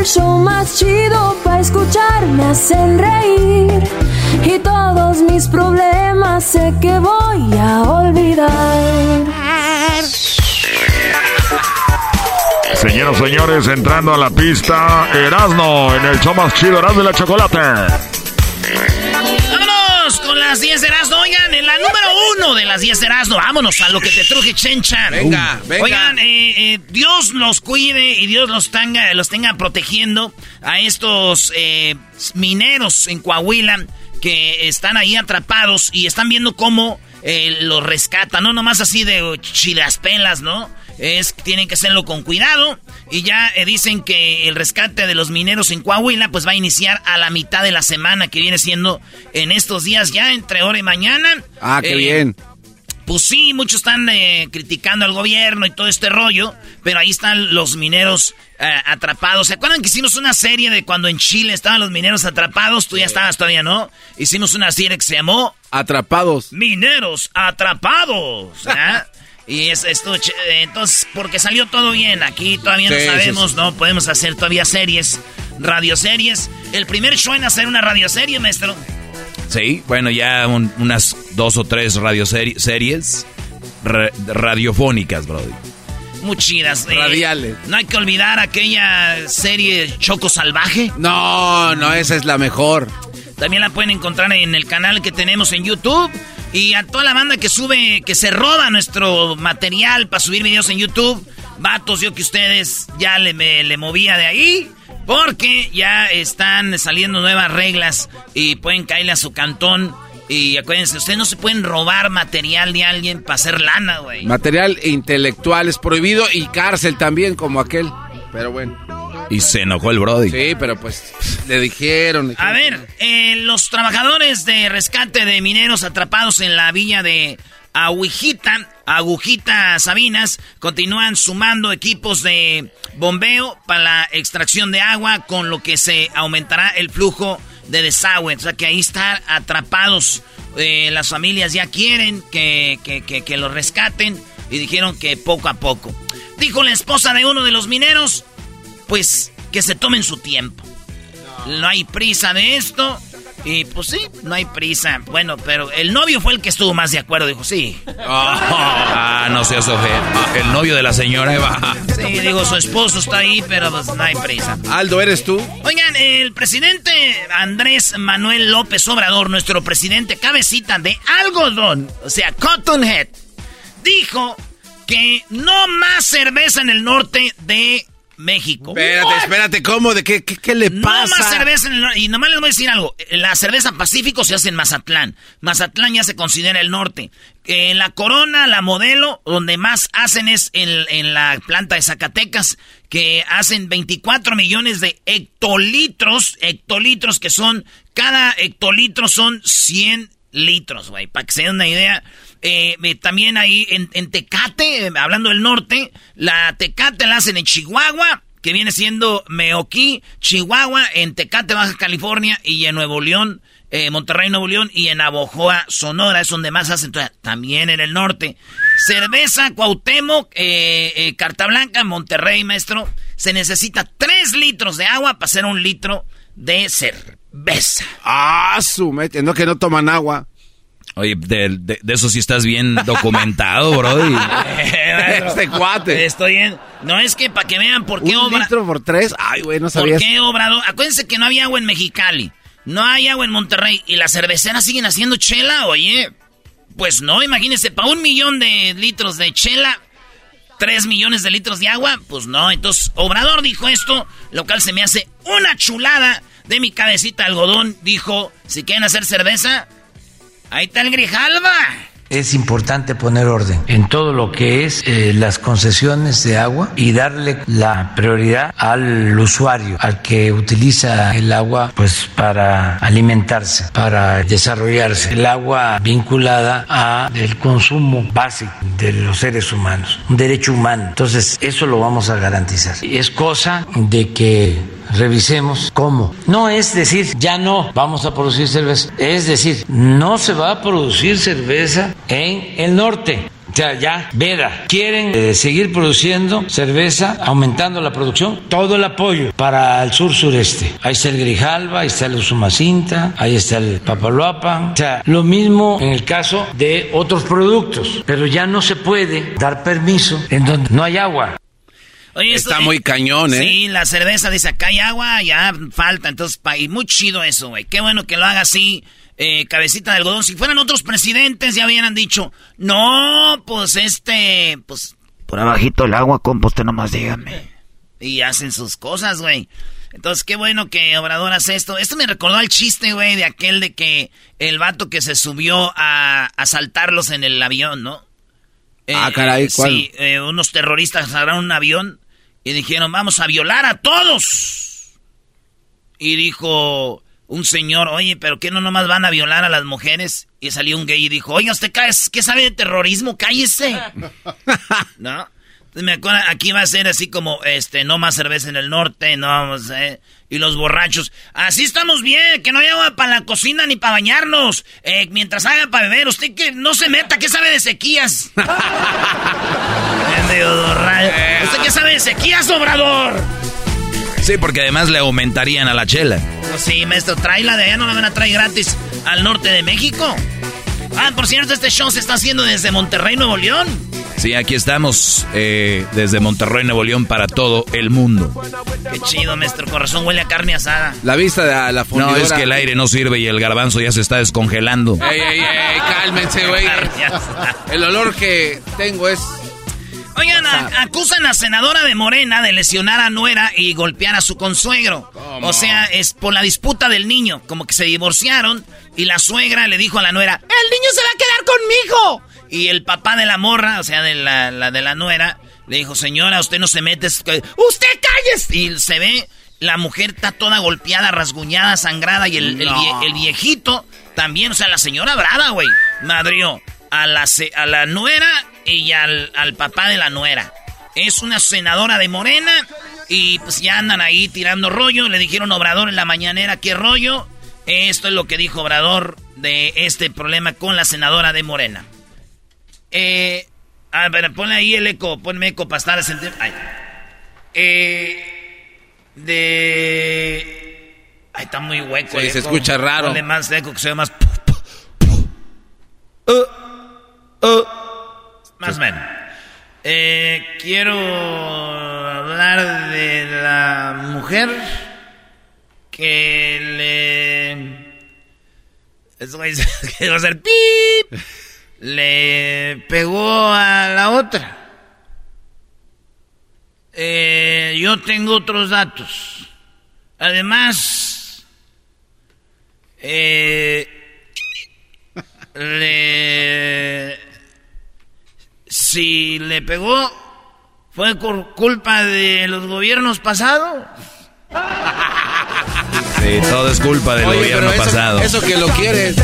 El show más chido para escuchar. Me hacen reír y todos mis problemas sé que voy a olvidar. Señoras, señores, entrando a la pista, Erasmo en el show más chido, Erasmo y la chocolate. Vámonos con las 10 de Erasmo. Oigan, en la número uno de las 10 de Erasmo. Vámonos a lo que te truje, Chenchan. Venga, venga. Oigan, eh, eh, Dios los cuide y Dios los tenga, los tenga protegiendo a estos eh, mineros en Coahuila que están ahí atrapados y están viendo cómo eh, los rescatan. No nomás así de chilaspelas, ¿no? Es, tienen que hacerlo con cuidado. Y ya eh, dicen que el rescate de los mineros en Coahuila pues va a iniciar a la mitad de la semana que viene siendo en estos días ya, entre ahora y mañana. Ah, qué Eh, bien. Pues sí, muchos están eh, criticando al gobierno y todo este rollo, pero ahí están los mineros eh, atrapados. ¿Se acuerdan que hicimos una serie de cuando en Chile estaban los mineros atrapados? Tú ya estabas todavía, ¿no? Hicimos una serie que se llamó Atrapados. Mineros Atrapados. y es esto, ch- eh, entonces, porque salió todo bien, aquí todavía Sí, no sabemos, sí. ¿no? Podemos hacer todavía series, radioseries. El primer show en hacer una radioserie, maestro. Sí, bueno, ya un- unas dos o tres radioseries radiofónicas, Brody. Muy chidas. eh. Radiales. No hay que olvidar aquella serie Choco Salvaje. No, no, esa es la mejor. También la pueden encontrar en el canal que tenemos en YouTube. Y a toda la banda que sube, que se roba nuestro material para subir videos en YouTube. Vatos, yo que ustedes ya le, me- le movía de ahí. Porque ya están saliendo nuevas reglas y pueden caerle a su cantón. Y acuérdense, ustedes no se pueden robar material de alguien para hacer lana, güey. Material intelectual es prohibido y cárcel también, como aquel. Pero bueno. Y se enojó el Brody. Sí, pero pues le dijeron. le A ver, eh, los trabajadores de rescate de mineros atrapados en la villa de Agujita, Agujita Sabinas, continúan sumando equipos de bombeo para la extracción de agua, con lo que se aumentará el flujo de desagüe. O sea que ahí están atrapados. Eh, las familias ya quieren que, que, que, que los rescaten y dijeron que poco a poco. Dijo la esposa de uno de los mineros, pues que se tomen su tiempo. No hay prisa de esto. Y pues sí, no hay prisa. Bueno, pero el novio fue el que estuvo más de acuerdo. Dijo, sí. Ah, no seas ojete. El novio de la señora Eva. Sí, digo, su esposo está ahí, pero pues no hay prisa. Aldo, ¿eres tú? Oigan, el presidente Andrés Manuel López Obrador, nuestro presidente cabecita de algodón, o sea, Cotton Head, dijo que no más cerveza en el norte de México. Espérate, espérate, ¿cómo? ¿De qué, qué, le pasa? No más cerveza en el norte. Y nomás les voy a decir algo. La cerveza Pacífico se hace en Mazatlán. Mazatlán ya se considera el norte. En la Corona, la modelo, donde más hacen es en, en la planta de Zacatecas, que hacen 24 millones de hectolitros, hectolitros que son, cada hectolitro son 100 litros, güey, para que se den una idea. Eh, también ahí en, Tecate, eh, hablando del norte, la Tecate la hacen en Chihuahua, que viene siendo Meoquí, Chihuahua, en Tecate, Baja California, y en Nuevo León, eh, Monterrey, Nuevo León, y en Abojoa, Sonora, es donde más hacen, también en el norte. Cerveza, Cuauhtémoc, Carta Blanca, Monterrey, maestro, se necesita 3 litros de agua para hacer un litro de cerveza. Ah, su no que no toman agua. Oye, de, eso sí estás bien documentado, bro. este cuate. Estoy bien. No es que para que vean por qué ¿Un litro por tres? Ay, güey, no sabías. ¿Por qué Obrador? Acuérdense que no había agua en Mexicali. No hay agua en Monterrey. ¿Y las cerveceras siguen haciendo chela? Oye, pues no, imagínense, para un millón de litros de chela, tres millones de litros de agua, pues no. Entonces, Obrador dijo esto, lo cual se me hace una chulada de mi cabecita algodón. Dijo, si quieren hacer cerveza Ahí está el Grijalva. Es importante poner orden en todo lo que es eh, las concesiones de agua y darle la prioridad al usuario, al que utiliza el agua pues para alimentarse, para desarrollarse. El agua vinculada a el consumo básico de los seres humanos, un derecho humano. Entonces, eso lo vamos a garantizar. Es cosa de que revisemos cómo. No es decir, ya no vamos a producir cerveza, es decir, no se va a producir cerveza en el norte. O sea, ya, Vera, quieren eh, seguir produciendo cerveza, aumentando la producción, todo el apoyo para el sur sureste. Ahí está el Grijalva, ahí está el Usumacinta, ahí está el Papaloapan. O sea, lo mismo en el caso de otros productos, pero ya no se puede dar permiso en donde no hay agua. Está muy cañón, ¿eh? Sí, la cerveza dice acá hay agua, ya falta. Entonces, y muy chido eso, güey. Qué bueno que lo haga así, eh, cabecita de algodón. Si fueran otros presidentes, ya hubieran dicho, no, pues este, pues. Por abajito el agua, compa, usted nomás dígame. Y hacen sus cosas, güey. Entonces, qué bueno que Obrador hace esto. Esto me recordó al chiste, güey, de aquel de que el vato que se subió a asaltarlos en el avión, ¿no? ah, caray, ¿cuál? Sí, eh, unos terroristas agarraron un avión y dijeron, vamos a violar a todos. Y dijo un señor, oye, pero ¿qué no nomás van a violar a las mujeres? Y salió un gay y dijo, oiga, ¿usted qué sabe de terrorismo? Cállese. ¿No? me acuerdo, aquí va a ser así como, este, no más cerveza en el norte, no vamos, eh. Y los borrachos, así estamos bien, que no hay agua para la cocina ni para bañarnos. Eh, mientras haga para beber, usted que no se meta, ¿qué sabe de sequías? ¿Usted qué sabe de sequías, Obrador? Sí, porque además le aumentarían a la chela. Pues sí, maestro, tráela de allá, no la van a traer gratis al norte de México. Ah, por cierto, este show se está haciendo desde Monterrey, Nuevo León. Sí, aquí estamos eh, desde Monterrey, Nuevo León para todo el mundo. Qué chido, nuestro corazón huele a carne asada. La vista de la fundidora. No, es que el aire no sirve y el garbanzo ya se está descongelando. Ey, ey, ey, cálmense, güey. El olor que tengo es... Oigan, acusan a senadora de Morena de lesionar a nuera y golpear a su consuegro. O sea, es por la disputa del niño, como que se divorciaron y la suegra le dijo a la nuera, el niño se va a quedar conmigo. Y el papá de la morra, o sea, de la, de la nuera, le dijo, señora, usted no se mete. ¡Usted calles! Y se ve, la mujer está toda golpeada, rasguñada, sangrada. Y el, el, viejito también, o sea, la señora brava, güey. Madrió a la, a la nuera y al, al papá de la nuera. Es una senadora de Morena y pues ya andan ahí tirando rollo. Le dijeron Obrador en la mañanera, ¿qué rollo? Esto es lo que dijo Obrador de este problema con la senadora de Morena. Eh, a ver, ponle ahí el eco, ponme eco para estar Ay. Eh, de... Ay, está muy hueco. Sí, se escucha raro. Ponle más eco, que se más... Uh, uh, más o menos. Eh, quiero hablar de la mujer que le... Eso va a ser pip le pegó a la otra. Eh, yo tengo otros datos. Además, eh, le, si le pegó, fue por culpa de los gobiernos pasados. Sí, todo es culpa del gobierno pasado. Eso que lo quieres.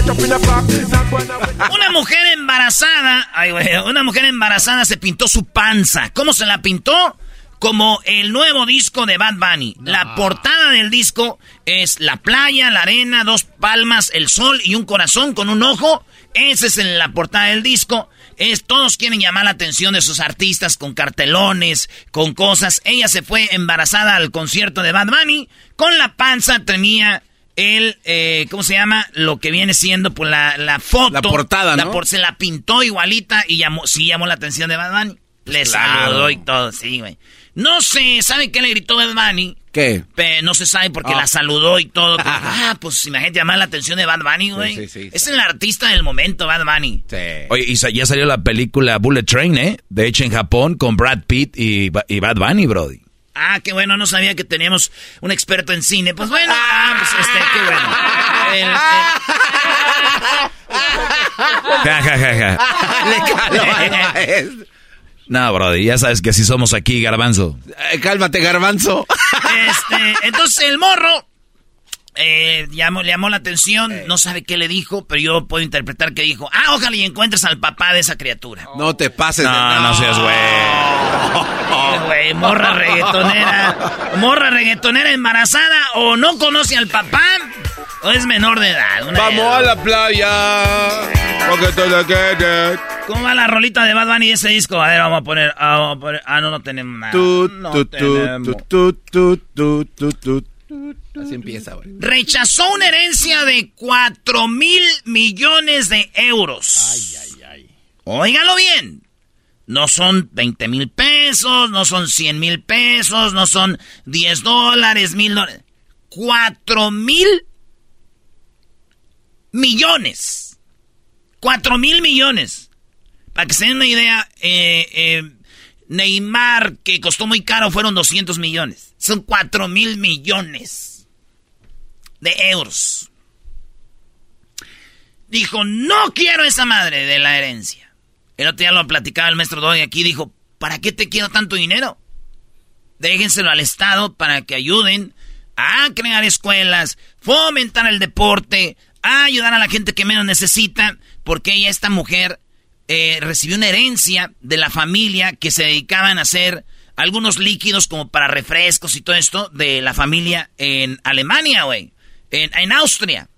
Una mujer embarazada, ay, güey, una mujer embarazada se pintó su panza. ¿Cómo se la pintó? Como el nuevo disco de Bad Bunny. La portada del disco es la playa, la arena, dos palmas, el sol y un corazón con un ojo. Esa es en la portada del disco. Es, todos quieren llamar la atención de sus artistas con cartelones, con cosas. Ella se fue embarazada al concierto de Bad Bunny. Con la panza tenía el, eh, ¿cómo se llama? Lo que viene siendo pues, la, la foto. La portada, ¿no? La por, se la pintó igualita y llamó, sí llamó la atención de Bad Bunny. Le Claro. saludó y todo, sí, güey. No sé, ¿sabe qué le gritó Bad Bunny? ¿Qué? Pe- no se sabe porque Ah. la saludó y todo. Pues, ah, pues imagínate llamar la atención de Bad Bunny, güey. sí, sí. Es el artista del momento, Bad Bunny. Sí. Oye, y sa- ya salió la película Bullet Train, ¿eh? De hecho, en Japón, con Brad Pitt y, Ba- y Bad Bunny, Brody. Ah, qué bueno, no sabía que teníamos un experto en cine. Pues bueno, ah, pues este, qué bueno. El- Ja, ja, ja, ja. Le caló al maestro. No, Brody, ya sabes que así somos aquí, garbanzo. Eh, cálmate, garbanzo. Este, entonces el morro eh, llamó, le llamó la atención, no sabe qué le dijo, pero yo puedo interpretar que dijo, ah, ojalá y encuentres al papá de esa criatura. No te pases de... No, no seas güey. Eh, Güey, morra reggaetonera, morra reggaetonera embarazada o no conoce al papá o es menor de edad. Vamos a la playa. Porque te la quieres. ¿Cómo va la rolita de Bad Bunny de ese disco? A ver, vamos a poner, ah, vamos a poner- ah, no, no tenemos nada. No tenemos. Así empieza, güey. rechazó una herencia de 4 mil millones de euros. Ay, ay, ay. Óigalo bien. No son 20 mil pesos, no son 100 mil pesos, no son 10 dólares, mil dólares. 4 mil millones. 4 mil millones. Para que se den una idea, eh, eh, Neymar, que costó muy caro, fueron 200 millones. Son 4 mil millones de euros. Dijo, no quiero esa madre de la herencia. El otro día lo platicaba el maestro Doy aquí, dijo, ¿para qué te quiero tanto dinero? Déjenselo al Estado para que ayuden a crear escuelas, fomentar el deporte, a ayudar a la gente que menos necesita, porque ella, esta mujer, eh, recibió una herencia de la familia que se dedicaban a hacer algunos líquidos como para refrescos y todo esto de la familia en Alemania, güey, en, en Austria.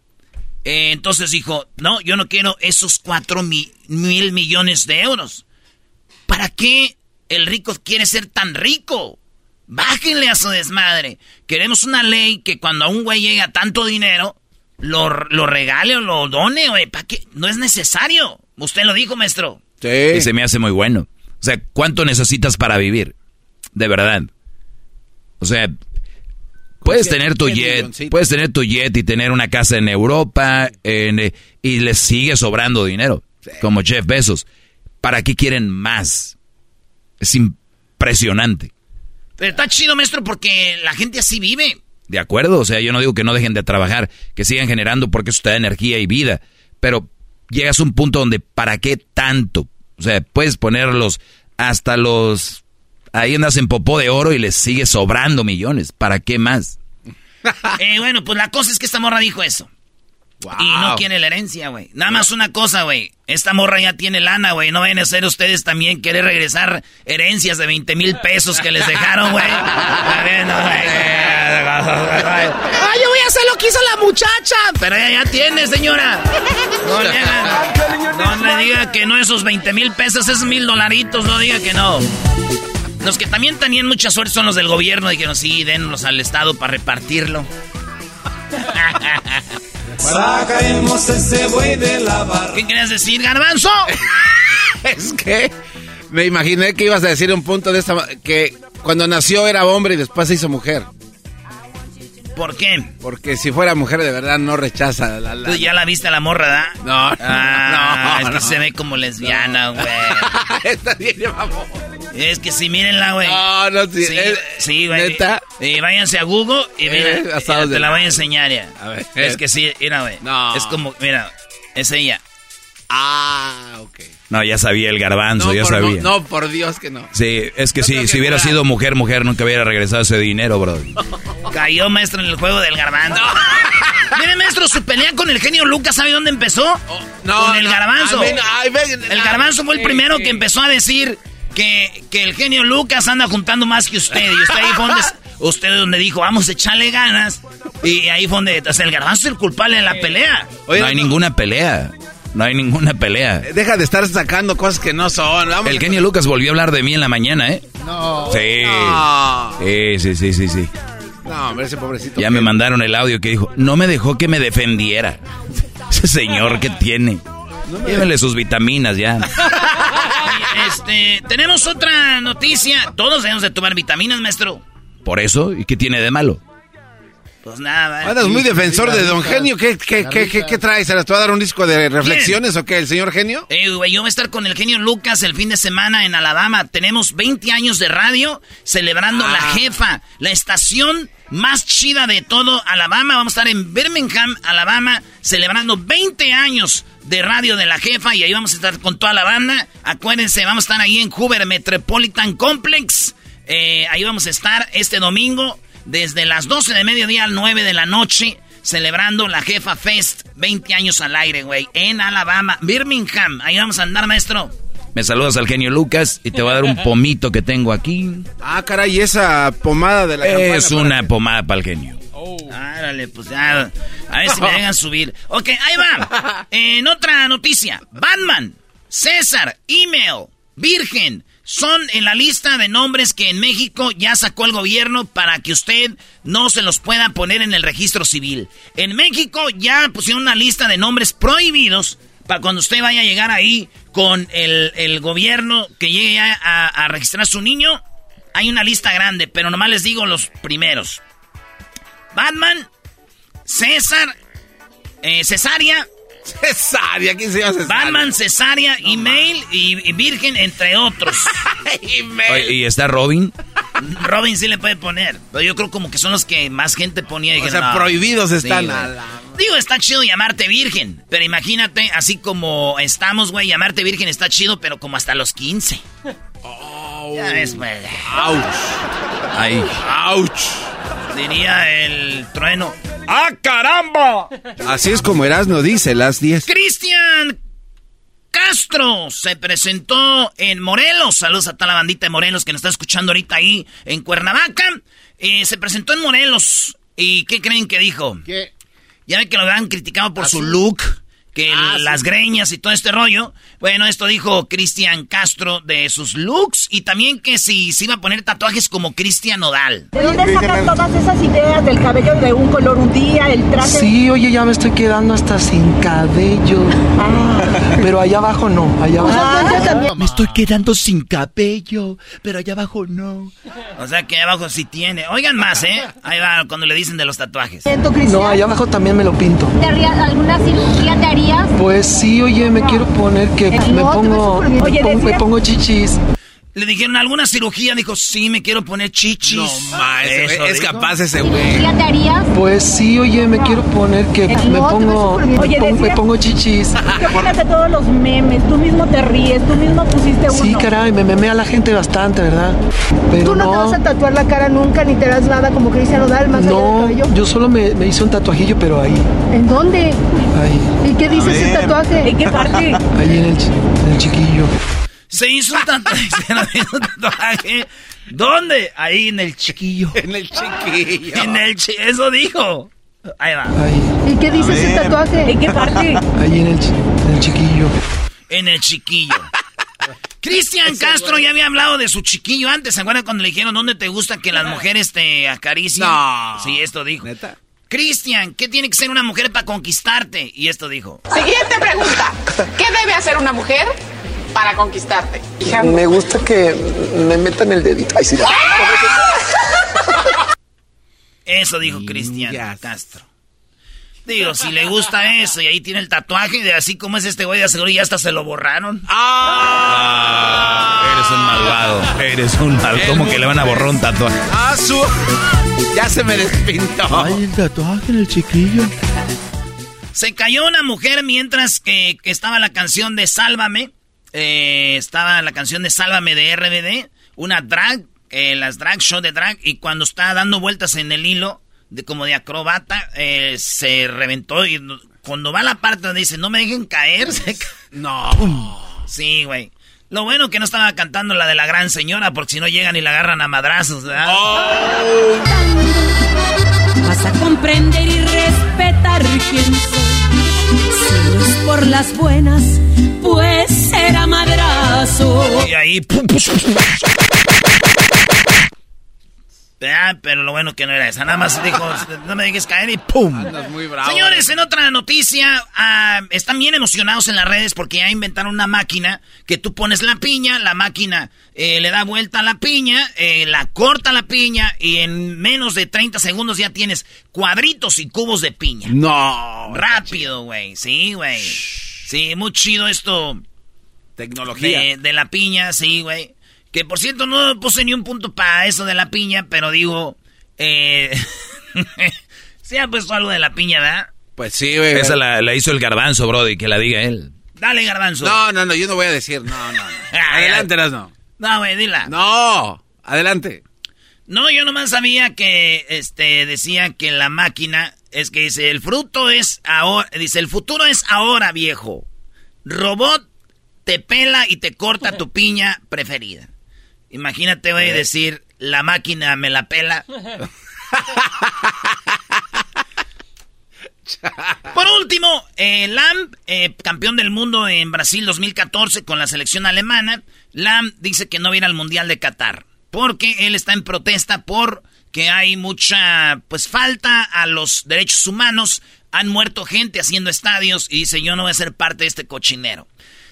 Eh, entonces dijo, no, yo no quiero esos cuatro mi- mil millones de euros. ¿Para qué el rico quiere ser tan rico? Bájenle a su desmadre. Queremos una ley que cuando a un güey llega tanto dinero, lo, lo regale o lo done, güey. ¿Para qué? No es necesario. Usted lo dijo, maestro. Y se me hace muy bueno. O sea, ¿cuánto necesitas para vivir? De verdad. O sea, puedes cien- tener tu jet, puedes tener tu jet y tener una casa en Europa en, eh, y les sigue sobrando dinero, como Jeff Bezos. ¿Para qué quieren más? Es impresionante. Pero está chido, maestro, porque la gente así vive. ¿De acuerdo? O sea, yo no digo que no dejen de trabajar, que sigan generando porque eso te da energía y vida, pero llegas a un punto donde ¿para qué tanto? O sea, puedes ponerlos hasta los... Ahí andas en popó de oro y les sigue sobrando millones. ¿Para qué más? Eh, bueno, pues la cosa es que esta morra dijo eso. Y no quiere la herencia, güey. Nada más una cosa, güey. Esta morra ya tiene lana, güey. No vayan a ser ustedes también querer regresar herencias de 20 mil pesos que les dejaron, güey. Ay, yo voy a hacer lo que hizo la muchacha. Pero ella ya tiene, señora. No le, haga- no le diga que no esos 20 mil pesos, es mil dolaritos. No diga que no. Los que también tenían mucha suerte son los del gobierno. Dijeron, sí, denlos al Estado para repartirlo. Sacaremos ese buey de la barra. ¿Qué querías decir, Garbanzo? Es que me imaginé que ibas a decir un punto de esta... Que cuando nació era hombre y después se hizo mujer. ¿Por qué? Porque si fuera mujer de verdad no rechaza la... la- Tú ya la viste a la morra, ¿verdad? No, no, Ah, no, es que no. se ve como lesbiana, güey. Está bien, vamos. Es que sí, mírenla, güey. No, no, sí. Sí, eh, sí, güey. ¿Neta? Y váyanse a Google y mira, Eh, hasta mira, dónde. te la voy a enseñar ya. A ver. Es que sí, mira, güey. No. Es como, mira, es ella. Ah, ok. No, ya sabía el garbanzo, No, ya por, sabía. no, por Dios que no. Sí, es que sí, que si hubiera fuera- sido mujer, mujer, nunca hubiera regresado ese dinero, bro. Cayó maestro en el juego del garbanzo. Mire, maestro, su pelea con el genio Lucas, ¿sabe dónde empezó? Oh, No, con el no, garbanzo. el garbanzo fue el sí, primero sí. que empezó a decir que, que el genio Lucas anda juntando más que usted. Y usted ahí fue donde, usted donde dijo, vamos a echarle ganas. Y ahí fue donde, o sea, el garbanzo es el culpable de la pelea. Oye, no hay ninguna pelea. No hay ninguna pelea. Deja de estar sacando cosas que no son. Vamos El genio Lucas volvió a hablar de mí en la mañana, ¿eh? No. Sí. No. Sí, sí, sí, sí, sí. No, hombre, ese pobrecito. Ya me mandaron el audio que dijo, no me dejó que me defendiera. Ese señor que tiene. Llévenle sus vitaminas ya. Este, tenemos otra noticia. Todos debemos de tomar vitaminas, maestro. Por eso, ¿y qué tiene de malo? Pues nada. Andas muy defensor de Don Genio. ¿Qué, qué, qué, qué, traes? ¿Se las te va a dar un disco de reflexiones o qué? ¿El señor Genio? Eh, güey, yo voy a estar con el genio Lucas el fin de semana en Alabama. Tenemos 20 años de radio celebrando Ah. la jefa, la estación más chida de todo Alabama. Vamos a estar en Birmingham, Alabama, celebrando 20 años de radio de la jefa y ahí vamos a estar con toda la banda. Acuérdense, vamos a estar ahí en Hoover Metropolitan Complex. Eh, ahí vamos a estar este domingo desde las 12 de mediodía al 9 de la noche. Celebrando la Jefa Fest, 20 años al aire, güey, en Alabama, Birmingham. Ahí vamos a andar, maestro. Me saludas al genio Lucas y te voy a dar un pomito que tengo aquí. Ah, caray, esa pomada de la Es para- una pomada para el genio. Árale, pues ya. A ver si me dejan subir. Ok, ahí va. En otra noticia: Batman, César, Email, Virgen. Son en la lista de nombres que en México ya sacó el gobierno para que usted no se los pueda poner en el registro civil. En México ya pusieron una lista de nombres prohibidos para cuando usted vaya a llegar ahí con el, gobierno que llegue a, a registrar a su niño. Hay una lista grande, pero nomás les digo los primeros. Batman, César, eh, Cesárea, Cesárea, ¿quién se llama Cesárea? Batman, Cesárea, Email y, y Virgen, entre otros. Oye, ¿Y está Robin? Robin sí le puede poner, pero yo creo como que son los que más gente ponía. y O dije, sea, no. prohibidos están. Sí, a güey. la- Digo, está chido llamarte Virgen, pero imagínate, así como estamos, güey, llamarte Virgen está chido, pero como hasta los 15. Ya ves, güey. Ouch. Ahí. Ouch. Diría el trueno. ¡Ah, caramba! Así es como Erasmo dice, las 10. Cristian Castro se presentó en Morelos. Saludos a toda la bandita de Morelos que nos está escuchando ahorita ahí en Cuernavaca. Eh, se presentó en Morelos. ¿Y qué creen que dijo? ¿Qué? Ya ven que lo han criticado por ¿Ah, su look, que Ah, el- sí. las greñas y todo este rollo. Bueno, esto dijo Cristian Castro de sus looks y también que si se iba a poner tatuajes como Cristian Nodal. ¿De dónde sacan todas esas ideas del cabello de un color un día, el traje? Sí, oye, ya me estoy quedando hasta sin cabello. Pero allá abajo no, allá abajo. Ah. Me estoy quedando sin cabello, pero allá abajo no. O sea que abajo sí tiene. Oigan más, ¿eh? Ahí va cuando le dicen de los tatuajes. No, allá abajo también me lo pinto. ¿Te harías alguna cirugía te harías? Pues sí, oye, me quiero poner que me No, pongo, me Oye, pongo, me pongo chichis. Le dijeron alguna cirugía, dijo, sí, me quiero poner chichis. No, ma, ese Eso güey, es dijo. capaz ese güey. ¿Cirugía te harías? Pues sí, oye, me quiero poner que me pongo, me Oye, pongo, me pongo chichis. ¿Qué opinas de todos los memes? Tú mismo te ríes, tú mismo pusiste uno. Sí, caray, me memea la gente bastante, ¿verdad? Pero Tú no, te vas a tatuar la cara nunca ni te das nada como Cristian Nodal más allá No, del cabello. yo solo me, me hice un tatuajillo, pero ahí, ¿En dónde? ahí, ¿Y qué dice ese tatuaje? ¿En qué parte? ahí en el, chi- en el chiquillo. Se hizo un tatuaje. se lo hizo un tatuaje. ¿Dónde? Ahí en el chiquillo. En el chiquillo. En el chi- Eso dijo. Ahí va. Ahí, ¿Y qué dice ese tatuaje? ¿En qué parte? ahí en el, chi- en el chiquillo. En el chiquillo. Cristian Castro ya había hablado de su chiquillo antes. ¿Se acuerdan cuando le dijeron dónde te gusta que las mujeres te acaricien? No. Sí, esto dijo. ¿Neta? Cristian, ¿qué tiene que ser una mujer para conquistarte? Y esto dijo. Siguiente pregunta. ¿Qué debe hacer una mujer para conquistarte? Me gusta que me metan el dedito. Ay, sí. Eso dijo Cristian Yes. Castro. Digo, si le gusta eso y ahí tiene el tatuaje, de así como es este güey, de seguro ya hasta se lo borraron. Ah, eres un malvado. Eres un malvado. ¿Cómo que le van a borrar un tatuaje? Ah, su. Ya se me despintó. Ay, el tatuaje en el chiquillo. Se cayó una mujer mientras que, estaba la canción de Sálvame. Eh, estaba la canción de Sálvame de RBD. Una drag, eh, las drag, show de drag. Y cuando está dando vueltas en el hilo, de como de acrobata, eh, se reventó y cuando va a la parte donde dice, no me dejen caer, se No. Sí, güey. Lo bueno que no estaba cantando la de la gran señora, porque si no llegan y la agarran a madrazos, ¿verdad? Oh. Vas a comprender y respetar quién soy. Si no es por las buenas, pues será madrazo. Y ahí... Ah, pero lo bueno que no era esa. Nada más dijo, no me dejes caer y ¡pum! Señores, en otra noticia, ah, están bien emocionados en las redes porque ya inventaron una máquina que tú pones la piña, la máquina eh, le da vuelta a la piña, eh, la corta la piña y en menos de 30 segundos ya tienes cuadritos y cubos de piña. No. Rápido, güey. Sí, güey. Sí, muy chido esto. Tecnología. de la piña, sí, güey. Que por cierto, no puse ni un punto para eso de la piña, pero digo. Eh, ¿Se ha puesto algo de la piña, ¿verdad? Pues sí, güey. Esa la, hizo el garbanzo, Brody, que la diga él. Dale, garbanzo. No, no, no, yo no voy a decir. No, no, no. Adelante, no. No, güey, dila. No, adelante. No, yo nomás sabía que este decía que la máquina es que dice, el fruto es ahora, dice, el futuro es ahora, viejo. Robot te pela y te corta tu piña preferida. Imagínate, güey, decir, la máquina me la pela. Por último, eh, Lam, eh, campeón del mundo en Brasil 2014 con la selección alemana, Lam dice que no viene al Mundial de Qatar, porque él está en protesta por que hay mucha pues falta a los derechos humanos, han muerto gente haciendo estadios y dice yo no voy a ser parte de este cochinero.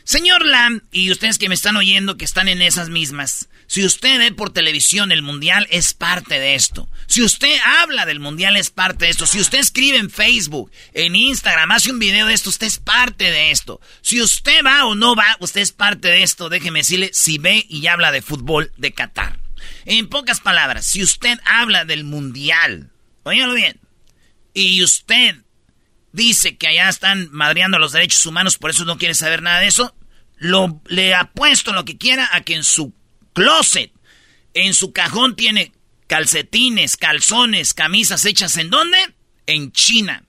Señor Lam, y ustedes que me están oyendo que están en esas mismas, si usted ve por televisión el mundial, es parte de esto. Si usted habla del mundial, es parte de esto. Si usted escribe en Facebook, en Instagram, hace un video de esto, usted es parte de esto. Si usted va o no va, usted es parte de esto. Déjeme decirle si ve y habla de fútbol de Qatar. En pocas palabras, si usted habla del mundial, óyalo bien, y usted dice que allá están madreando los derechos humanos, por eso no quiere saber nada de eso, lo, le apuesto lo que quiera a que en su closet, en su cajón tiene calcetines, calzones, camisas hechas en dónde? En China.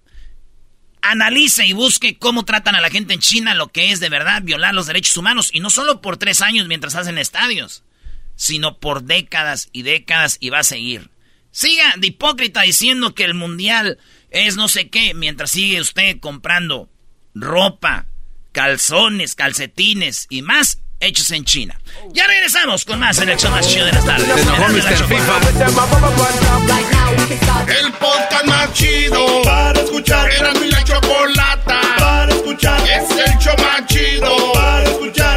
Analice y busque cómo tratan a la gente en China, lo que es de verdad violar los derechos humanos, y no solo por tres años mientras hacen estadios, sino por décadas y décadas y va a seguir. Siga de hipócrita diciendo que el mundial es no sé qué, mientras sigue usted comprando ropa, calzones, calcetines y más hechos en China. Ya regresamos con más en el show más chido de las tardes. El podcast más chido para escuchar. Era mi la chocolata para escuchar. Es el show más chido para escuchar.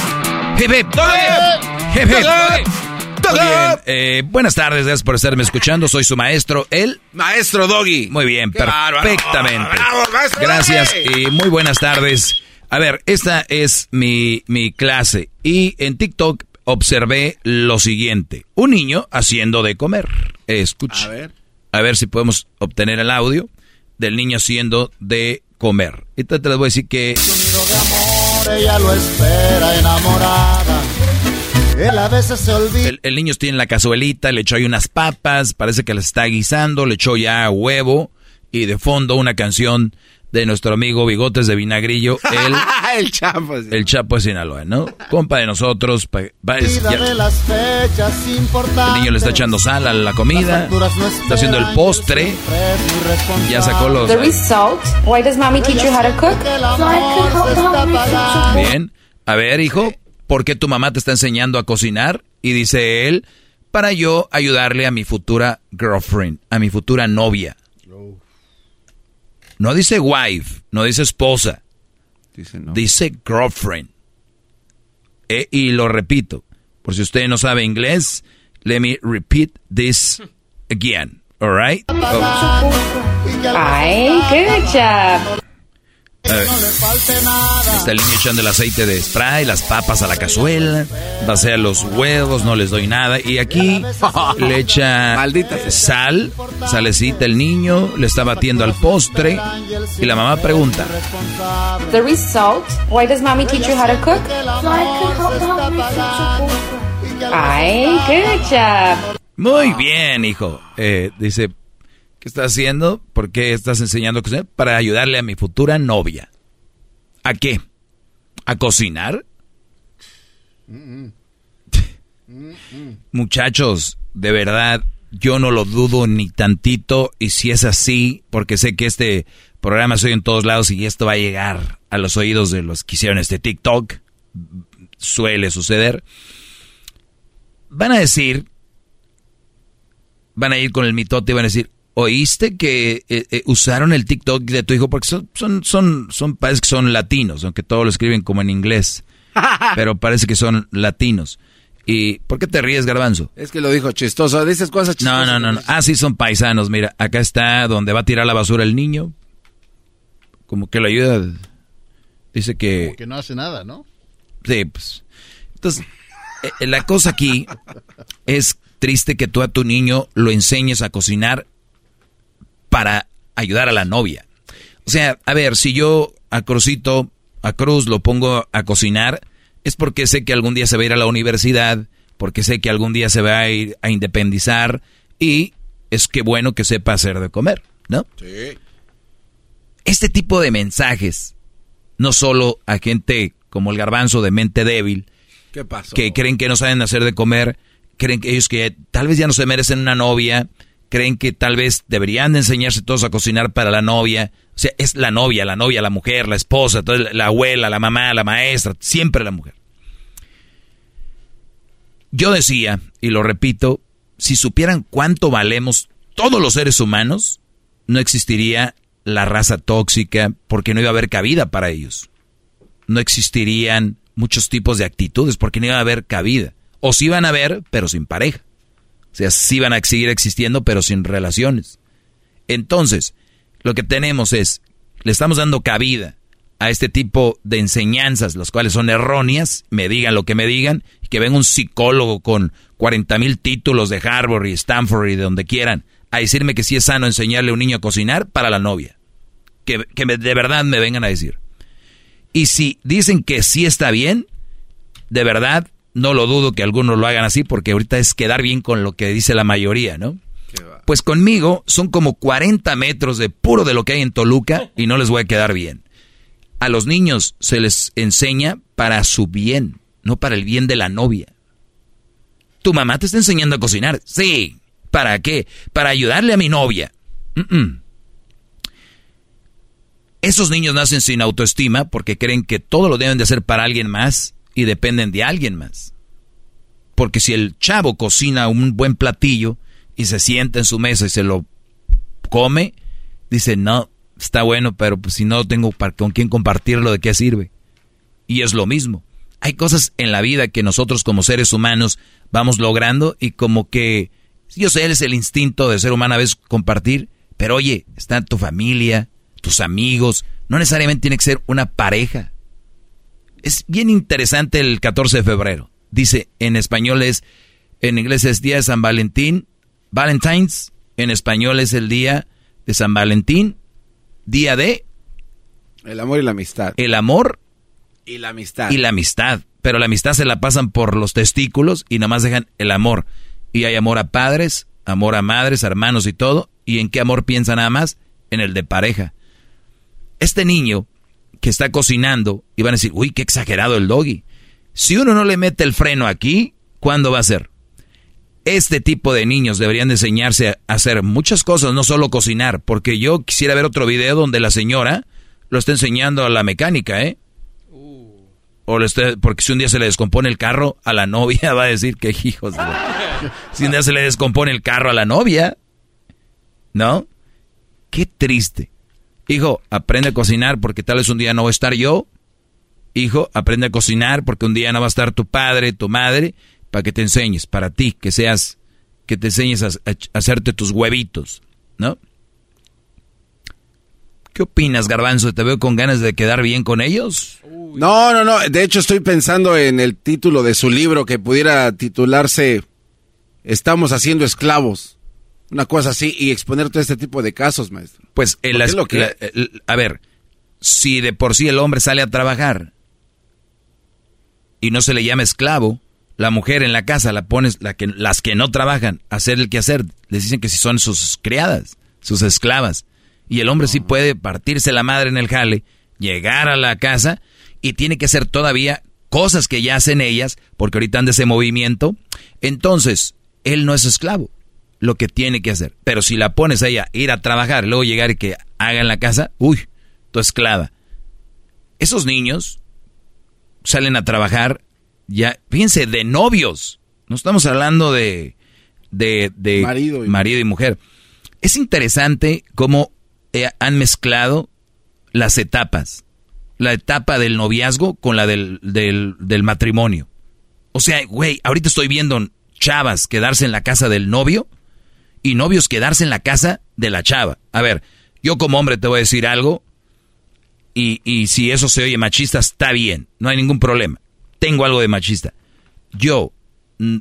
Muy bien, eh, buenas tardes, gracias por estarme escuchando. Soy su maestro, el maestro Doggy. Muy bien, perfectamente. gracias y muy buenas tardes. A ver, esta es mi, mi clase y en TikTok observé lo siguiente. Un niño haciendo de comer. Escucha. A ver. A ver si podemos obtener el audio del niño haciendo de comer. Entonces te les voy a decir que... ella lo espera enamorada. El, niño tiene la cazuelita, le echó ahí unas papas, parece que las está guisando, le echó ya huevo y de fondo una canción de nuestro amigo Bigotes de Vinagrillo, el, el Chapo. El Chapo de Sinaloa, ¿no? Compa de nosotros. el niño le está echando sal a la comida, está haciendo el postre, ya sacó los... Bien, a ver, hijo, ¿por qué tu mamá te está enseñando a cocinar? Y dice él, para yo ayudarle a mi futura girlfriend, a mi futura novia. No dice wife, no dice esposa. Dice, girlfriend. E, y lo repito, por si usted no sabe inglés, let me repeat this again. All right? Ay, good job. Está el niño echando el aceite de spray, las papas a la cazuela, vacía los huevos, no les doy nada. Y aquí le echa sal, salecita el niño, le está batiendo al postre. Y la mamá pregunta: The result? Why does mommy teach you how to cook? Ay, good job. Muy bien, hijo. Eh, dice, ¿Qué estás haciendo? ¿Por qué estás enseñando cocinar? Para ayudarle a mi futura novia. ¿A qué? ¿A cocinar? Muchachos, de verdad, yo no lo dudo ni tantito. Y si es así, porque sé que este programa soy en todos lados y esto va a llegar a los oídos de los que hicieron este TikTok, suele suceder. Van a decir, van a ir con el mitote y van a decir, ¿Oíste que eh, eh, usaron el TikTok de tu hijo? Porque son, son, son, son, parece que son latinos, aunque todos lo escriben como en inglés. pero parece que son latinos. ¿Y por qué te ríes, Garbanzo? Es que lo dijo chistoso. Dices cosas chistosas. No, no, no, Ah, sí, son paisanos. Mira, acá está donde va a tirar la basura el niño. Como que lo ayuda. Dice que. Como que no hace nada, ¿no? Sí, pues. Entonces, eh, la cosa aquí es triste que tú a tu niño lo enseñes a cocinar para ayudar a la novia. O sea, a ver, si yo a Cruzito, a Cruz lo pongo a cocinar, es porque sé que algún día se va a ir a la universidad, porque sé que algún día se va a ir a independizar y es que bueno que sepa hacer de comer, ¿no? Sí. Este tipo de mensajes, no solo a gente como el garbanzo de mente débil, que creen que no saben hacer de comer, creen que ellos que tal vez ya no se merecen una novia, creen que tal vez deberían de enseñarse todos a cocinar para la novia. O sea, es la novia, la novia, la mujer, la esposa, la abuela, la mamá, la maestra, siempre la mujer. Yo decía, y lo repito, si supieran cuánto valemos todos los seres humanos, no existiría la raza tóxica porque no iba a haber cabida para ellos. No existirían muchos tipos de actitudes porque no iba a haber cabida. O sí iban a haber, pero sin pareja. O sea, sí van a seguir existiendo, pero sin relaciones. Entonces, lo que tenemos es, le estamos dando cabida a este tipo de enseñanzas, las cuales son erróneas, me digan lo que me digan, y que venga un psicólogo con 40 mil títulos de Harvard y Stanford y de donde quieran, a decirme que sí es sano enseñarle a un niño a cocinar para la novia. Que, que de verdad me vengan a decir. Y si dicen que sí está bien, de verdad, no lo dudo que algunos lo hagan así porque ahorita es quedar bien con lo que dice la mayoría, ¿no? Pues conmigo son como 40 metros de puro de lo que hay en Toluca y no les voy a quedar bien. A los niños se les enseña para su bien, no para el bien de la novia. ¿Tu mamá te está enseñando a cocinar? Sí. ¿Para qué? Para ayudarle a mi novia. Esos niños nacen sin autoestima porque creen que todo lo deben de hacer para alguien más y dependen de alguien más. Porque si el chavo cocina un buen platillo y se sienta en su mesa y se lo come, dice, no, está bueno, pero pues si no tengo con quién compartirlo, ¿de qué sirve? Y es lo mismo. Hay cosas en la vida que nosotros como seres humanos vamos logrando y como que, yo sé, es el instinto de ser humano a veces compartir, pero oye, está tu familia, tus amigos, no necesariamente tiene que ser una pareja. Es bien interesante el 14 de febrero. Dice, en español es, en inglés es Día de San Valentín, Valentine's, en español es el Día de San Valentín, Día de... El amor y la amistad. El amor y la amistad. Y la amistad. Pero la amistad se la pasan por los testículos y nomás dejan el amor. Y hay amor a padres, amor a madres, hermanos y todo. ¿Y en qué amor piensa nada más? En el de pareja. Este niño que está cocinando, y van a decir, uy, qué exagerado el doggy. Si uno no le mete el freno aquí, ¿cuándo va a ser? Este tipo de niños deberían de enseñarse a hacer muchas cosas, no solo cocinar, porque yo quisiera ver otro video donde la señora lo está enseñando a la mecánica, ¿eh? O le está, porque si un día se le descompone el carro a la novia, va a decir que hijos. Si un día se le descompone el carro a la novia, ¿no? Qué triste. Hijo, aprende a cocinar porque tal vez un día no va a estar yo. Hijo, aprende a cocinar porque un día no va a estar tu padre, tu madre, para que te enseñes, para ti, que seas, que te enseñes a, hacerte tus huevitos, ¿no? ¿Qué opinas, Garbanzo? ¿Te veo con ganas de quedar bien con ellos? No, no, no. De hecho, estoy pensando en el título de su libro que pudiera titularse Estamos haciendo esclavos una cosa así y exponer todo este tipo de casos, maestro. Pues el, lo que... a ver, si de por sí el hombre sale a trabajar y no se le llama esclavo, la mujer en la casa la pones, la que, las que no trabajan, a hacer el quehacer, les dicen que si son sus criadas, sus esclavas. Y el hombre sí puede partirse la madre en el jale, llegar a la casa y tiene que hacer todavía cosas que ya hacen ellas, porque ahorita anda ese movimiento. Entonces, él no es esclavo lo que tiene que hacer. Pero si la pones a ella ir a trabajar, luego llegar y que haga en la casa, uy, tu esclava. Esos niños salen a trabajar ya, fíjense, de novios. No estamos hablando de, de, marido, y... marido, y... mujer. Es interesante cómo eh, han mezclado las etapas. La etapa del noviazgo con la del, del, del matrimonio. O sea, güey, ahorita estoy viendo chavas quedarse en la casa del novio y novios quedarse en la casa de la chava. A ver, yo como hombre te voy a decir algo y, y si eso se oye machista, está bien, no hay ningún problema. Tengo algo de machista. Yo mm,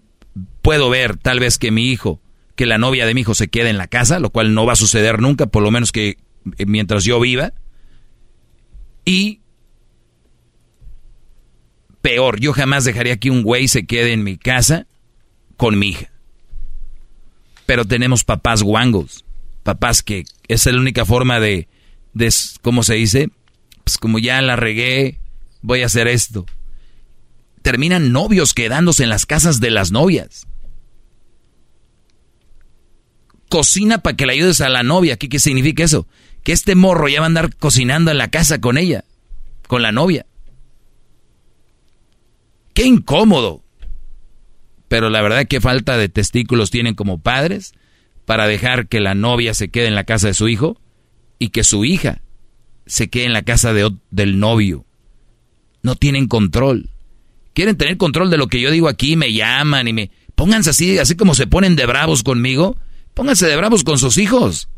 puedo ver tal vez que mi hijo, que la novia de mi hijo se quede en la casa, lo cual no va a suceder nunca, por lo menos que eh, mientras yo viva. Y peor, yo jamás dejaría que un güey se quede en mi casa con mi hija pero tenemos papás guangos, papás que es la única forma de, de, ¿cómo se dice? Pues como ya la regué, voy a hacer esto. Terminan novios quedándose en las casas de las novias. Cocina para que le ayudes a la novia. ¿Qué, ¿Qué significa eso? Que este morro ya va a andar cocinando en la casa con ella, con la novia. Qué incómodo pero la verdad que falta de testículos tienen como padres para dejar que la novia se quede en la casa de su hijo y que su hija se quede en la casa de, del novio. No tienen control. Quieren tener control de lo que yo digo aquí, me llaman y me... Pónganse así, así como se ponen de bravos conmigo, pónganse de bravos con sus hijos.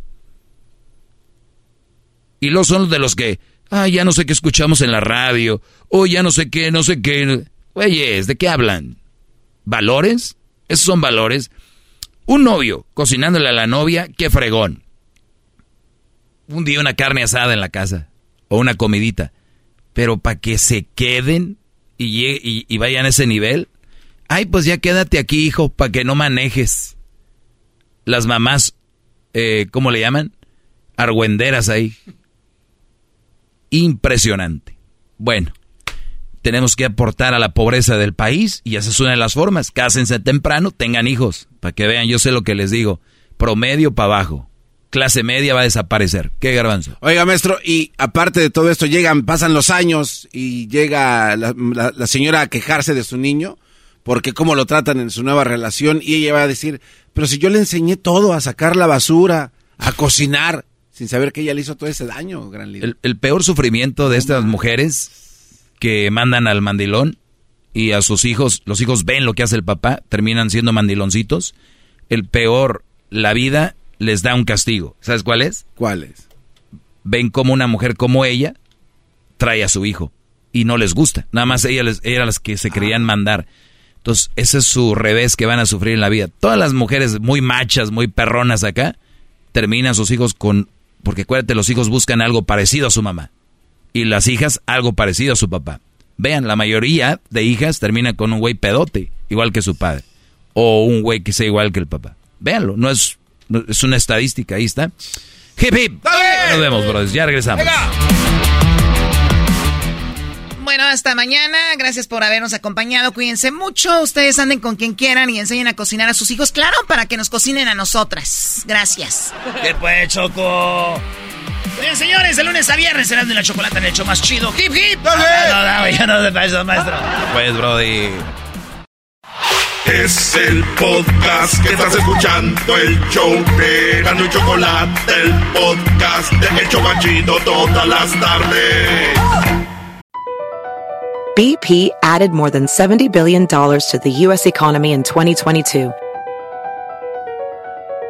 Y los son de los que, ah, ya no sé qué escuchamos en la radio, o ya no sé qué, no sé qué. Oye, ¿de qué hablan? ¿Valores? Esos son valores. Un novio cocinándole a la novia, qué fregón. Un día una carne asada en la casa o una comidita. Pero para que se queden y, vayan a ese nivel, ay, pues ya quédate aquí, hijo, para que no manejes. Las mamás, eh, ¿cómo le llaman? Argüenderas ahí. Impresionante. Bueno, tenemos que aportar a la pobreza del país y esas son las formas. Cásense temprano, tengan hijos, para que vean, yo sé lo que les digo, promedio para abajo. clase media va a desaparecer. ¿Qué garbanzo? Oiga, maestro, y aparte de todo esto, llegan, pasan los años y llega la, la señora a quejarse de su niño porque cómo lo tratan en su nueva relación y ella va a decir, pero si yo le enseñé todo, a sacar la basura, a cocinar, sin saber que ella le hizo todo ese daño, gran líder. El, peor sufrimiento de estas mujeres que mandan al mandilón y a sus hijos, los hijos ven lo que hace el papá, terminan siendo mandiloncitos. El peor, la vida les da un castigo. ¿Sabes cuál es? ¿Cuál es? Ven como una mujer como ella trae a su hijo y no les gusta. Nada más ella les, eran las que se querían mandar. Entonces, ese es su revés que van a sufrir en la vida. Todas las mujeres muy machas, muy perronas acá, terminan sus hijos con... Porque acuérdate, los hijos buscan algo parecido a su mamá. Y las hijas algo parecido a su papá. Vean, la mayoría de hijas terminan con un güey pedote, igual que su padre. O un güey que sea igual que el papá. Véanlo, no es, es una estadística, ahí está. Hip hip. Nos vemos, brothers. Ya regresamos. Bueno, hasta mañana. Gracias por habernos acompañado. Cuídense mucho. Ustedes anden con quien quieran y enseñen a cocinar a sus hijos, claro, para que nos cocinen a nosotras. Gracias. ¿Qué pues, Choco? Bien, señores, de lunes a viernes serán de la chocolate en el show más chido. ¡Hip, hip! No, no, ya no de eso, maestro. Pues, Brody. Es el podcast que estás escuchando, el show de Gano y Chocolate, el podcast de El Chocachito todas las tardes. BP added more than $70 billion to the U.S. economy in 2022.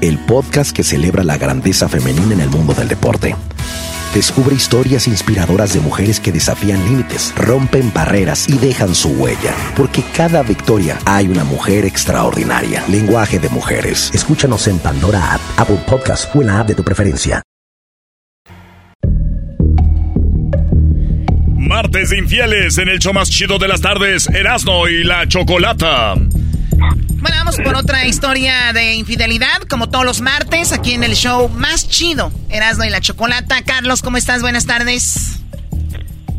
el podcast que celebra la grandeza femenina en el mundo del deporte. Descubre historias inspiradoras de mujeres que desafían límites, rompen barreras y dejan su huella. Porque cada victoria hay una mujer extraordinaria. Lenguaje de Mujeres. Escúchanos en Pandora App, Apple Podcast o en la app de tu preferencia. Martes de infieles en el show más chido de las tardes, Erasno y la Chocolata. Bueno, vamos por otra historia de infidelidad, como todos los martes, aquí en el show más chido, Erasmo y la Chocolata. Carlos, ¿cómo estás? Buenas tardes.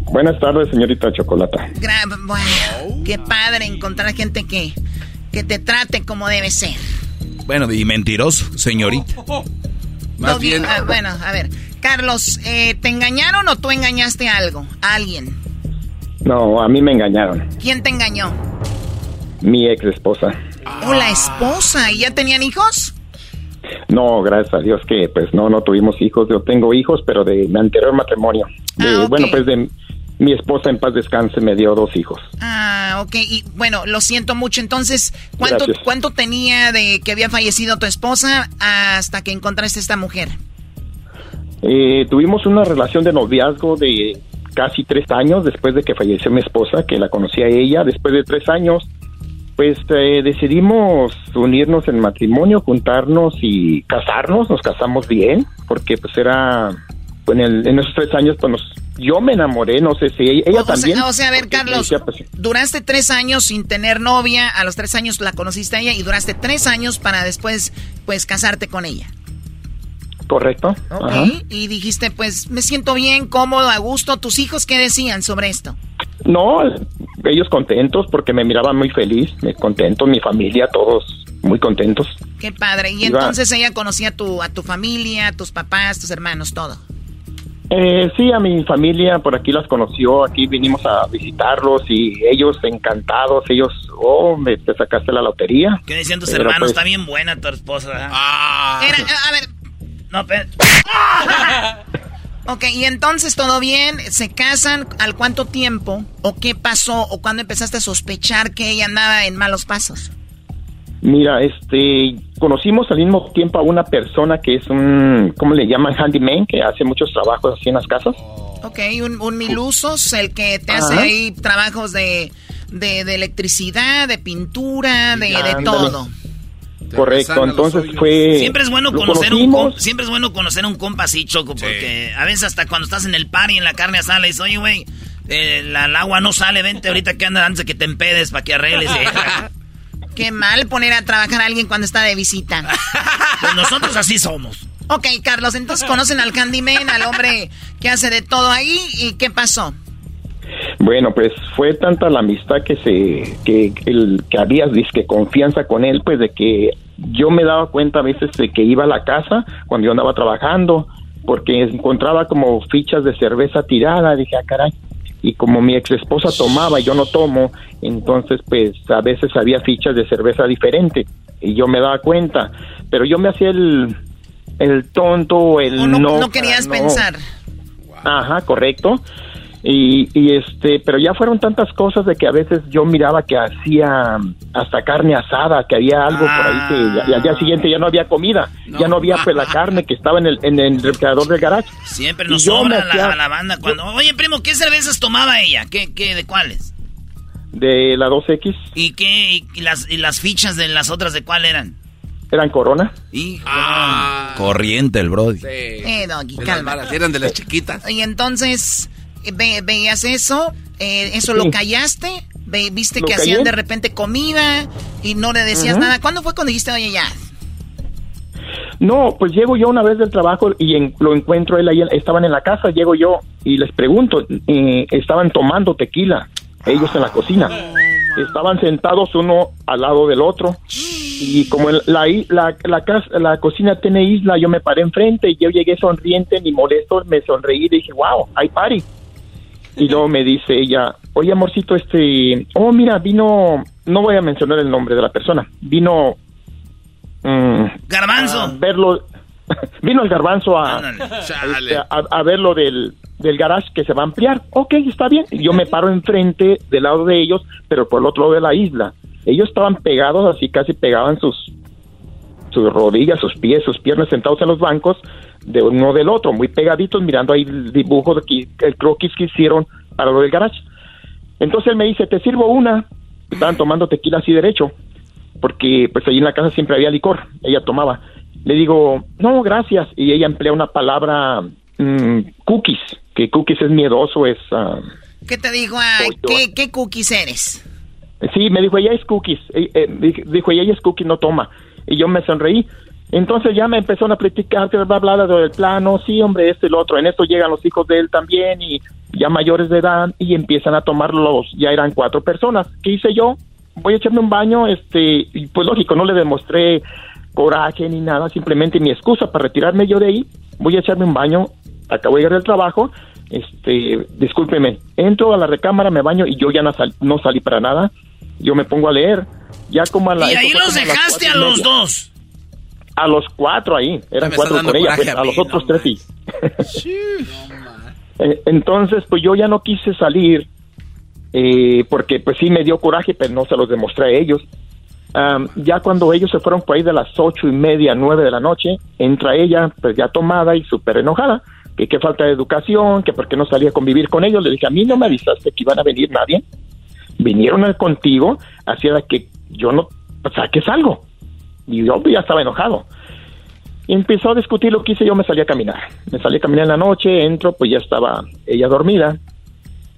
Buenas tardes, señorita Chocolata. bueno, qué padre encontrar gente que, que te trate como debe ser. Bueno, y mentiroso, señorita. Más bien. Ah, bueno, a ver, Carlos, eh, ¿te engañaron o tú engañaste a algo? ¿A alguien? No, a mí me engañaron. ¿Quién te engañó? Mi ex esposa. ¿O la esposa? ¿Y ya tenían hijos? No, gracias a Dios que pues no, no tuvimos hijos. Yo tengo hijos, pero de mi anterior matrimonio. Ah, bueno, pues de mi esposa en paz descanse me dio dos hijos. Ah, ok. Y bueno, lo siento mucho. Entonces, ¿cuánto, ¿cuánto tenía de que había fallecido tu esposa hasta que encontraste esta mujer? Eh, tuvimos una relación de noviazgo de casi tres años después de que falleció mi esposa, que la conocí a ella. Después de tres años pues eh, decidimos unirnos en matrimonio, juntarnos y casarnos. Nos casamos bien, porque pues era, en, en esos tres años, pues yo me enamoré, no sé si ella, también. o sea, a ver, Carlos, pues, duraste tres años sin tener novia, a los tres años la conociste a ella y duraste tres años para después, pues, casarte con ella. Correcto. Ok, y dijiste, pues, me siento bien, cómodo, a gusto. ¿Tus hijos qué decían sobre esto? No, ellos contentos porque me miraban muy feliz, me contentos, mi familia, todos muy contentos. Qué padre. Y entonces ella conocía a tu, a tu familia, a tus papás, tus hermanos, todo. Eh, sí, a mi familia por aquí las conoció, aquí vinimos a visitarlos y ellos encantados, ellos, oh, me te sacaste la lotería. ¿Qué decían tus hermanos? Pues Está bien buena tu esposa. Ah. a ver, no, pero... Ok, y entonces todo bien, se casan, ¿al cuánto tiempo? ¿O qué pasó? ¿O cuándo empezaste a sospechar que ella andaba en malos pasos? Mira, este, conocimos al mismo tiempo a una persona que es un, ¿cómo le llaman? Handyman, que hace muchos trabajos así en las casas. Ok, un, un milusos, el que te hace ahí trabajos de, de, electricidad, de pintura, de, de todo. Correcto, entonces fue... Siempre es bueno conocer un compa, siempre es bueno conocer un compa así, Choco, porque a veces hasta cuando estás en el par y en la carne asada le dices, oye, güey, eh, el agua no sale, vente ahorita que anda antes de que te empedes para que arregles. Qué mal poner a trabajar a alguien cuando está de visita. Pues nosotros así somos. Ok, Carlos, entonces conocen al Candyman, al hombre que hace de todo ahí, ¿y qué pasó? Bueno, pues fue tanta la amistad que se que el que había disque confianza con él, pues de que yo me daba cuenta a veces de que iba a la casa cuando yo andaba trabajando, porque encontraba como fichas de cerveza tirada, dije, ah, caray. Y como mi ex esposa tomaba y yo no tomo, entonces pues a veces había fichas de cerveza diferente y yo me daba cuenta, pero yo me hacía el el tonto, el no, no, querías pensar. Ajá, correcto. Y, y, este, pero ya fueron tantas cosas de que a veces yo miraba que hacía hasta carne asada, que había algo por ahí que al día siguiente ya no había comida, ya no había pues la carne que estaba en el, en el refrigerador del garage. Siempre nos sobra la, la, banda cuando, oye primo, ¿qué cervezas tomaba ella? ¿Qué, qué, de cuáles? De la 2X. ¿Y qué, y las, y las fichas de las otras de cuál eran? Eran Corona. Y ah. corriente el Brody. Sí. Eh, doggy, calma. eran de las chiquitas. Y entonces veías eso, eh, eso lo callaste, viste que hacían de repente comida y no le decías nada. ¿Cuándo fue cuando dijiste, oye, ya? No, pues llego yo una vez del trabajo y lo encuentro él ahí, estaban en la casa, llego yo y les pregunto, eh, estaban tomando tequila, ellos en la cocina. Estaban sentados uno al lado del otro y como la, la, la, la, cocina tiene isla, yo me paré enfrente y yo llegué sonriente, ni molesto, me sonreí y dije, wow, hay party. Y luego me dice ella, oye amorcito, este, oh mira, vino, no voy a mencionar el nombre de la persona, vino... Mm, garbanzo. A verlo, vino el garbanzo a, a, ver lo del, del garage que se va a ampliar. Ok, está bien. Yo me paro enfrente del lado de ellos, pero por el otro lado de la isla. Ellos estaban pegados, así casi pegaban sus, sus rodillas, sus pies, sus piernas sentados en los bancos de uno del otro, muy pegaditos, mirando ahí el dibujo, de que, el croquis que hicieron para lo del garage. Entonces él me dice, te sirvo una. Estaban tomando tequila así derecho, porque pues ahí en la casa siempre había licor, ella tomaba. Le digo, no, gracias. Y ella emplea una palabra, mm, cookies, que cookies es miedoso, es... Uh, ¿Qué te dijo? ¿qué, ¿qué, cookies eres? Sí, me dijo, ella es cookies. Eh, eh, dijo, ella es cookies, no toma. Y yo me sonreí. Entonces ya me empezaron a platicar, bla, bla, bla, del plano, sí, hombre, este y lo otro. En esto llegan los hijos de él también y ya mayores de edad y empiezan a tomar los, ya eran cuatro personas. ¿Qué hice yo? Voy a echarme un baño, este, y pues lógico, no le demostré coraje ni nada, simplemente mi excusa para retirarme yo de ahí, voy a echarme un baño, acabo de llegar del trabajo, este, discúlpeme, entro a la recámara, me baño y yo ya no, no salí para nada, yo me pongo a leer, ya como a la... Y ahí los dejaste a los dos. A los cuatro ahí, eran cuatro con ella, pues, a, los otros tres sí. Eh, entonces, pues yo ya no quise salir, eh, porque pues sí me dio coraje, pero no se los demostré a ellos. ya cuando ellos se fueron por ahí de las ocho y media, nueve de la noche, entra ella, pues ya tomada y súper enojada, que qué falta de educación, que por qué no salía a convivir con ellos. Le dije, a mí no me avisaste que iban a venir nadie. Vinieron contigo, hacía que yo no saques algo. Y yo ya estaba enojado. Y empezó a discutir lo que hice, yo me salí a caminar. Me salí a caminar en la noche, entro, pues ya estaba ella dormida.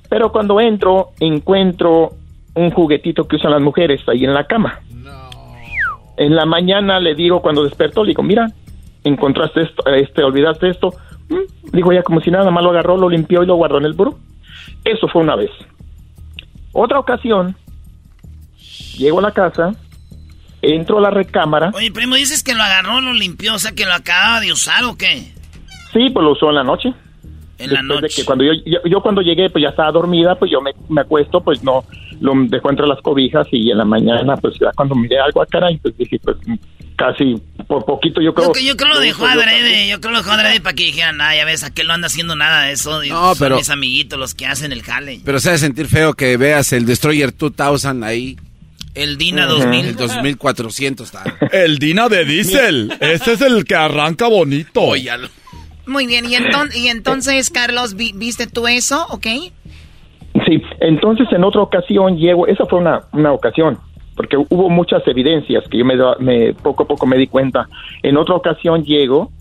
Pero cuando entro, encuentro un juguetito que usan las mujeres ahí en la cama. En la mañana le digo, cuando despertó, le digo, mira, encontraste esto, este, olvidaste esto. Mm, digo, ya como si nada más lo agarró, lo limpió y lo guardó en el buró. Eso fue una vez. Otra ocasión, llego a la casa, entro a la recámara. Oye, primo, dices que lo agarró, lo limpió, o sea, que lo acababa de usar o qué? Sí, pues lo usó en la noche. En la noche. que cuando yo, yo, cuando llegué, pues ya estaba dormida, pues yo me, me, acuesto, pues no, lo dejó entre las cobijas y en la mañana, pues ya cuando miré algo a cara, pues dije, pues casi por poquito yo creo. Yo, yo creo lo dejó adrede, yo creo lo dejó adrede para que dijeran, ah, ya ves, aquel no anda haciendo nada de eso. No, pero. mis amiguitos los que hacen el jale. Pero se hace sentir feo que veas el Destroyer 2000 ahí. El Dina 2000. El 2400 está. El Dina de diésel. Ese es el que arranca bonito. Muy bien, y, y entonces, Carlos, ¿viste tú eso, ok? Sí, entonces en otra ocasión llego, esa fue una, una ocasión, porque hubo muchas evidencias que yo me, me poco a poco me di cuenta. En otra ocasión llego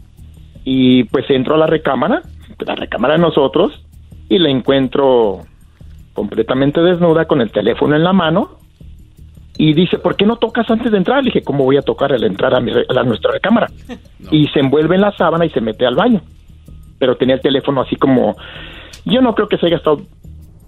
y pues entro a la recámara, la recámara de nosotros, y la encuentro completamente desnuda con el teléfono en la mano y dice, ¿por qué no tocas antes de entrar? Le dije, ¿cómo voy a tocar al entrar a, nuestra recámara? Y se envuelve en la sábana y se mete al baño. Pero tenía el teléfono así como, yo no creo que se haya estado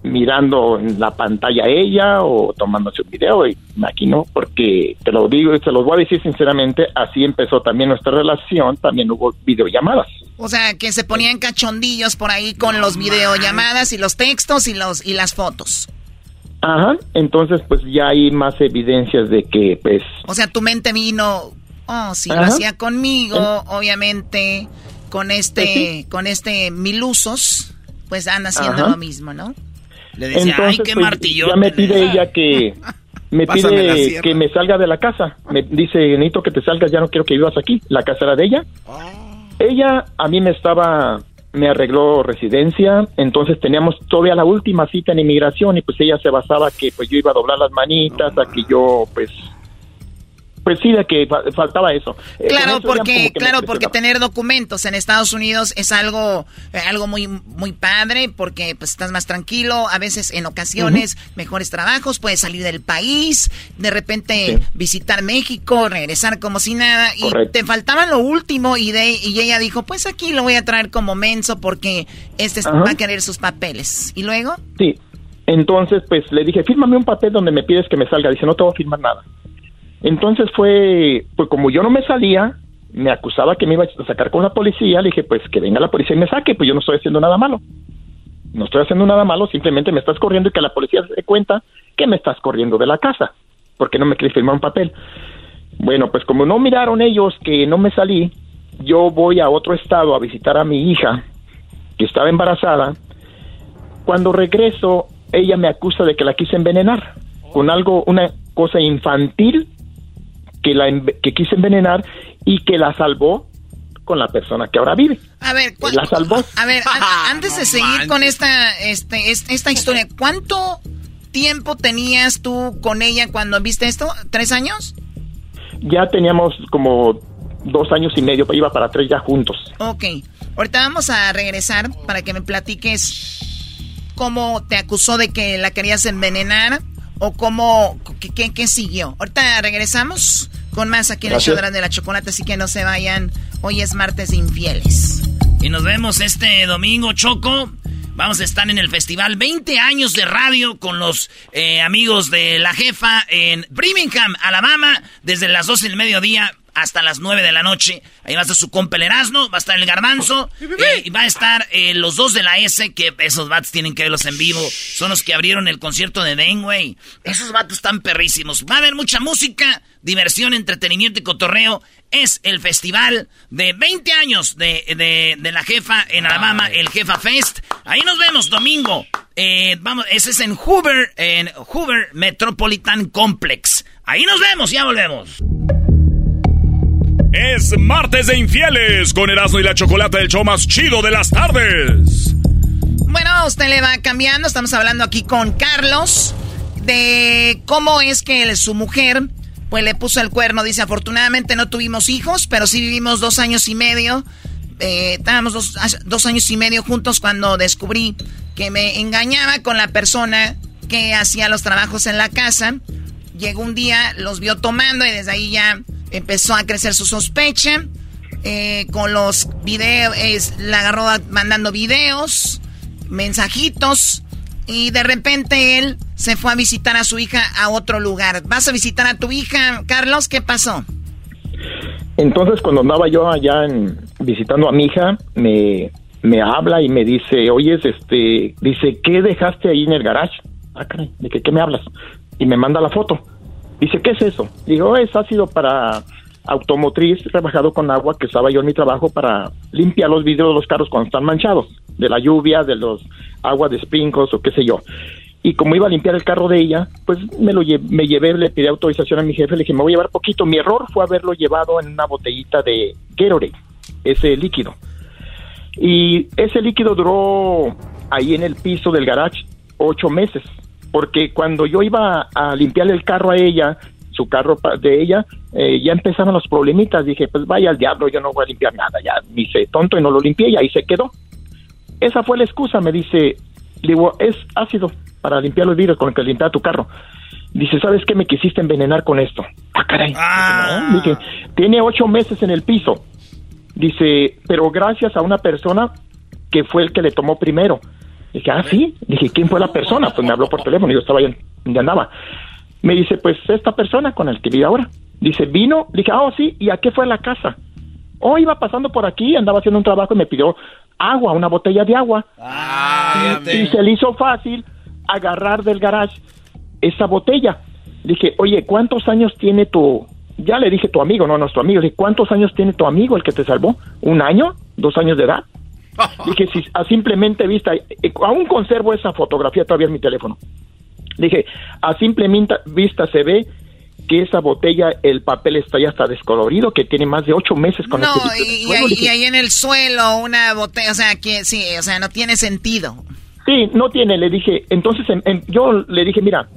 mirando en la pantalla ella o tomándose un video y aquí no, porque te lo digo y te lo voy a decir sinceramente, así empezó también nuestra relación, también hubo videollamadas. O sea, que se ponían cachondillos por ahí con los videollamadas y los textos y los y las fotos. Ajá, entonces pues ya hay más evidencias de que pues... O sea, tu mente vino, oh, si lo hacía conmigo, obviamente, con este, con este Milusos, pues anda haciendo lo mismo, ¿no? Le decía, ay, qué pues, martillo. Ya me pide ella que me pide que me salga de la casa. Me dice, necesito que te salgas, ya no quiero que vivas aquí. La casa era de ella. Ah. Ella a mí me estaba, me arregló residencia, entonces teníamos todavía la última cita en inmigración y pues ella se basaba que pues yo iba a doblar las manitas, a que yo pues pues sí, de que faltaba eso. Eh, claro, porque, claro, porque tener documentos en Estados Unidos es algo, eh, algo muy, muy padre, porque pues estás más tranquilo, a veces en ocasiones mejores trabajos, puedes salir del país, de repente visitar México, regresar como si nada, y te faltaba lo último y de, y ella dijo, pues aquí lo voy a traer como menso porque este va a querer sus papeles. ¿Y luego? Sí. Entonces, pues le dije, fírmame un papel donde me pides que me salga. Dice, no te voy a firmar nada. Entonces fue, pues como yo no me salía, me acusaba que me iba a sacar con la policía, le dije, pues que venga la policía y me saque, pues yo no estoy haciendo nada malo. No estoy haciendo nada malo, simplemente me estás corriendo y que la policía se dé cuenta que me estás corriendo de la casa, porque no me quieres firmar un papel. Bueno, pues como no miraron ellos que no me salí, yo voy a otro estado a visitar a mi hija, que estaba embarazada. Cuando regreso, ella me acusa de que la quise envenenar con algo, una cosa infantil que, la, que quise envenenar y que la salvó con la persona que ahora vive. A ver, la salvó. A ver, antes de seguir con esta, este, esta historia, ¿cuánto tiempo tenías tú con ella cuando viste esto? ¿Tres años? Ya teníamos como dos años y medio, iba para tres ya juntos. Ok, ahorita vamos a regresar para que me platiques cómo te acusó de que la querías envenenar o cómo, qué, siguió. Ahorita regresamos con más aquí en el show de la chocolate, así que no se vayan. Hoy es martes de infieles. Y nos vemos este domingo, Choco. Vamos a estar en el festival 20 años de radio con los eh, amigos de la jefa en Birmingham, Alabama, desde las 12 del mediodía hasta las 9 de la noche. Ahí va a estar su compa el Erasmo, va a estar el Garbanzo, eh, y va a estar eh, los dos de la S, que esos vatos tienen que verlos en vivo. Son los que abrieron el concierto de Den, güey. Esos vatos están perrísimos. Va a haber mucha música, diversión, entretenimiento y cotorreo. Es el festival de 20 años de, la jefa en Alabama, el Jefa Fest. Ahí nos vemos domingo. Eh, vamos, ese es en Hoover, en Hoover Metropolitan Complex. Ahí nos vemos, ya volvemos. Es martes de infieles con Erasmo y la Chocolata, el show más chido de las tardes. Bueno, usted le va cambiando. Estamos hablando aquí con Carlos de cómo es que su mujer pues le puso el cuerno. Dice, afortunadamente no tuvimos hijos, pero sí vivimos dos años y medio. Eh, estábamos dos, dos años y medio juntos cuando descubrí que me engañaba con la persona que hacía los trabajos en la casa. Llegó un día, los vio tomando y desde ahí ya empezó a crecer su sospecha. Eh, con los videos, la agarró mandando videos, mensajitos. Y de repente él se fue a visitar a su hija a otro lugar. ¿Vas a visitar a tu hija, Carlos? ¿Qué pasó? Entonces, cuando andaba yo allá en, visitando a mi hija, me, me habla y me dice, oye, este, dice, ¿qué dejaste ahí en el garage? Ah, ¿de qué, qué me hablas? Y me manda la foto. Dice, ¿qué es eso? Digo, es ácido para automotriz rebajado con agua que estaba yo en mi trabajo para limpiar los vidrios de los carros cuando están manchados, de la lluvia, de los aguas de sprinkles o qué sé yo. Y como iba a limpiar el carro de ella, pues me lo me llevé, le pedí autorización a mi jefe, le dije, me voy a llevar poquito. Mi error fue haberlo llevado en una botellita de Gatorade, ese líquido. Y ese líquido duró ahí en el piso del garage ocho meses porque cuando yo iba a limpiarle el carro a ella, su carro de ella, eh, ya empezaron los problemitas. Dije, pues vaya al diablo, yo no voy a limpiar nada. Ya me hice tonto y no lo limpié y ahí se quedó. Esa fue la excusa, me dice, digo, es ácido para limpiar los vidrios con el que limpiar tu carro. Dice, ¿sabes qué? Me quisiste envenenar con esto. Ah, caray. Dije, "No". Dije, tiene ocho meses en el piso. Dice, pero gracias a una persona que fue el que le tomó primero. Dije, ah, sí. Dije, ¿quién fue la persona? Pues me habló por teléfono, yo estaba ahí donde andaba. Me dice, pues esta persona con el que vive ahora. Dice, vino. Dije, ah, oh, sí. ¿Y a qué fue la casa? Oh, iba pasando por aquí, andaba haciendo un trabajo y me pidió agua, una botella de agua. y, y se le hizo fácil agarrar del garage esa botella. Dije, oye, ¿cuántos años tiene tu... Ya le dije tu amigo, no nuestro amigo. Dije, ¿cuántos años tiene tu amigo, el que te salvó? ¿Un año? ¿Dos años de edad? Dije, si a simple vista, eh, aún conservo esa fotografía todavía en mi teléfono. Dije, a simple minta- vista se ve que esa botella, el papel está ya está descolorido, que tiene más de ocho meses con No, este y, y Bueno, ahí, dije, y ahí en el suelo una botella, o sea, que sí, o sea, no tiene sentido. Sí, no tiene, le dije. Entonces em, yo le dije, mira,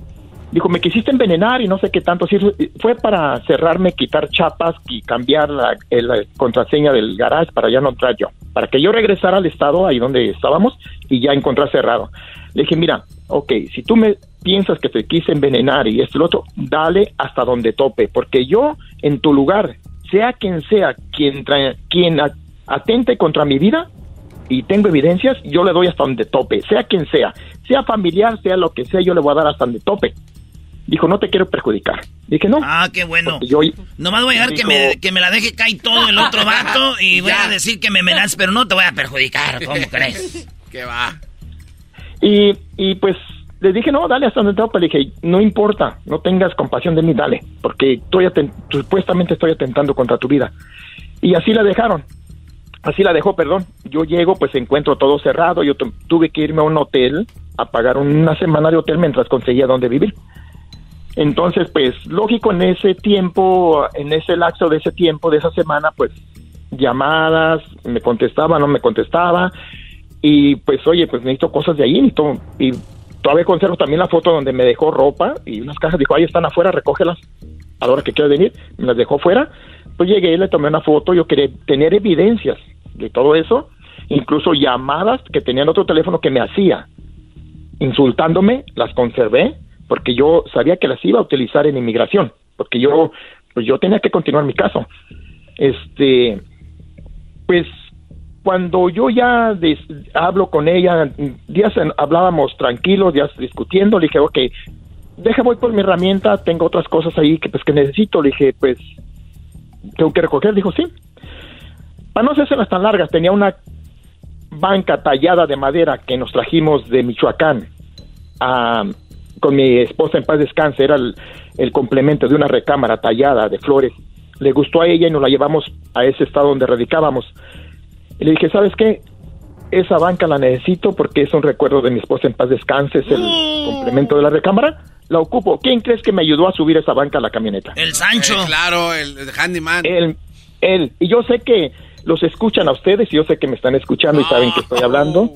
dijo, me quisiste envenenar y no sé qué tanto. Sí, fue para cerrarme, quitar chapas y cambiar la, la contraseña del garage para ya no entrar yo. Para que yo regresara al estado ahí donde estábamos y ya encontrar cerrado. Le dije, mira, ok, si tú me piensas que te quise envenenar y esto y lo otro, dale hasta donde tope. Porque yo, en tu lugar, sea quien sea quien, tra- quien atente contra mi vida, y tengo evidencias, yo le doy hasta donde tope, sea quien sea, sea familiar, sea lo que sea, yo le voy a dar hasta donde tope. Dijo, no te quiero perjudicar. Dije, no. Ah, qué bueno. Yo- Nomás voy a dejar que, me, que me la deje caer todo el otro vato y voy a decir que me amenazas, pero no te voy a perjudicar, ¿cómo crees? ¿Qué va? Y, y pues le dije, no, dale hasta donde tope. Le dije, no importa, no tengas compasión de mí, dale, porque estoy supuestamente estoy atentando contra tu vida. Y así la dejaron. Así la dejó, perdón. Yo llego, pues encuentro todo cerrado. Yo tu- tuve que irme a un hotel a pagar una semana de hotel mientras conseguía dónde vivir. Entonces, pues lógico, en ese tiempo, en ese lapso de ese tiempo, de esa semana, pues llamadas, me contestaba, no me contestaba. Y pues, oye, pues necesito cosas de ahí. necesito- y todavía conservo también la foto donde me dejó ropa y unas cajas. Dijo, ahí están afuera, recógelas a la hora que quiera venir. Me las dejó fuera. Pues llegué, le tomé una foto. Yo quería tener evidencias de todo eso. Incluso llamadas que tenía en otro teléfono que me hacía insultándome, las conservé porque yo sabía que las iba a utilizar en inmigración, porque yo pues yo tenía que continuar mi caso. Este pues cuando yo ya des- hablo con ella, días hablábamos tranquilos, días discutiendo, le dije, ok, deja voy por mi herramienta, tengo otras cosas ahí que pues que necesito, le dije, pues tengo que recoger, dijo, sí. Para no hacerlas tan largas, tenía una banca tallada de madera que nos trajimos de Michoacán a- con mi esposa en paz descanse, era el, el complemento de una recámara tallada de flores. Le gustó a ella y nos la llevamos a ese estado donde radicábamos. Y le dije, ¿sabes qué? Esa banca la necesito porque es un recuerdo de mi esposa en paz descanse, es el complemento de la recámara. La ocupo. ¿Quién crees que me ayudó a subir esa banca a la camioneta? El Sancho. Eh, claro, el, el handyman. Él, él. Y yo sé que los escuchan a ustedes y yo sé que me están escuchando y saben que estoy hablando.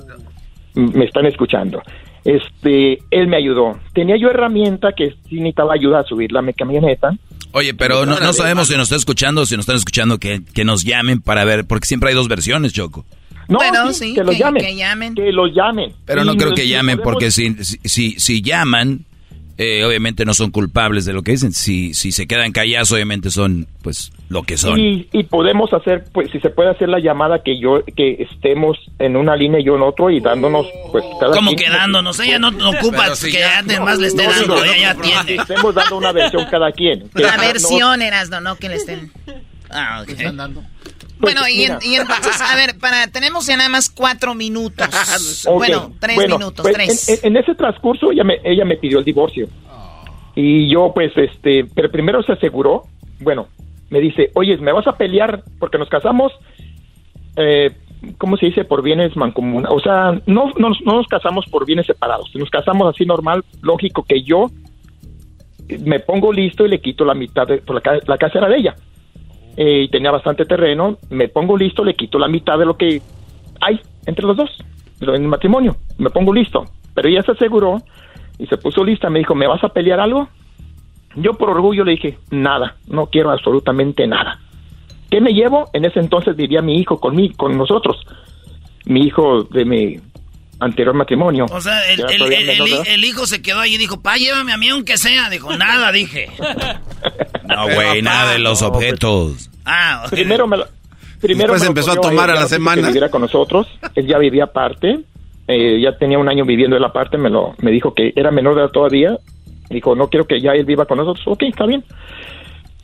M- Me están escuchando. Este, él me ayudó. Tenía yo herramienta que sí necesitaba ayuda a subir la mi camioneta. Oye, pero no, no sabemos si nos está escuchando o si nos están escuchando que, que nos llamen para ver, porque siempre hay dos versiones, Choco. No, Bueno, sí, sí, que los que- llamen. que llamen. Que los llamen. Pero Y no creo que llamen, podemos- porque si, si, si, si llaman, eh, obviamente no son culpables de lo que dicen. Si, si se quedan callados, obviamente son, pues, lo que son. Y, y podemos hacer, pues, si se puede hacer la llamada que yo, que estemos en una línea y yo en otro y dándonos, pues, cada Como quien- quedándonos, ella no, no ocupa si que ya- alguien no, le esté no, dando, no, ella ya no, tiene. Estemos dando una versión cada quien. Que La no- versión, Erasno, no que le estén... Ah, ok. Bueno, Pues, y, en- y entonces, a ver, para tenemos ya nada más cuatro minutos. Ok, Bueno, tres bueno, minutos, pues, tres. En, en- en ese transcurso ella me, ella me pidió el divorcio. Y yo, pues, este, pero primero se aseguró, bueno, me dice, oye, ¿me vas a pelear porque nos casamos? Eh, ¿Cómo se dice? Por bienes mancomunados. O sea, no, no, no nos casamos por bienes separados. Nos casamos así normal, lógico que yo me pongo listo y le quito la mitad de, por la, ca- la casa era de ella. Eh, y tenía bastante terreno, me pongo listo, le quito la mitad de lo que hay entre los dos, en el matrimonio, me pongo listo. Pero ella se aseguró y se puso lista, me dijo, ¿me vas a pelear algo? Yo por orgullo le dije, nada, no quiero absolutamente nada. ¿Qué me llevo? En ese entonces vivía mi hijo conmigo, con nosotros. Mi hijo de mi anterior matrimonio. O sea, el, el, hijo se quedó ahí y dijo, pa, llévame a mí aunque sea. Dijo, nada, dije. no, güey, nada de los pues, objetos. ah, Primero me lo... Primero Después empezó a tomar a la semana. Que viviera con nosotros. Él ya vivía aparte. Eh, ya tenía un año viviendo en la parte. Me, lo, me dijo que era menor de edad todavía. Dijo, no quiero que ya él viva con nosotros. Ok, está bien.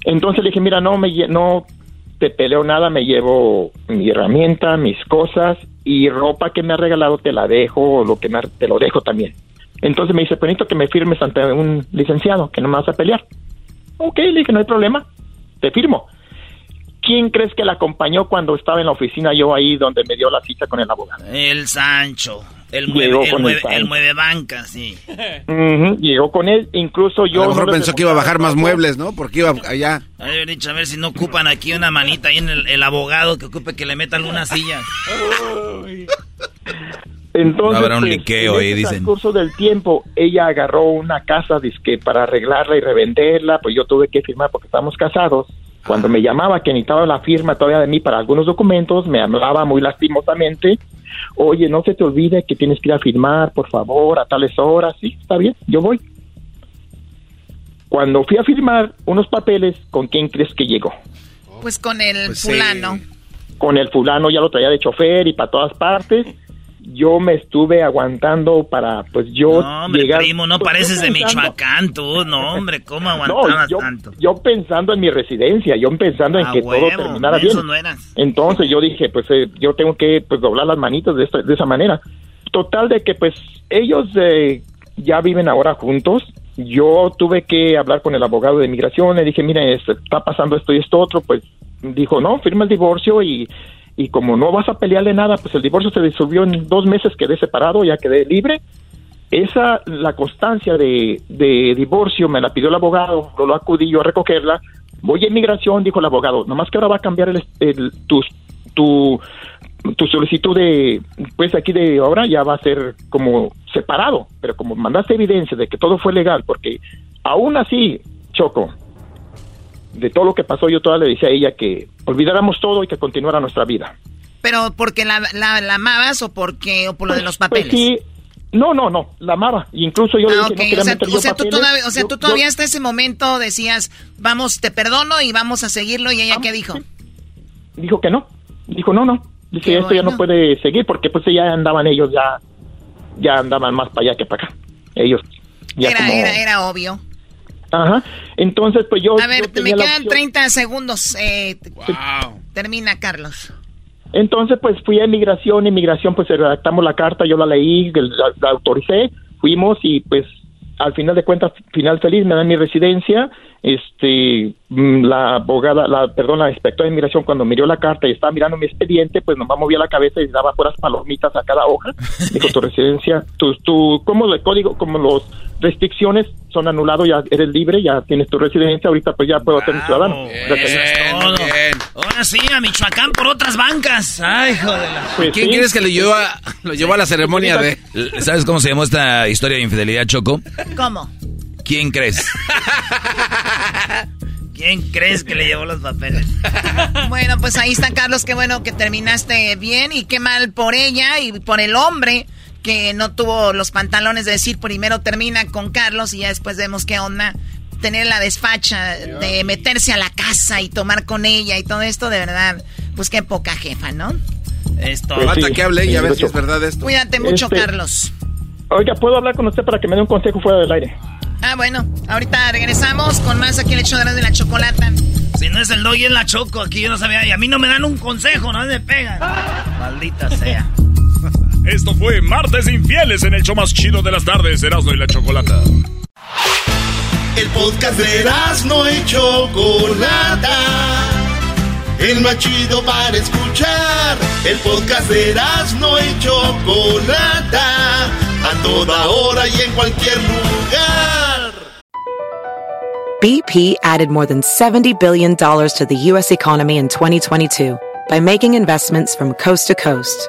Entonces le dije, mira, no, me, no te peleo nada, me llevo mi herramienta, mis cosas y ropa que me ha regalado te la dejo, lo que me te lo dejo también. Entonces me dice, pues que me firmes ante un licenciado, que no me vas a pelear. Ok, le dije, no hay problema, te firmo. ¿Quién crees que la acompañó cuando estaba en la oficina yo ahí donde me dio la cita con el abogado? El Sancho. El mueve, el, mueve, banca, sí. llegó con él, incluso yo... A lo mejor pensó que iba a bajar más muebles, ¿no? Porque iba allá. Haber dicho, a ver si no ocupan aquí una manita ahí en el, abogado que ocupe que le metan una silla. Entonces, habrá un pues, liqueo en ahí, dicen. curso del tiempo, ella agarró una casa disque para arreglarla y revenderla, pues yo tuve que firmar porque estamos casados. Cuando me llamaba que necesitaba la firma todavía de mí para algunos documentos, me hablaba muy lastimosamente. Oye, no se te olvide que tienes que ir a firmar, por favor, a tales horas. Sí, está bien, yo voy. Cuando fui a firmar unos papeles, ¿con quién crees que llegó? Pues con el pues fulano. Con el fulano, ya lo traía de chofer y para todas partes yo me estuve aguantando para, pues yo no, hombre, primo, no pues, pareces de Michoacán, tú, no, hombre, ¿cómo aguantabas yo, tanto? Yo pensando en mi residencia, yo pensando en que todo terminara bien. Entonces yo dije, pues eh, yo tengo que pues doblar las manitos de, de esa manera. Total de que pues ellos eh, ya viven ahora juntos. Yo tuve que hablar con el abogado de inmigración, le dije, mire, está pasando esto y esto otro, pues dijo, no, firma el divorcio y y como no vas a pelearle nada, pues el divorcio se disolvió en dos meses, quedé separado, ya quedé libre. Esa, la constancia de, de divorcio me la pidió el abogado, lo, acudí yo a recogerla. Voy a inmigración, dijo el abogado, nomás que ahora va a cambiar el, tu, tu, tu solicitud de, pues aquí de obra ya va a ser como separado, pero como mandaste evidencia de que todo fue legal, porque aún así, Choco, de todo lo que pasó, yo todavía le decía a ella que olvidáramos todo y que continuara nuestra vida. ¿Pero porque la, la, amabas o, porque, o por lo de los pues, pues papeles? sí, no, no, no, la amaba. Incluso yo le dije que no o sea, o sea, tú todavía, o sea, tú todavía hasta ese momento decías, vamos, te perdono y vamos a seguirlo. ¿Y ella qué dijo? Dijo que no. Dijo, no, no. Dice, esto ya no puede seguir porque pues ya andaban ellos, ya ya andaban más para allá que para acá. Ellos ya era, era, era obvio. Ajá. Entonces, pues yo. A ver, me quedan 30 segundos. Eh, Termina, Carlos. Entonces, pues fui a inmigración. Inmigración, pues redactamos la carta, yo la leí, la autoricé. Fuimos y, pues, al final de cuentas, final feliz, me dan mi residencia este mm, la abogada, la perdón, la inspectora de inmigración cuando miró la carta y estaba mirando mi expediente, pues nomás movía la cabeza y daba puras palomitas a cada hoja. Dijo tu residencia, tu, tu, como el código, como los restricciones son anulados, ya eres libre, ya tienes tu residencia, ahorita pues ya puedo ser un ciudadano. Ahora sí, a Michoacán por otras bancas. Ay, joder. Pues ¿Quién quieres que lo llevó a, lo llevó a la ceremonia de... ¿Sabes cómo se llamó esta historia de infidelidad, Choco? ¿Cómo? ¿Quién crees? ¿Quién crees que le llevó los papeles? bueno, pues ahí está, Carlos. Qué bueno que terminaste bien y qué mal por ella y por el hombre que no tuvo los pantalones de decir primero termina con Carlos y ya después vemos qué onda. Tener la desfacha de meterse a la casa y tomar con ella y todo esto, de verdad, pues qué poca jefa, ¿no? Esto. Falta que hable y a ver si es verdad esto. Cuídate mucho, este, Carlos. Oiga, ¿puedo hablar con usted para que me dé un consejo fuera del aire? Ah, bueno, ahorita regresamos con más aquí en el hecho de la chocolata. Si no es el doy, es la choco. Aquí yo no sabía. Y a mí no me dan un consejo, no me pegan. Maldita sea. Esto fue Martes Infieles en el show más chido de las tardes, Erasmo y la Chocolata. El podcast de Erasmo y Chocolata. El más chido para escuchar. El podcast de Erasmo y Chocolata a toda hora y en cualquier lugar. BP added more than $70 billion to the U.S. economy in 2022 by making investments from coast to coast.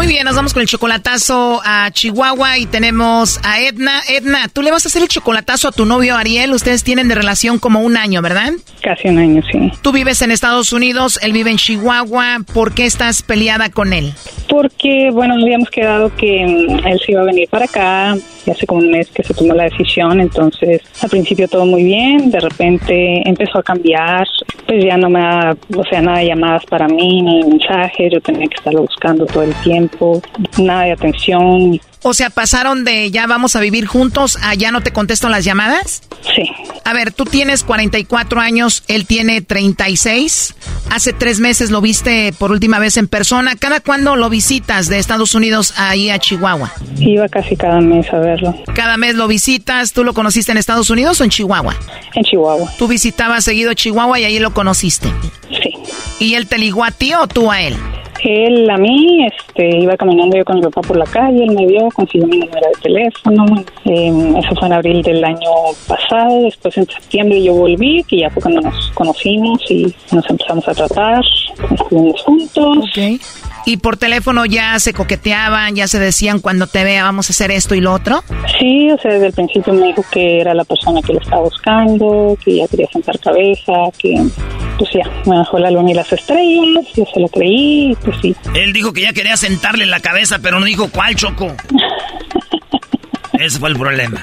Muy bien, nos vamos con el chocolatazo a Chihuahua y tenemos a Edna. Edna, tú le vas a hacer el chocolatazo a tu novio Ariel. Ustedes tienen de relación como un año, ¿verdad? Casi un año, sí. Tú vives en Estados Unidos, él vive en Chihuahua. ¿Por qué estás peleada con él? Porque, bueno, habíamos quedado que mm, él se iba a venir para acá. Y hace como un mes que se tomó la decisión. Entonces, al principio todo muy bien. De repente empezó a cambiar. Pues ya no me da, o sea, nada de llamadas para mí, ni mensajes. Yo tenía que estarlo buscando todo el tiempo. Nada de atención. O sea, pasaron de ya vamos a vivir juntos a ya no te contesto las llamadas. Sí. A ver, tú tienes 44 años, él tiene 36. Hace tres meses lo viste por última vez en persona. ¿Cada cuándo lo visitas de Estados Unidos ahí a Chihuahua? Iba casi cada mes a verlo. Cada mes lo visitas. ¿Tú lo conociste en Estados Unidos o en Chihuahua? En Chihuahua. Tú visitabas seguido Chihuahua y ahí lo conociste. Sí. ¿Y él te ligó a ti o tú a él? Él a mí, este, iba caminando yo con mi papá por la calle, él me vio, consiguió mi número de teléfono. Eh, eso fue en abril del año pasado. Después en septiembre yo volví, que ya fue cuando nos conocimos y nos empezamos a tratar. Estuvimos juntos. Okay. ¿Y por teléfono ya se coqueteaban, ya se decían cuando te vea vamos a hacer esto y lo otro? Sí, o sea, desde el principio me dijo que era la persona que lo estaba buscando, que ya quería sentar cabeza, que pues ya, me bajó la luna y las estrellas, yo se lo creí, pues sí. Él dijo que ya quería sentarle en la cabeza, pero no dijo cuál choco. Ese fue el problema.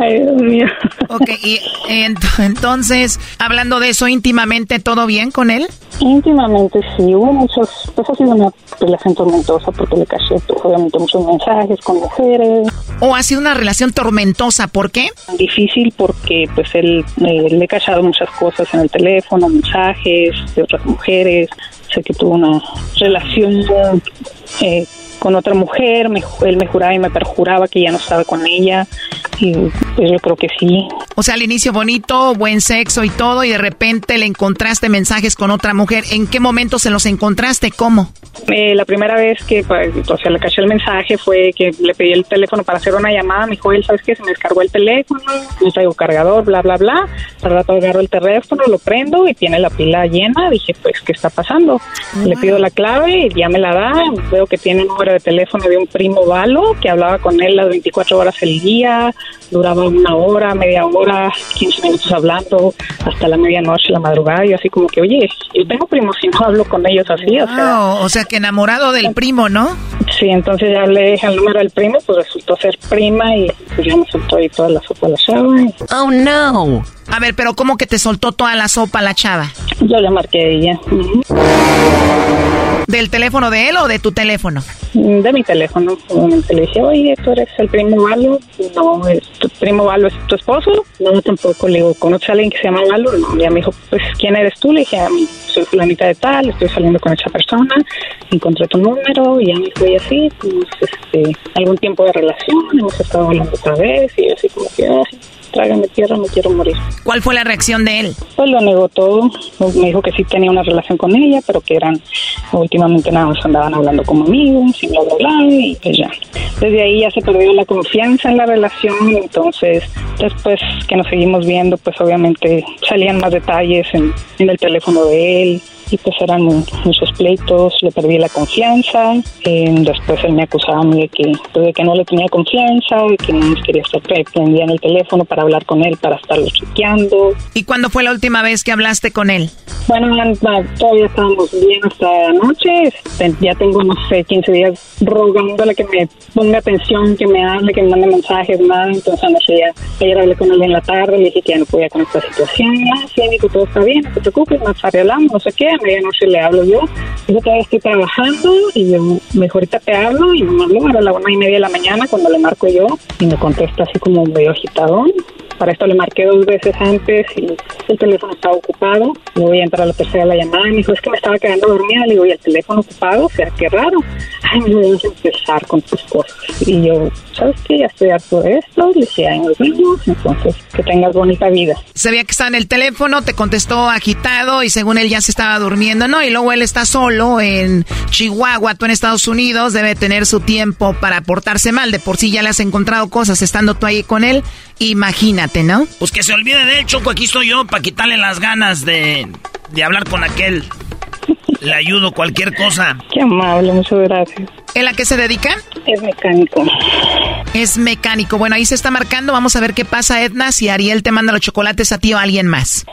Ay, Dios mío. Ok, y ent entonces, hablando de eso íntimamente, ¿todo bien con él? Íntimamente sí, hubo muchos, pues ha sido una relación tormentosa porque le caché pues, obviamente muchos mensajes con mujeres. ¿O ha sido una relación tormentosa? ¿Por qué? Difícil porque pues él eh, le he cachado muchas cosas en el teléfono, mensajes de otras mujeres, sé que tuvo una relación eh, con otra mujer, me, él me juraba y me perjuraba que ya no estaba con ella y pues yo creo que sí. O sea, al inicio bonito, buen sexo y todo y de repente le encontraste mensajes con otra mujer. ¿En qué momento se los encontraste? ¿Cómo? Eh, la primera vez que, pues, o sea, le caché el mensaje fue que le pedí el teléfono para hacer una llamada. Me dijo, él, ¿sabes qué? Se me descargó el teléfono, no traigo cargador, bla, bla, bla. Al rato agarro el teléfono, lo prendo y tiene la pila llena. Dije, pues, ¿qué está pasando? Le pido la clave y ya me la da. Veo que tiene un número de teléfono de un primo Valo que hablaba con él las 24 horas el día. Duraba una hora, media hora, 15 minutos hablando hasta la medianoche, la madrugada. Y así como que, oye, yo tengo primos y no hablo con ellos así. O sea, Oh, o sea que enamorado del primo, ¿no? Sí, entonces ya le dije el número del primo, pues resultó ser prima y pues ya me soltó ahí toda la sopa la chava. y Oh, no. A ver, pero ¿cómo que te soltó toda la sopa la chava? Yo le marqué a ella. ¿Del teléfono de él o de tu teléfono? De mi teléfono. Le dije, oye, tú eres el primo Valo. No, es tu primo Valo es tu esposo. No, tampoco. Le digo, ¿conoces a alguien que se llama Valo? No, ya me dijo, pues, ¿quién eres tú? Le dije, a mí, soy fulanita de tal, estoy saliendo con esa persona. Encontré tu número y ya me fui así. Pues, este, algún tiempo de relación, hemos estado hablando otra vez y así como que, ay, trágame tierra, me quiero morir. ¿Cuál fue la reacción de él? Pues lo negó todo. Me dijo que sí tenía una relación con ella, pero que eran últimamente nada más andaban hablando como amigos y bla, bla, bla. Y pues ya. Desde ahí ya se perdió la confianza en la relación. Entonces, después que nos seguimos viendo, pues obviamente salían más detalles en, en el teléfono de él. Y pues eran muchos pleitos, le perdí la confianza. Eh, después él me acusaba de que, pues, de que no le tenía confianza, de que no quería estar prendida en el teléfono para hablar con él, para estarlo chequeando. ¿Y cuándo fue la última vez que hablaste con él? Bueno, todavía estábamos bien hasta anoche. Este, Ya tengo, no sé, 15 días rogándole que me ponga atención, que me hable, que me mande mensajes, nada. Entonces, anoche ya, ayer hablé con él en la tarde, le dije que ya no podía con esta situación. Ah, sí, dijo, todo está bien, no te preocupes, más tarde hablamos, no sé qué. A medianoche le hablo yo. Yo todavía estoy trabajando y yo, mejor ahorita te hablo y me hablo a la una y media de la mañana cuando le marco yo y me contesta así como medio agitadón. Para esto le marqué dos veces antes y el teléfono estaba ocupado. Le voy a entrar a la tercera la llamada y me dijo, es que me estaba quedando dormida. Le digo, ¿y el teléfono ocupado? O sea, qué raro. Ay, me voy a empezar con tus cosas. Y yo, ¿sabes qué? Ya estoy harto de esto. Le decía, ay, nos vemos. Entonces, que tengas bonita vida. Se veía que estaba en el teléfono, te contestó agitado y según él ya se estaba durmiendo, ¿no? Y luego él está solo en Chihuahua, tú en Estados Unidos, debe tener su tiempo para portarse mal. De por sí ya le has encontrado cosas estando tú ahí con él. Imagínate, ¿no? Pues que se olvide de él, Choco. Aquí estoy yo para quitarle las ganas de, de hablar con aquel. Le ayudo cualquier cosa. Qué amable, muchas gracias. ¿En a qué se dedica? Es mecánico. Es mecánico. Bueno, ahí se está marcando. Vamos a ver qué pasa, Edna, si Ariel te manda los chocolates a ti o a alguien más.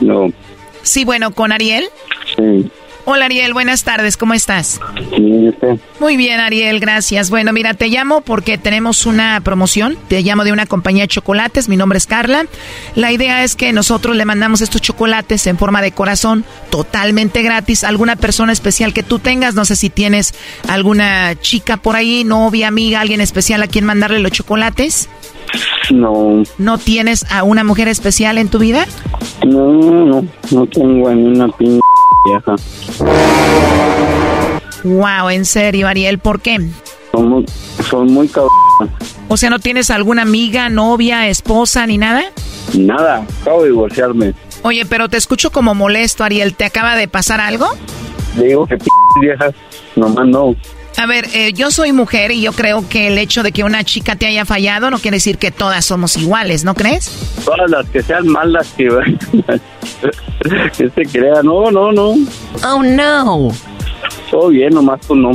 No. Sí, bueno, ¿con Ariel? Sí. Hola Ariel, buenas tardes, ¿cómo estás? Usted? Muy bien Ariel, gracias. Bueno, mira, te llamo porque tenemos una promoción, te llamo de una compañía de chocolates, mi nombre es Carla. La idea es que nosotros le mandamos estos chocolates en forma de corazón totalmente gratis a alguna persona especial que tú tengas, no sé si tienes alguna chica por ahí, novia, amiga, alguien especial a quien mandarle los chocolates. No. ¿No tienes a una mujer especial en tu vida? No, no, no tengo a una p vieja. Wow, en serio, Ariel, ¿por qué? Son muy, son muy O sea, ¿no tienes alguna amiga, novia, esposa ni nada? Nada, acabo de divorciarme. Oye, pero te escucho como molesto, Ariel. ¿Te acaba de pasar algo? digo que p viejas, nomás no. A ver, eh, yo soy mujer y yo creo que el hecho de que una chica te haya fallado no quiere decir que todas somos iguales, ¿no crees? Todas las que sean malas que, que se crean. No, no, no. Oh, no. Todo bien, nomás tú no.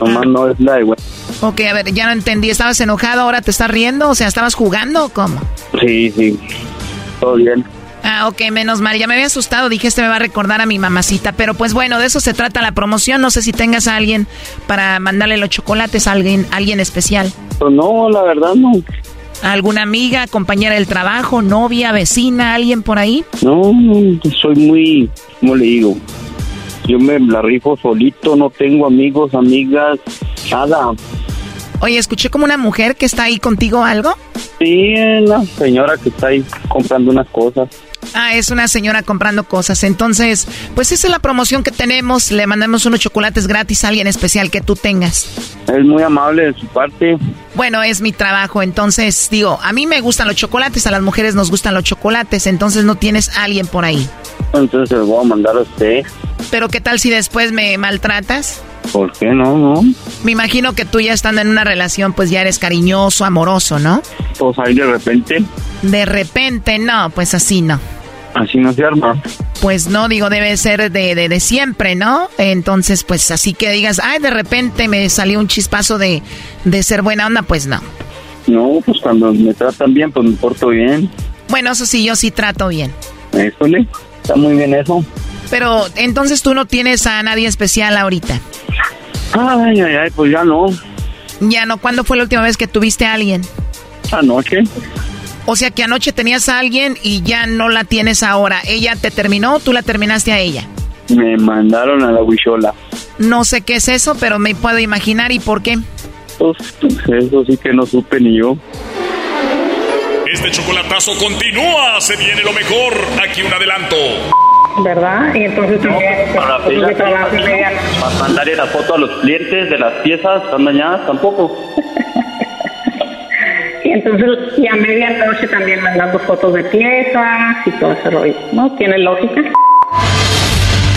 Nomás no es la de güey. Ok, a ver, ya no entendí. ¿Estabas enojado? ¿Ahora te estás riendo? O sea, ¿estabas jugando o cómo? Sí, sí. Todo bien. Ah, ok, menos mal. Ya me había asustado. Dije, este me va a recordar a mi mamacita. Pero pues bueno, de eso se trata la promoción. No sé si tengas a alguien para mandarle los chocolates a alguien, alguien especial. Pues no, la verdad no. ¿Alguna amiga, compañera del trabajo, novia, vecina, alguien por ahí? No, soy muy, ¿cómo le digo? Yo me la rifo solito, no tengo amigos, amigas, nada. Oye, escuché como una mujer que está ahí contigo algo. Sí, la señora que está ahí comprando unas cosas. Ah, es una señora comprando cosas. Entonces, pues esa es la promoción que tenemos. Le mandamos unos chocolates gratis a alguien especial que tú tengas. Es muy amable de su parte. Bueno, es mi trabajo. Entonces, digo, a mí me gustan los chocolates, a las mujeres nos gustan los chocolates. Entonces, no tienes a alguien por ahí. Entonces, se voy a mandar a usted. Pero, ¿qué tal si después me maltratas? ¿Por qué no? No. Me imagino que tú ya estando en una relación, pues ya eres cariñoso, amoroso, ¿no? Pues ahí de repente. De repente, no, pues así no. Así no se arma. Pues no, digo, debe ser de, de, siempre, ¿no? Entonces, pues así que digas, ay, de repente me salió un chispazo de, de ser buena onda, pues no. No, pues cuando me tratan bien, pues me porto bien. Bueno, eso sí, yo sí trato bien. Eso, está muy bien eso. Pero entonces tú no tienes a nadie especial ahorita. Ay, ay, ay, pues ya no. Ya no, ¿cuándo fue la última vez que tuviste a alguien? Anoche. O sea que anoche tenías a alguien y ya no la tienes ahora. ¿Ella te terminó o tú la terminaste a ella? Me mandaron a la huichola. No sé qué es eso, pero me puedo imaginar y por qué. Pues eso sí que no supe ni yo. Este chocolatazo continúa, se viene lo mejor. Aquí un adelanto. ¿Verdad? Y entonces también para, para mandarle la foto a los clientes de las piezas están dañadas tampoco. y entonces y a medianoche también mandando fotos de piezas y todo ese rollo, ¿no? ¿Tiene lógica?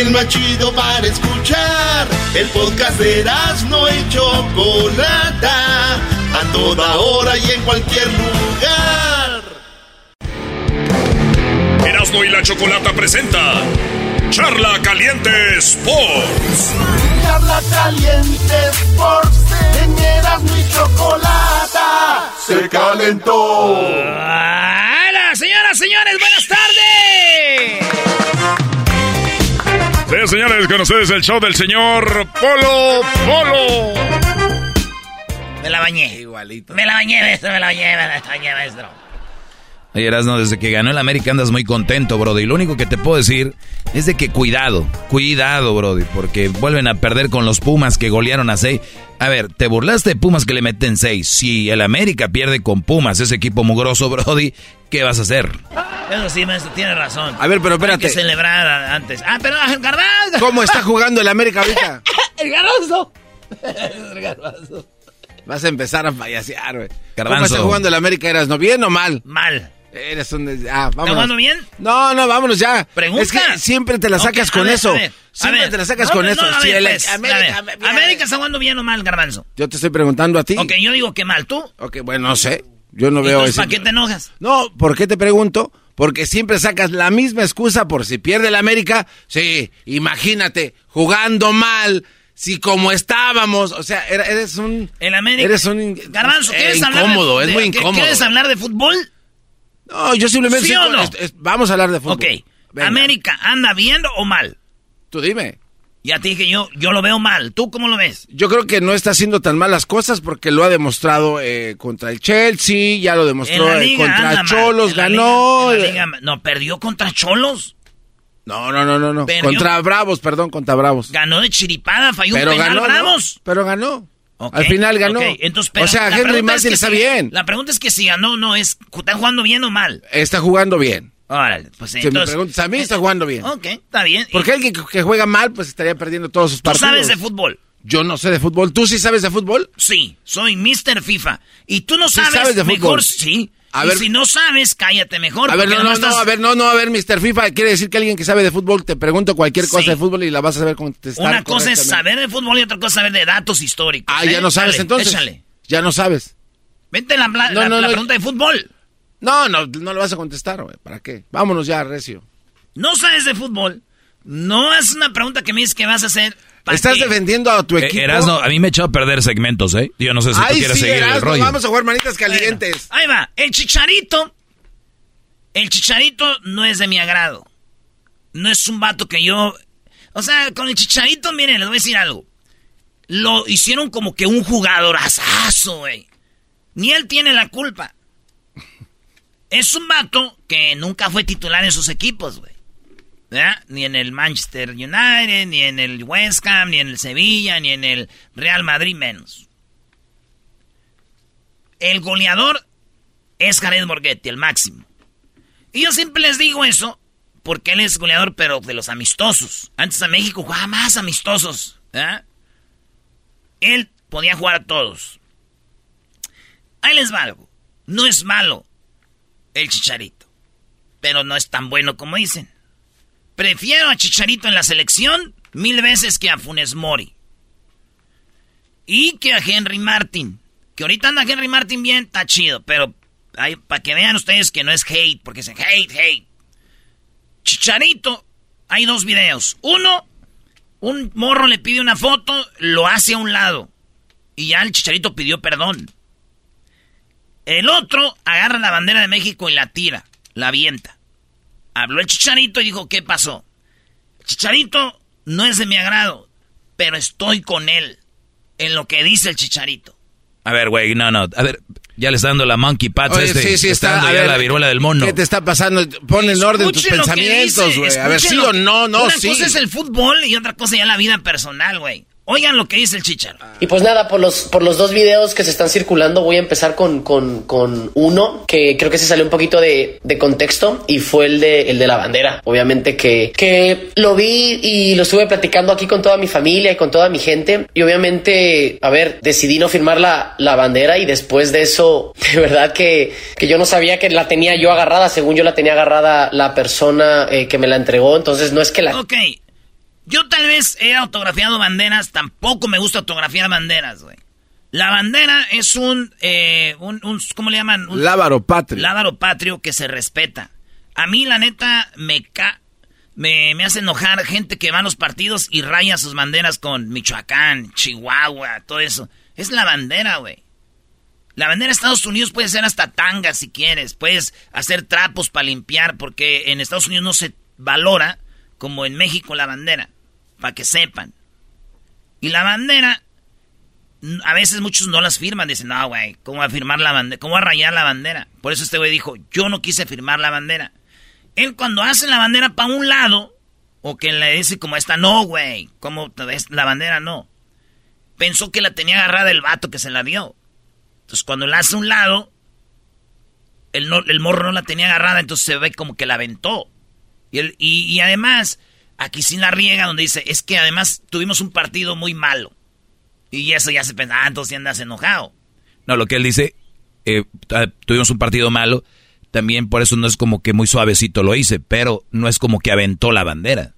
el más chido para escuchar. El podcast de no y Chocolata, a toda hora y en cualquier lugar. Erasmo y la Chocolata presenta Charla Caliente Sports. Charla Caliente Sports. En Erasmo y Chocolata se calentó. ¡Hola, señoras, señores! ¡Buenas tardes! Señores, con ustedes el show del señor Polo Polo. Me la bañé. Igualito. Me la bañé, maestro, me la bañé, me la bañé, maestro. Oye, Erasno, desde que ganó el América andas muy contento, Brody. Y lo único que te puedo decir es de que cuidado, cuidado, Brody, porque vuelven a perder con los Pumas que golearon a seis. A ver, te burlaste de Pumas que le meten seis. Si el América pierde con Pumas, ese equipo mugroso, Brody, ¿qué vas a hacer? Eso sí, maestro, tiene razón. A ver, pero espérate. Hay que celebrar antes. Ah, pero el garbanzo. ¿Cómo está jugando el América ahorita? el garbanzo. el garbanzo. Vas a empezar a payasear, güey. ¿Cómo está jugando el América? ¿Eras no bien o mal? Mal. Eres un... Ah, vámonos. jugando bien? No, no, vámonos ya. Pregunta. Es que siempre te la sacas con ver, eso. ver, siempre te la sacas No, con no, eso. a Si ver, el pues, América... a ver. América está jugando bien o mal, garbanzo. Yo te estoy preguntando a ti. Ok, yo digo que mal. ¿Tú? Ok, bueno, no sé. Yo no veo ese... ¿para qué te enojas? No, ¿por qué te pregunto? Porque siempre sacas la misma excusa por si pierde el América. Sí, imagínate, jugando mal, si como estábamos, o sea, eres un... El América. Eres un... Garbanzo, eh, ¿quieres hablar incómodo, de, es de- muy ¿qué- incómodo. ¿Quieres hablar de fútbol? No, yo simplemente... ¿Sí o no? es- es- vamos a hablar de fútbol. Ok. Venga, ¿América anda bien o mal? Tú dime. Ya te dije yo, yo lo veo mal. ¿Tú cómo lo ves? Yo creo que no está haciendo tan malas cosas porque lo ha demostrado eh, contra el Chelsea, ya lo demostró eh, contra mal. Cholos, ganó. liga- liga- no, perdió contra Cholos. No, no, no, no, no. Perdió. Contra Bravos, perdón, contra Bravos. Ganó de chiripada, falló Pero un penal ganó, ¿no? Bravos. Pero ganó. Al final ganó. entonces, pero o sea, Henry es Martin que está si- bien. La pregunta es que si ganó o no, es, ¿están jugando bien o mal? Está jugando bien. Órale, pues Si entonces... me preguntas a mí, está jugando bien. Ok, está bien. Porque alguien que, juega mal, pues estaría perdiendo todos sus ¿Tú partidos. sabes de fútbol? Yo no sé de fútbol. ¿Tú sí sabes de fútbol? Sí, soy Mr. FIFA. Y tú no Sí sabes, de fútbol. mejor sí. A y ver- si no sabes, cállate mejor. A ver, no, no, no, a ver, no, no, a ver, Mr. FIFA, quiere decir que alguien que sabe de fútbol te pregunto cualquier cosa Sí. de fútbol y la vas a saber contestar Una cosa es saber de fútbol y otra cosa es saber de datos históricos. Ah, ¿eh? ya no sabes entonces. Échale. Ya no sabes. Vente la, la, No, la- no, la no. pregunta de fútbol. No, no, no lo vas a contestar, güey. ¿Para qué? Vámonos ya, Recio. No sabes de fútbol. No es una pregunta que me dices que vas a hacer. ¿pa' Estás qué? defendiendo a tu Eh, equipo. Erasno, a mí me echó a perder segmentos, ¿eh? Yo no sé si tú quieres sí, seguir el Erasmo, rollo. vamos a jugar manitas calientes. Ahí va. El chicharito. El chicharito no es de mi agrado. No es un vato que yo. O sea, con el chicharito, miren, les voy a decir algo. Lo hicieron como que un jugadorazazo, güey. Ni él tiene la culpa. Es un vato que nunca fue titular en sus equipos, güey. Ni en el Manchester United, ni en el West Ham, ni en el Sevilla, ni en el Real Madrid menos. El goleador es Jared Borghetti, el máximo. Y yo siempre les digo eso porque él es goleador, pero de los amistosos. Antes a México jugaba más amistosos. ¿verdad? Él podía jugar a todos. Ahí les va. No es malo el Chicharito, pero no es tan bueno como dicen. Prefiero a Chicharito en la selección mil veces que a Funes Mori. Y que a Henry Martin. Que ahorita anda Henry Martin bien, está chido, pero para que vean ustedes que no es hate, porque dicen hate, hate. Chicharito, hay dos videos. Uno, un morro le pide una foto, lo hace a un lado. Y ya el chicharito pidió perdón. El otro agarra la bandera de México y la tira, la avienta. Habló el chicharito y dijo, ¿qué pasó? Chicharito no es de mi agrado, pero estoy con él en lo que dice el chicharito. A ver, güey, no, no. A ver, ya le está dando la monkey patch a Oye, este. sí, sí, está. dando a ya ver, la viruela del mono. ¿Qué te está pasando? Pon en orden tus Escuchen lo que pensamientos, dice, güey. A ver, sí o no, no, Una sí. cosa es el fútbol y otra cosa ya la vida personal, güey. Oigan lo que dice el chicharo. Y pues nada, por los, por los dos videos que se están circulando, voy a empezar con, con, con uno que creo que se salió un poquito de, de contexto y fue el de, el de la bandera. Obviamente que, que lo vi y lo estuve platicando aquí con toda mi familia y con toda mi gente. Y obviamente, a ver, decidí no firmar la, la bandera y después de eso, de verdad que, que yo no sabía que la tenía yo agarrada. Según yo la tenía agarrada la persona eh, que me la entregó. Entonces no es que la... Ok. Yo tal vez he autografiado banderas, tampoco me gusta autografiar banderas, güey. La bandera es un, eh, un, un- ¿cómo le llaman? Un Lábaro patrio. lábaro patrio que se respeta. A mí, la neta, me ca... Me, me hace enojar gente que va a los partidos y raya sus banderas con Michoacán, Chihuahua, todo eso. Es la bandera, güey. La bandera de Estados Unidos puede ser hasta tanga si quieres. Puedes hacer trapos para limpiar porque en Estados Unidos no se valora como en México la bandera. Para que sepan. Y la bandera, a veces muchos no las firman. Dicen, no, güey, ¿cómo va a firmar la bandera? ¿Cómo va a rayar la bandera? Por eso este güey dijo, yo no quise firmar la bandera. Él cuando hace la bandera para un lado, o que le dice como esta, no, güey, como la bandera no. Pensó que la tenía agarrada el vato que se la dio. Entonces cuando la hace a un lado, el, el morro no la tenía agarrada, entonces se ve como que la aventó. Y, y, además, aquí sin la riega donde dice, es que además tuvimos un partido muy malo. Y eso ya se pensaba, ah, entonces ya andas enojado. No, lo que él dice, eh, tuvimos un partido malo, también por eso no es como que muy suavecito lo hice, pero no es como que aventó la bandera.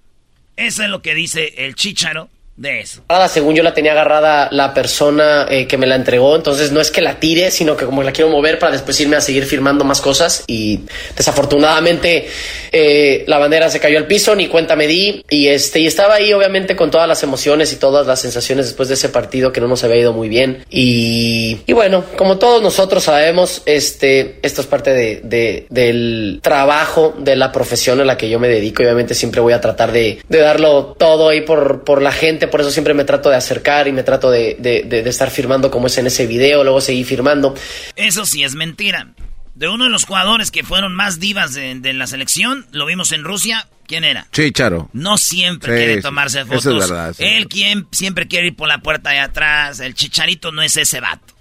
Eso es lo que dice el chicharo de eso. Según yo la tenía agarrada la persona eh, que me la entregó, entonces no es que la tire, sino que como la quiero mover para después irme a seguir firmando más cosas y desafortunadamente eh, la bandera se cayó al piso, ni cuenta me di y este y estaba ahí obviamente con todas las emociones y todas las sensaciones después de ese partido que no nos había ido muy bien y, y bueno, como todos nosotros sabemos, este esto es parte de, de, del trabajo de la profesión a la que yo me dedico, obviamente siempre voy a tratar de, de darlo todo ahí por, por la gente por eso siempre me trato de acercar y me trato de, estar firmando como es en ese video, luego seguir firmando. Eso sí es mentira. De uno de los jugadores que fueron más divas de, la selección, lo vimos en Rusia, ¿quién era? Chicharo. No siempre quiere tomarse fotos. Eso es verdad. Él quien siempre quiere ir por la puerta de atrás. El chicharito no es ese vato.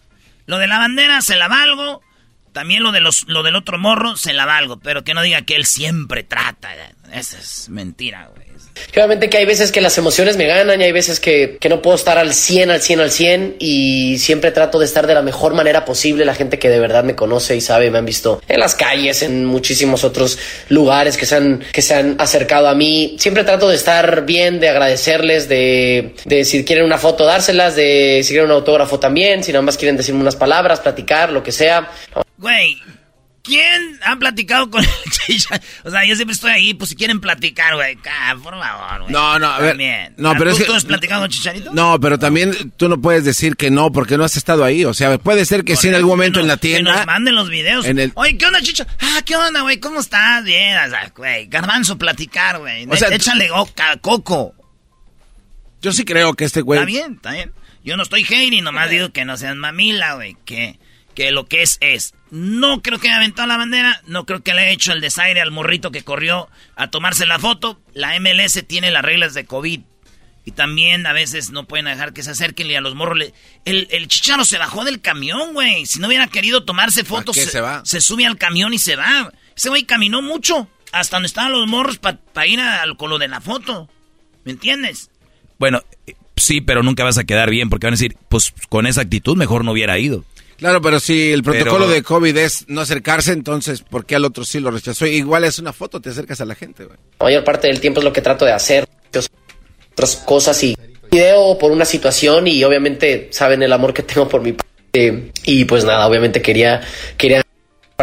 Lo de la bandera se la valgo. También lo, de los, lo del otro morro se la valgo. Pero que no diga que él siempre trata. Esa es mentira, güey. Obviamente que hay veces que las emociones me ganan y hay veces que, que, no puedo estar al 100, al 100, al 100 y siempre trato de estar de la mejor manera posible. La gente que de verdad me conoce y sabe, me han visto en las calles, en muchísimos otros lugares que se han, que se han acercado a mí. Siempre trato de estar bien, de agradecerles, de, de si quieren una foto dárselas, de si quieren un autógrafo también, si nada más quieren decirme unas palabras, platicar, lo que sea. ¿Quién ha platicado con el Chicharito? O sea, yo siempre estoy ahí, pues si quieren platicar, güey. Por favor, güey. No, no, a ver. No, pero es que, ¿Tú has platicado con Chicharito? No, pero también tú no puedes decir que no porque no has estado ahí. O sea, puede ser que sí en algún momento en la tienda. Que nos manden los videos. Oye, ¿qué onda, Chicha? Ah, ¿qué onda, güey? ¿Cómo estás? Bien, o sea, güey. Garbanzo, platicar, güey. O sea, Échale coco. Yo sí creo que este güey. Está bien, está bien. Yo no estoy hating, nomás digo que no sean mamila, güey. Que, que lo que es, es. No creo que haya aventado la bandera, no creo que le haya hecho el desaire al morrito que corrió a tomarse la foto. La MLS tiene las reglas de COVID. Y también a veces no pueden dejar que se acerquen y a los morros El, el chicharo se bajó del camión, güey. Si no hubiera querido tomarse fotos, se, se, sube al camión y se va. Ese güey caminó mucho hasta donde estaban los morros para ir al, con lo de la foto. ¿Me entiendes? Bueno, sí, pero nunca vas a quedar bien porque van a decir, pues con esa actitud mejor no hubiera ido. Claro, pero si el protocolo de COVID es no acercarse, entonces, ¿por qué al otro sí lo rechazó? Igual es una foto, te acercas a la gente, güey. La mayor parte del tiempo es lo que trato de hacer, otras cosas y video por una situación y obviamente saben el amor que tengo por mi parte y pues nada, obviamente quería quería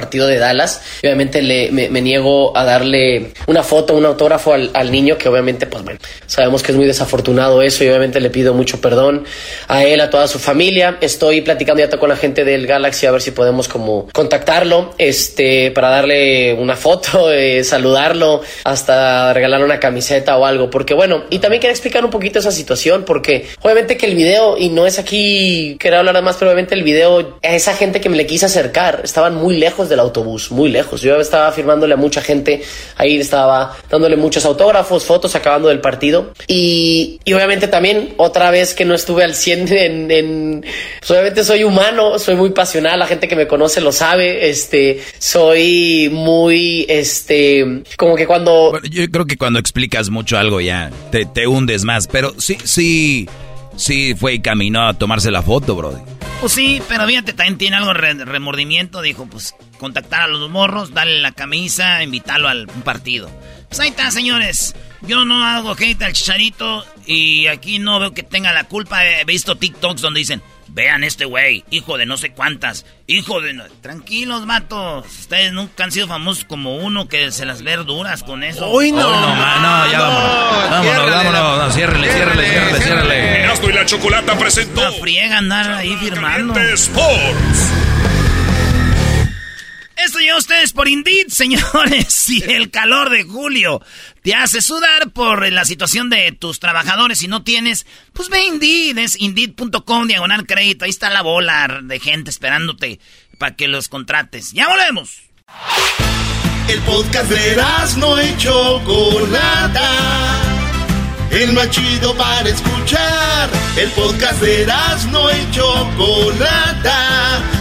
partido de Dallas. Obviamente le, me, niego a darle una foto, un autógrafo al, niño, que obviamente, pues bueno, sabemos que es muy desafortunado eso y obviamente le pido mucho perdón a él, a toda su familia. Estoy platicando ya con la gente del Galaxy a ver si podemos como contactarlo, este, para darle una foto, eh, saludarlo, hasta regalarle una camiseta o algo, porque bueno, y también quería explicar un poquito esa situación, porque obviamente que el video, y no es aquí, quería hablar más, pero obviamente el video, a esa gente que me le quise acercar, estaban muy lejos del autobús, muy lejos. Yo estaba firmándole a mucha gente, ahí estaba dándole muchos autógrafos, fotos, acabando del partido. Y, obviamente también, otra vez que no estuve al 100 en, pues obviamente soy humano, soy muy pasional, la gente que me conoce lo sabe, este, soy muy, este, como que cuando... yo creo que cuando explicas mucho algo ya te, te hundes más, pero sí, sí, sí fue y caminó a tomarse la foto, bro. Pues sí, pero fíjate, también tiene algo de remordimiento. Dijo, pues, contactar a los morros, darle la camisa, invitarlo al partido. Pues ahí está, señores. Yo no hago hate al chicharito y aquí no veo que tenga la culpa. He visto TikToks donde dicen, Vean este güey, hijo de no sé cuántas, hijo de... Tranquilos, matos. Ustedes nunca han sido famosos como uno que se las verduras con eso. Uy, no. no, no, ya vámonos. Vámonos, vámonos. No, ciérrele, ciérrele, ciérrele, ciérrele. Y la Chocolata presentó... La friega andar ahí firmando. Sports. Esto llegó a ustedes por Indeed, señores. Si el calor de julio te hace sudar por la situación de tus trabajadores y no tienes, pues ve Indeed, es indeed.com, diagonal crédito. Ahí está la bola de gente esperándote para que los contrates. ¡Ya volvemos! El podcast de no hecho Chocolata. El más chido para escuchar. El podcast de no hecho Chocolata.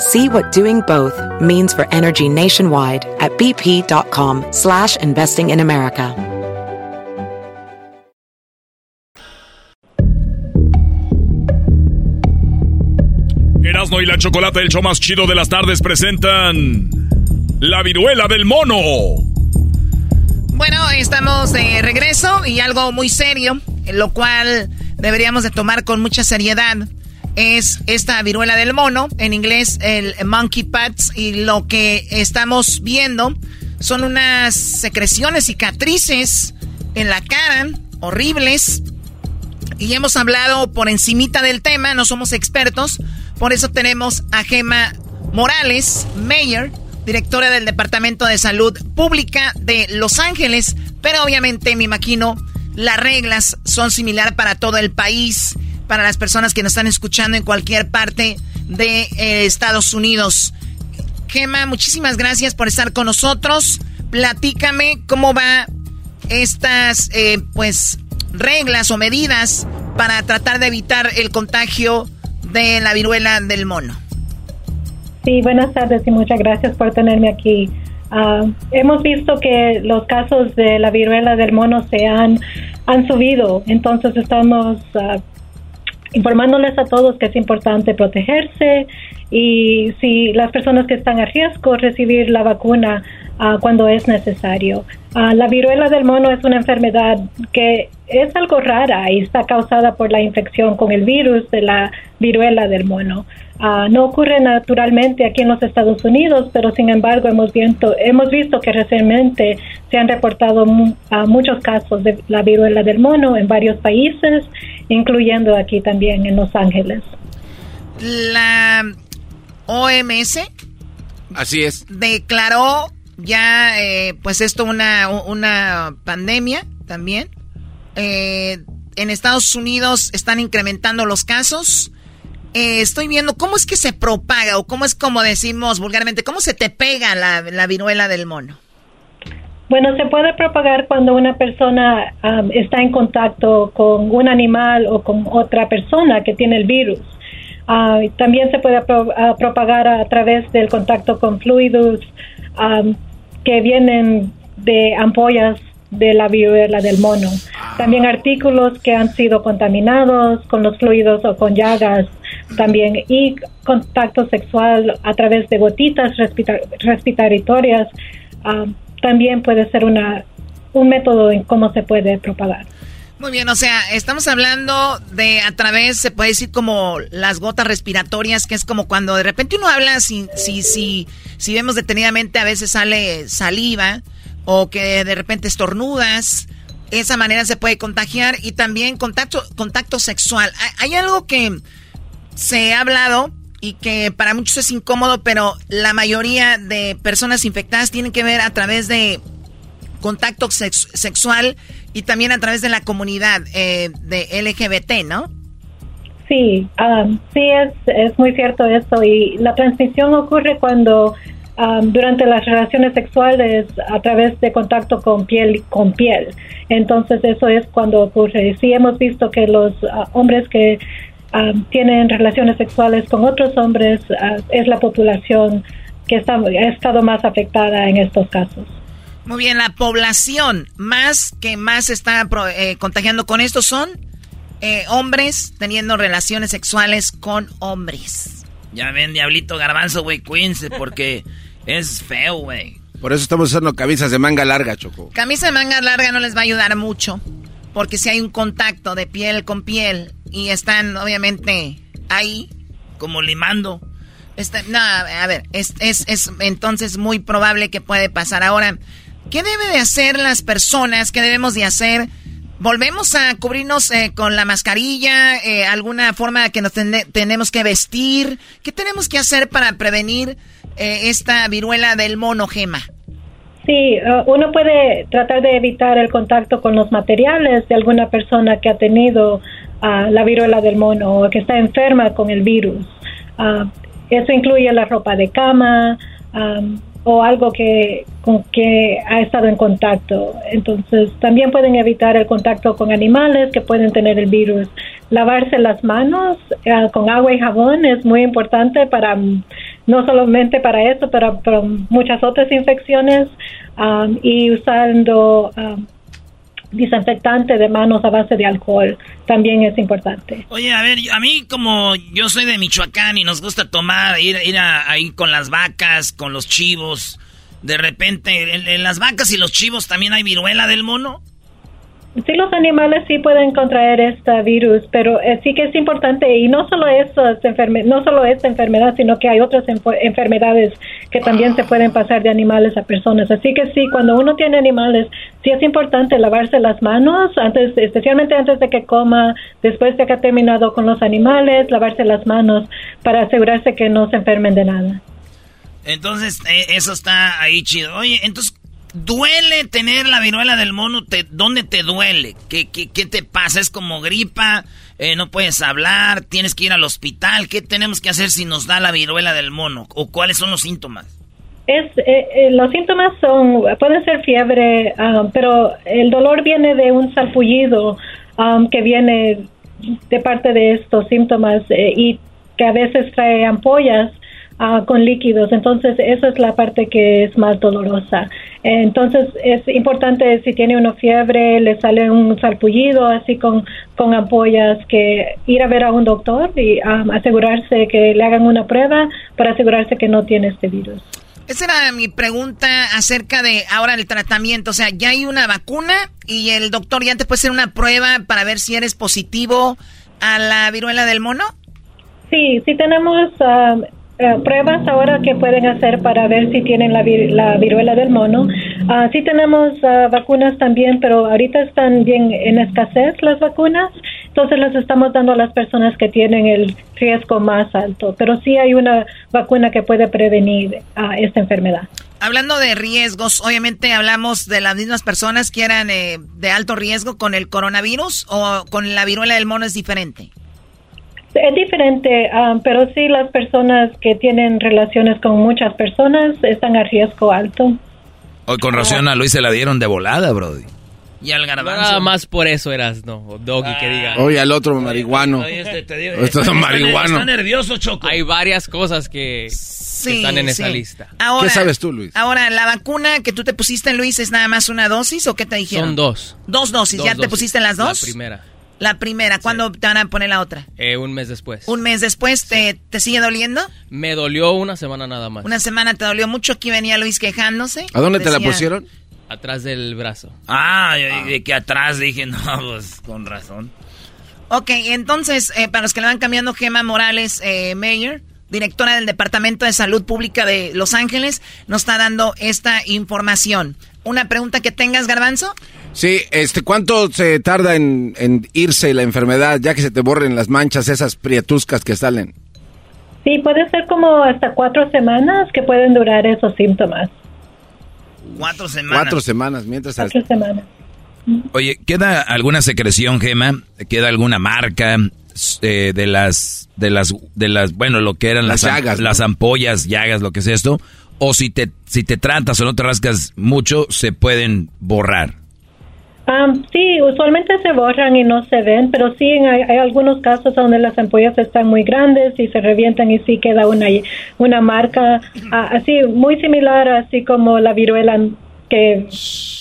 See what doing both means for energy nationwide at bp.com slash investing in America. Erasmo y la Chocolata, el show más chido de las tardes, presentan... La viruela del mono. Bueno, estamos de regreso y algo muy serio, lo cual deberíamos de tomar con mucha seriedad es esta viruela del mono, en inglés el monkey pads, y lo que estamos viendo son unas secreciones, cicatrices en la cara, horribles, y hemos hablado por encimita del tema, no somos expertos, por eso tenemos a Gema Morales, mayor, directora del Departamento de Salud Pública de Los Ángeles, pero obviamente me imagino las reglas son similares para todo el país para las personas que nos están escuchando en cualquier parte de eh, Estados Unidos. Gema, muchísimas gracias por estar con nosotros. Platícame cómo va estas eh, pues reglas o medidas para tratar de evitar el contagio de la viruela del mono. Sí, buenas tardes y muchas gracias por tenerme aquí. Ah, hemos visto que los casos de la viruela del mono se han, han subido, entonces estamos uh, informándoles a todos que es importante protegerse y si las personas que están a riesgo recibir la vacuna uh, cuando es necesario. Uh, la viruela del mono es una enfermedad que es algo rara y está causada por la infección con el virus de la viruela del mono. Uh, no ocurre naturalmente aquí en los Estados Unidos, pero sin embargo hemos visto, hemos visto que recientemente se han reportado muchos casos de la viruela del mono en varios países, incluyendo aquí también en Los Ángeles. La OMS. Así es. Declaró ya, eh, pues esto una, una pandemia también. Eh, en Estados Unidos están incrementando los casos. Eh, estoy viendo cómo es que se propaga o cómo es como decimos vulgarmente, cómo se te pega la, la viruela del mono. Bueno, se puede propagar cuando una persona um, está en contacto con un animal o con otra persona que tiene el virus. Uh, también se puede uh, propagar a través del contacto con fluidos um, que vienen de ampollas de la viruela del mono. También artículos que han sido contaminados con los fluidos o con llagas también y contacto sexual a través de gotitas respiratorias um, también puede ser una un método en cómo se puede propagar. Muy bien, o sea, estamos hablando de a través, se puede decir como las gotas respiratorias, que es como cuando de repente uno habla, si, si, si, si vemos detenidamente a veces sale saliva o que de repente estornudas, esa manera se puede contagiar y también contacto, contacto sexual. Hay algo que se ha hablado y que para muchos es incómodo, pero la mayoría de personas infectadas tienen que ver a través de contacto sexual y también a través de la comunidad eh, de LGBT, ¿no? Sí, um, sí es, es muy cierto eso y la transmisión ocurre cuando um, durante las relaciones sexuales a través de contacto con piel con piel. Entonces eso es cuando ocurre. Sí hemos visto que los uh, hombres que tienen relaciones sexuales con otros hombres, es la población que está, ha estado más afectada en estos casos. Muy bien, la población más que más está eh, contagiando con esto son eh, hombres teniendo relaciones sexuales con hombres. Ya ven, diablito garbanzo, güey, cuídense porque es feo, güey. Por eso estamos usando camisas de manga larga, Choco. Camisa de manga larga no les va a ayudar mucho. Porque si hay un contacto de piel con piel y están obviamente ahí. Como limando. Está, no, a ver, es, es, es entonces muy probable que puede pasar. Ahora, ¿qué debe de hacer las personas? ¿Qué debemos de hacer? ¿Volvemos a cubrirnos eh, con la mascarilla? Eh, ¿Alguna forma que nos tenemos que vestir? ¿Qué tenemos que hacer para prevenir eh, esta viruela del mono gema? Sí, uh, uno puede tratar de evitar el contacto con los materiales de alguna persona que ha tenido uh, la viruela del mono o que está enferma con el virus. Uh, eso incluye la ropa de cama o algo que, con que ha estado en contacto. Entonces, también pueden evitar el contacto con animales que pueden tener el virus. Lavarse las manos con agua y jabón es muy importante para no solamente para eso, pero para muchas otras infecciones y usando desinfectante de manos a base de alcohol también es importante. Oye, a ver, a mí como yo soy de Michoacán y nos gusta tomar, ir, ir ahí con las vacas, con los chivos, de repente en las vacas y los chivos también hay viruela del mono. Sí, los animales sí pueden contraer este virus, pero eh, sí que es importante y no solo no solo esta enfermedad, sino que hay otras enfermedades que también se pueden pasar de animales a personas. Así que sí, cuando uno tiene animales, sí es importante lavarse las manos antes, especialmente antes de que coma, después de que ha terminado con los animales, lavarse las manos para asegurarse que no se enfermen de nada. Entonces, eh, eso está ahí chido. Oye, entonces, ¿Duele tener la viruela del mono? Te, ¿Dónde te duele? ¿Qué, qué, qué te pasa? ¿Es como gripa? Eh, ¿No puedes hablar? ¿Tienes que ir al hospital? ¿Qué tenemos que hacer si nos da la viruela del mono? ¿O cuáles son los síntomas? Es, eh, eh, los síntomas son, pueden ser fiebre, ah, pero el dolor viene de un salpullido ah, que viene de parte de estos síntomas y que a veces trae ampollas Ah, con líquidos. Entonces, esa es la parte que es más dolorosa. Entonces, es importante si tiene una fiebre, le sale un salpullido así con, con ampollas, que ir a ver a un doctor y asegurarse que le hagan una prueba para asegurarse que no tiene este virus. Esa era mi pregunta acerca de ahora el tratamiento. O sea, ya hay una vacuna y el doctor ya te puede hacer una prueba para ver si eres positivo a la viruela del mono. Sí, sí tenemos ah, eh, pruebas ahora que pueden hacer para ver si tienen la, la viruela del mono. Uh, sí tenemos ah, vacunas también, pero ahorita están bien en escasez las vacunas, entonces las estamos dando a las personas que tienen el riesgo más alto, pero sí hay una vacuna que puede prevenir a esta enfermedad. Hablando de riesgos, obviamente hablamos de las mismas personas que eran eh, de alto riesgo con el coronavirus o con la viruela del mono es diferente. Es diferente, ah, pero sí las personas que tienen relaciones con muchas personas están a riesgo alto. Hoy con razón a Luis se la dieron de volada, Brody. Y al garbanzo. Nada más por eso eras, no, Doggy, que diga. Oye, al otro marihuano. este, te digo, Esto es marihuano. Está nervioso, Choco. Hay varias cosas que, están en esa lista. ¿Qué sabes tú, Luis? Ahora, ¿la vacuna que tú te pusiste, Luis, es nada más una dosis o qué te dijeron? Son dos. Dos dosis. ¿Ya te pusiste las dos? La primera. La primera, ¿cuándo te van a poner la otra? Eh, un mes después. ¿Un mes después te, te sigue doliendo? Me dolió una semana nada más. Una semana te dolió mucho. Aquí venía Luis quejándose. ¿A dónde te la pusieron? Atrás del brazo. Ah, yo de que atrás dije, no, pues con razón. Ok, entonces, eh, para los que le van cambiando, Gema Morales eh, Mayer, directora del Departamento de Salud Pública de Los Ángeles, nos está dando esta información. ¿Una pregunta que tengas, Garbanzo? Sí, este, ¿cuánto se tarda en, irse la enfermedad ya que se te borren las manchas, esas prietuscas que salen? Sí, puede ser como hasta cuatro semanas que pueden durar esos síntomas. Cuatro semanas. Cuatro semanas, mientras... Cuatro semanas. Oye, ¿queda alguna secreción, Gema? ¿Queda alguna marca eh, de las, de las, de las, bueno, lo que eran las, llagas, las ampollas, llagas, lo que es esto? O si te, si te tratas o no te rascas mucho, se pueden borrar sí, usualmente se borran y no se ven, pero sí hay, algunos casos donde las ampollas están muy grandes y se revientan y sí queda una, una marca así muy similar, así como la viruela que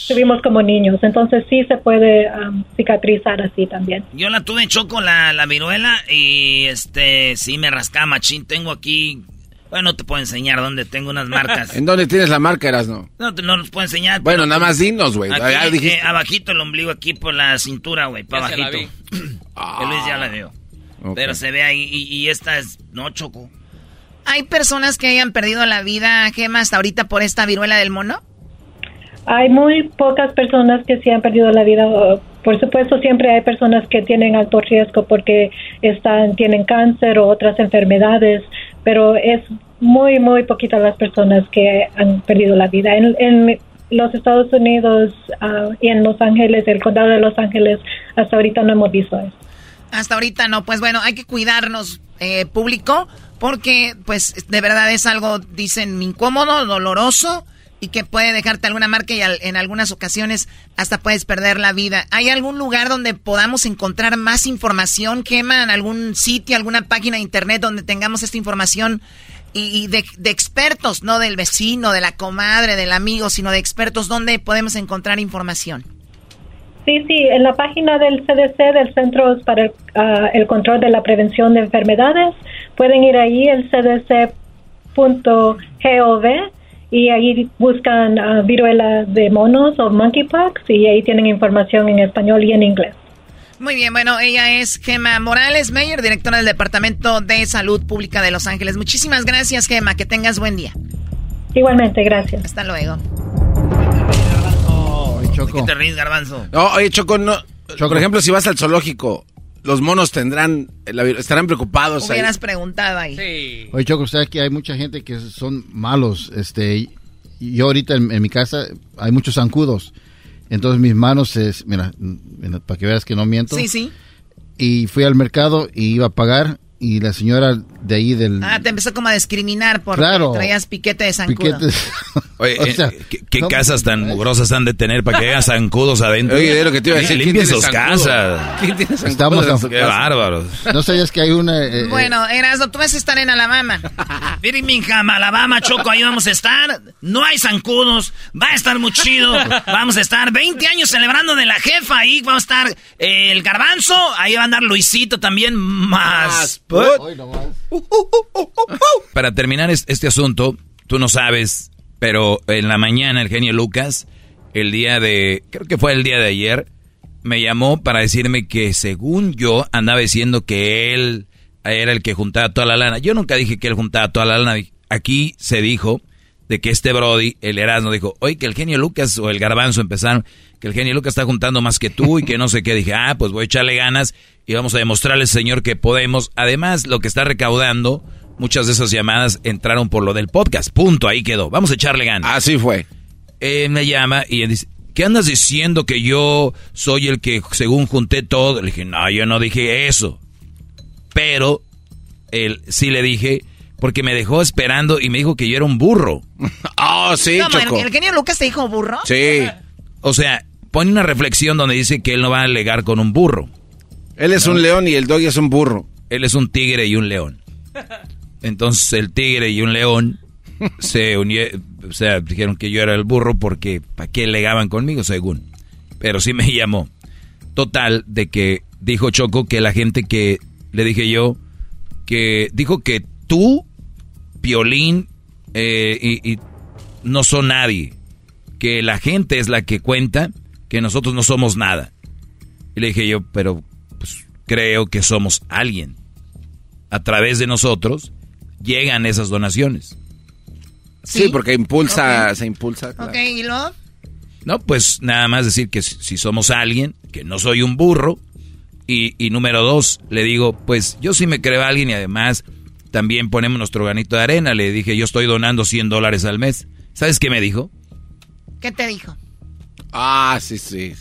tuvimos como niños. Entonces sí se puede cicatrizar así también. Yo la tuve choco la, la viruela y este sí me rascaba machín. Tengo aquí bueno, no te puedo enseñar dónde tengo unas marcas. ¿En dónde tienes la marca, Erasno? No, no nos puedo enseñar. Bueno, nada más dinos, güey. Aquí, eh, abajito el ombligo, aquí por la cintura, güey, para abajito. Luis ya la vio. Pero se ve ahí, y, esta es, no, Choco. ¿Hay personas que hayan perdido la vida, Gema, hasta ahorita por esta viruela del mono? Hay muy pocas personas que se han perdido la vida. Por supuesto, siempre hay personas que tienen alto riesgo porque están, tienen cáncer o otras enfermedades, pero es muy, muy poquitas las personas que han perdido la vida. En, los Estados Unidos ah, y en Los Ángeles, el condado de Los Ángeles, hasta ahorita no hemos visto eso. Hasta ahorita no, pues bueno, hay que cuidarnos, eh, público, porque pues de verdad es algo, dicen, incómodo, doloroso y que puede dejarte alguna marca y en algunas ocasiones hasta puedes perder la vida. ¿Hay algún lugar donde podamos encontrar más información, ¿Queman ¿Algún sitio, alguna página de internet donde tengamos esta información y, de, expertos, no del vecino, de la comadre, del amigo, sino de expertos, ¿dónde podemos encontrar información? Sí, sí, en la página del CDC, del Centro para el, ah, el Control de la Prevención de Enfermedades, pueden ir ahí, el cdc.gov y ahí buscan uh, viruela de monos o monkeypox y ahí tienen información en español y en inglés. Muy bien, bueno, ella es Gema Morales Meyer, directora del Departamento de Salud Pública de Los Ángeles. Muchísimas gracias, Gema, que tengas buen día. Igualmente, gracias. Hasta luego. Choco. ¿Qué te ríes, garbanzo? No, oye, Choco, no. Por ejemplo, si vas al zoológico, los monos tendrán, estarán preocupados. Hubieras preguntado ahí. Sí. Oye, Choco, usted aquí hay mucha gente que son malos. Este, yo ahorita en, mi casa hay muchos zancudos. Entonces mis manos, es, mira, para que veas que no miento. Sí, sí. Y fui al mercado y iba a pagar y la señora de ahí del... Ah, te empezó como a discriminar porque traías piquete de zancudo. Oye, eh, ¿qué, casas tan mugrosas han de tener para que haya zancudos adentro? Oye, de lo que te iba a decir. Limpien sus casas. Estamos Qué bárbaros. No sabías que hay una... Eh, eh, bueno, Erasmo, tú vas a estar en Alabama. Birmingham, Alabama, Choco, ahí vamos a estar. No hay zancudos. Va a estar muy chido. Vamos a estar 20 años celebrando de la jefa. Ahí va a estar el garbanzo. Ahí va a andar Luisito también. Más para terminar este asunto, tú no sabes, pero en la mañana el genio Lucas, el día de, creo que fue el día de ayer, me llamó para decirme que según yo andaba diciendo que él era el que juntaba toda la lana. Yo nunca dije que él juntaba toda la lana. Aquí se dijo de que este Brody, el Erasmo, dijo, oye, que el genio Lucas o el Garbanzo empezaron, que el genio Lucas está juntando más que tú y que no sé qué. Dije, ah, pues voy a echarle ganas y vamos a demostrarle al señor que podemos. Además, lo que está recaudando, muchas de esas llamadas entraron por lo del podcast. Punto, ahí quedó. Vamos a echarle ganas. Así fue. Él me llama y dice, ¿qué andas diciendo que yo soy el que según junté todo? Le dije, no, yo no dije eso. Pero él sí le dije, porque me dejó esperando y me dijo que yo era un burro. Ah, sí, Choco. ¿El, genio Lucas te dijo burro? Sí. O sea, pone una reflexión donde dice que él no va a alegar con un burro. Él es un león y el doggy es un burro. Él es un tigre y un león. Entonces el tigre y un león se unieron, o sea, dijeron que yo era el burro porque ¿para qué legaban conmigo según? Pero sí me llamó. Total, de que dijo Choco que la gente que le dije yo, que dijo que tú, Piolín, eh, y, y no son nadie. Que la gente es la que cuenta, que nosotros no somos nada. Y le dije yo, pero creo que somos alguien. A través de nosotros llegan esas donaciones. Sí, porque impulsa, se impulsa. Ok, ¿y luego? No, pues nada más decir que si somos alguien, que no soy un burro. Y, y número dos, le digo, pues yo sí me creo a alguien y además también ponemos nuestro granito de arena. Le dije, yo estoy donando 100 dólares al mes. ¿Sabes qué me dijo? ¿Qué te dijo? Ah, sí, sí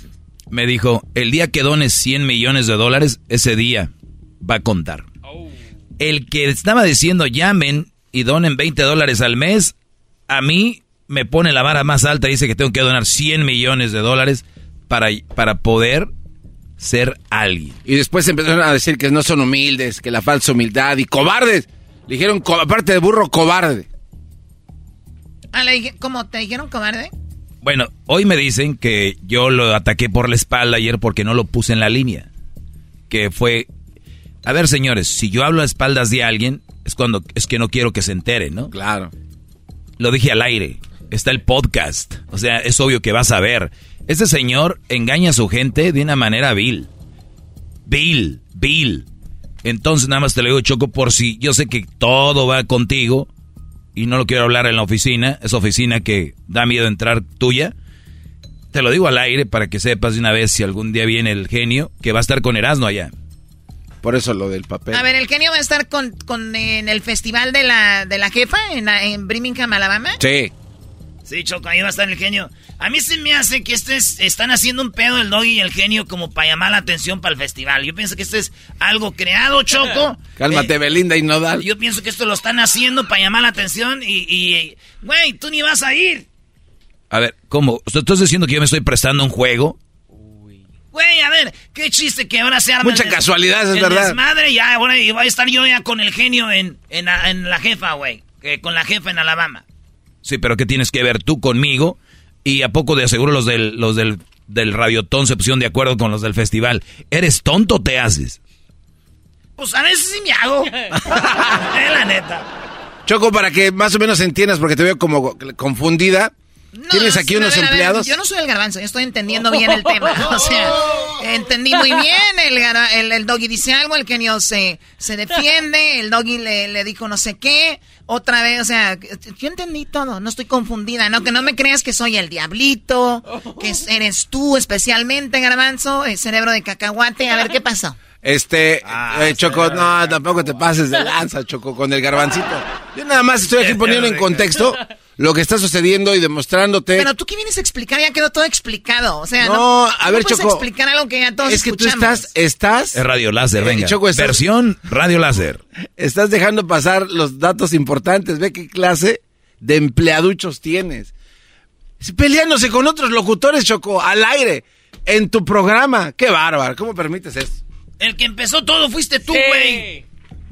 me dijo, el día que dones 100 millones de dólares, ese día va a contar. El que estaba diciendo llamen y donen 20 dólares al mes, a mí me pone la vara más alta y dice que tengo que donar 100 millones de dólares. para, para poder ser alguien. Y después empezaron a decir que no son humildes, que la falsa humildad y cobardes. Le dijeron, aparte de burro, cobarde. Ah, ¿cómo te dijeron cobarde? Bueno, hoy me dicen que yo lo ataqué por la espalda ayer porque no lo puse en la línea. Que fue... A ver, señores, si yo hablo a espaldas de alguien, es cuando es que no quiero que se entere, ¿no? Claro. Lo dije al aire. Está el podcast. O sea, es obvio que vas a ver. Este señor engaña a su gente de una manera vil. Vil, vil. Entonces nada más te lo digo, Choco, por si yo sé que todo va contigo y no lo quiero hablar en la oficina, esa oficina que da miedo entrar tuya. Te lo digo al aire para que sepas de una vez si algún día viene el genio que va a estar con Erasmo allá. Por eso lo del papel. A ver, ¿el genio va a estar con, en el festival de la, de la jefa en, en Birmingham, Alabama? Sí. Sí, Choco, ahí va a estar el genio. A mí se me hace que este están haciendo un pedo el doggy y el genio como para llamar la atención para el festival. Yo pienso que esto es algo creado, Choco. Cálmate, eh, Belinda y Nodal. Yo pienso que esto lo están haciendo para llamar la atención y, güey, tú ni vas a ir. A ver, ¿cómo? ¿Estás diciendo que yo me estoy prestando un juego? Güey, a ver, qué chiste que ahora se arma. Mucha casualidad, es verdad. Madre, ya, ahora voy a estar yo ya con el genio en, en, en la jefa, güey. Con la jefa en Alabama. Sí, pero ¿qué tienes que ver tú conmigo? Y a poco de aseguro los del, los del, del radiotón se pusieron de acuerdo con los del festival. ¿Eres tonto te haces? Pues a veces sí me hago. eh, la neta. Choco, para que más o menos entiendas, porque te veo como confundida. ¿Tienes aquí unos empleados? yo no soy el garbanzo, yo estoy entendiendo bien el tema. O sea, entendí muy bien. El, el, doggy dice algo, el Kenio se, se defiende, el doggy le, le, dijo no sé qué. Otra vez, o sea, yo entendí todo, no estoy confundida. No, que no me creas que soy el diablito, que eres tú especialmente, garbanzo, el cerebro de cacahuate. A ver, ¿qué pasó? Este, ah, eh, Choco, no, tampoco te pases de lanza, Choco, con el garbancito. Yo nada más estoy aquí poniendo en contexto lo que está sucediendo y demostrándote. Pero tú qué vienes a explicar, ya quedó todo explicado. O sea, no, a ver, Choco. explicar algo que ya todos Es que tú estás, estás. Es radio láser, venga. Choco, Versión radio láser. Estás dejando pasar los datos importantes. Ve qué clase de empleaduchos tienes. Peleándose con otros locutores, Choco, al aire, en tu programa. Qué bárbaro, ¿cómo permites eso? El que empezó todo fuiste tú, güey.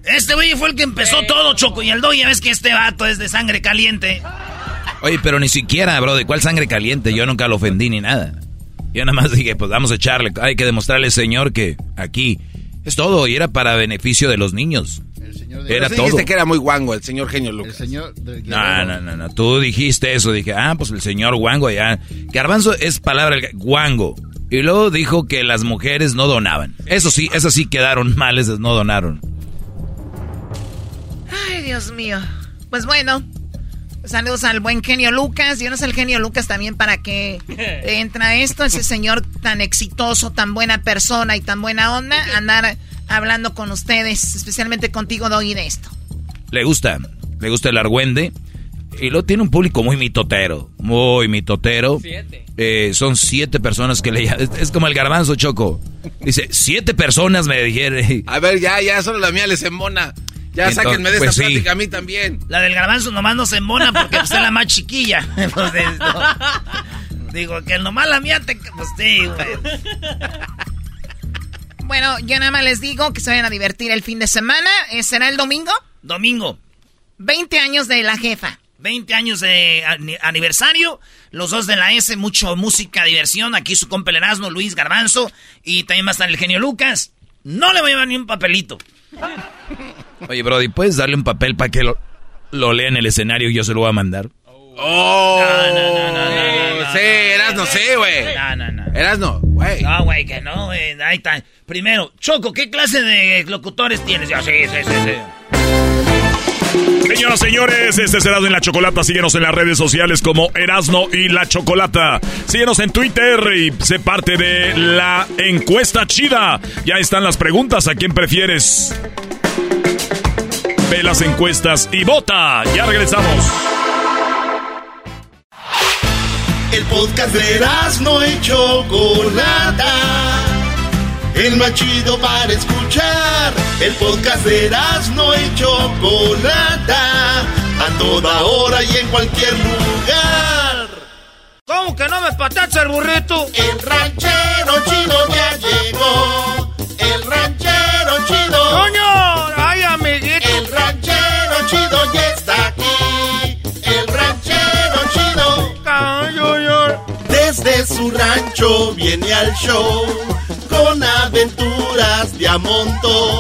Este güey fue el que empezó todo, Choco. Y el doy, ya ves que este vato es de sangre caliente. Oye, pero ni siquiera, bro, ¿de cuál sangre caliente? Yo nunca lo ofendí ni nada. Yo nada más dije, pues vamos a echarle. Hay que demostrarle, señor, que aquí es todo. Y era para beneficio de los niños. El señor era todo. dijiste que era muy guango, el señor genio Lucas. El señor no, no, no, no. Tú dijiste eso. Dije, ah, pues el señor guango ya. Garbanzo es palabra guango. Y luego dijo que las mujeres no donaban. Eso sí, eso sí quedaron mal, esas no donaron. Ay, Dios mío. Pues bueno, saludos al buen genio Lucas. Yo no sé el genio Lucas también para qué entra esto. Ese señor tan exitoso, tan buena persona y tan buena onda, andar hablando con ustedes, especialmente contigo, Doggy, de esto. Le gusta, le gusta el argüende. Y lo tiene un público muy mitotero, muy mitotero. Eh, son siete personas que le es, como el garbanzo choco. Dice, siete personas me dijeron. A ver, ya, ya, solo la mía les embona. Ya sáquenme de esta pues plática a mí también. La del garbanzo nomás no se embona porque pues, es la más chiquilla. Pues, Digo, que nomás la mía te... Pues sí, güey. Bueno, yo nada más les digo que se vayan a divertir el fin de semana. Eh, ¿Será el domingo? Domingo. 20 años de la jefa. 20 años de aniversario. Los dos de la S, mucho música, diversión. Aquí su compa Luis Garbanzo. Y también va a estar el genio Lucas. No le voy a llevar ni un papelito. Oye, Brody, ¿puedes darle un papel para que lo, lo, lea en el escenario y yo se lo voy a mandar? ¡Oh! No, no, no, no, Sí, eras no sé, güey. No, no, no. Eras no, güey. No, güey, que no, güey. Ahí está. Primero, Choco, ¿qué clase de locutores tienes? Ya, sí, sí, sí, sí. Señoras, señores, este es Erasmo en la Chocolata. Síguenos en las redes sociales como Erasno y la Chocolata. Síguenos en Twitter y sé parte de la encuesta chida. Ya están las preguntas. ¿A quién prefieres? Ve las encuestas y vota. Ya regresamos. El podcast de Erasno y Chocolata el más chido para escuchar. El podcast de no y Chocolata, a toda hora y en cualquier lugar. ¿Cómo que no me patacha el burrito? El ranchero chido ya llegó. El ranchero chido. ¡Coño! ¡Ay, amiguito! El ranchero chido ya está aquí. El ranchero chido. Desde su rancho viene al show con aventuras de a montón.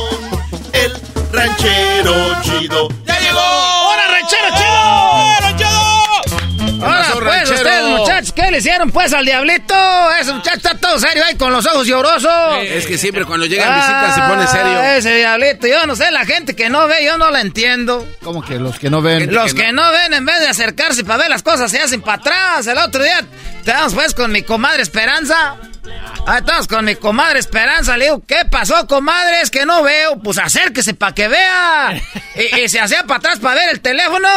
El ranchero chido ya llegó. ¡Hola, ranchero chido! ¡Ranchero! Ahora, pues, ustedes, ¿qué le hicieron, pues, al diablito? Ese muchacho está todo serio ahí con los ojos llorosos. Es que siempre cuando llegan visitas se pone serio. Ah, Ese diablito, yo no sé, la gente que no ve, yo no la entiendo. ¿Cómo que los que no ven? Los que no ven, en vez de acercarse para ver las cosas, se hacen para atrás. El otro día estábamos pues con mi comadre Esperanza. Ahí estamos con mi comadre Esperanza. Le digo, ¿qué pasó, comadre? Es que no veo. Pues acérquese para que vea. Y, y se hacía para atrás para ver el teléfono.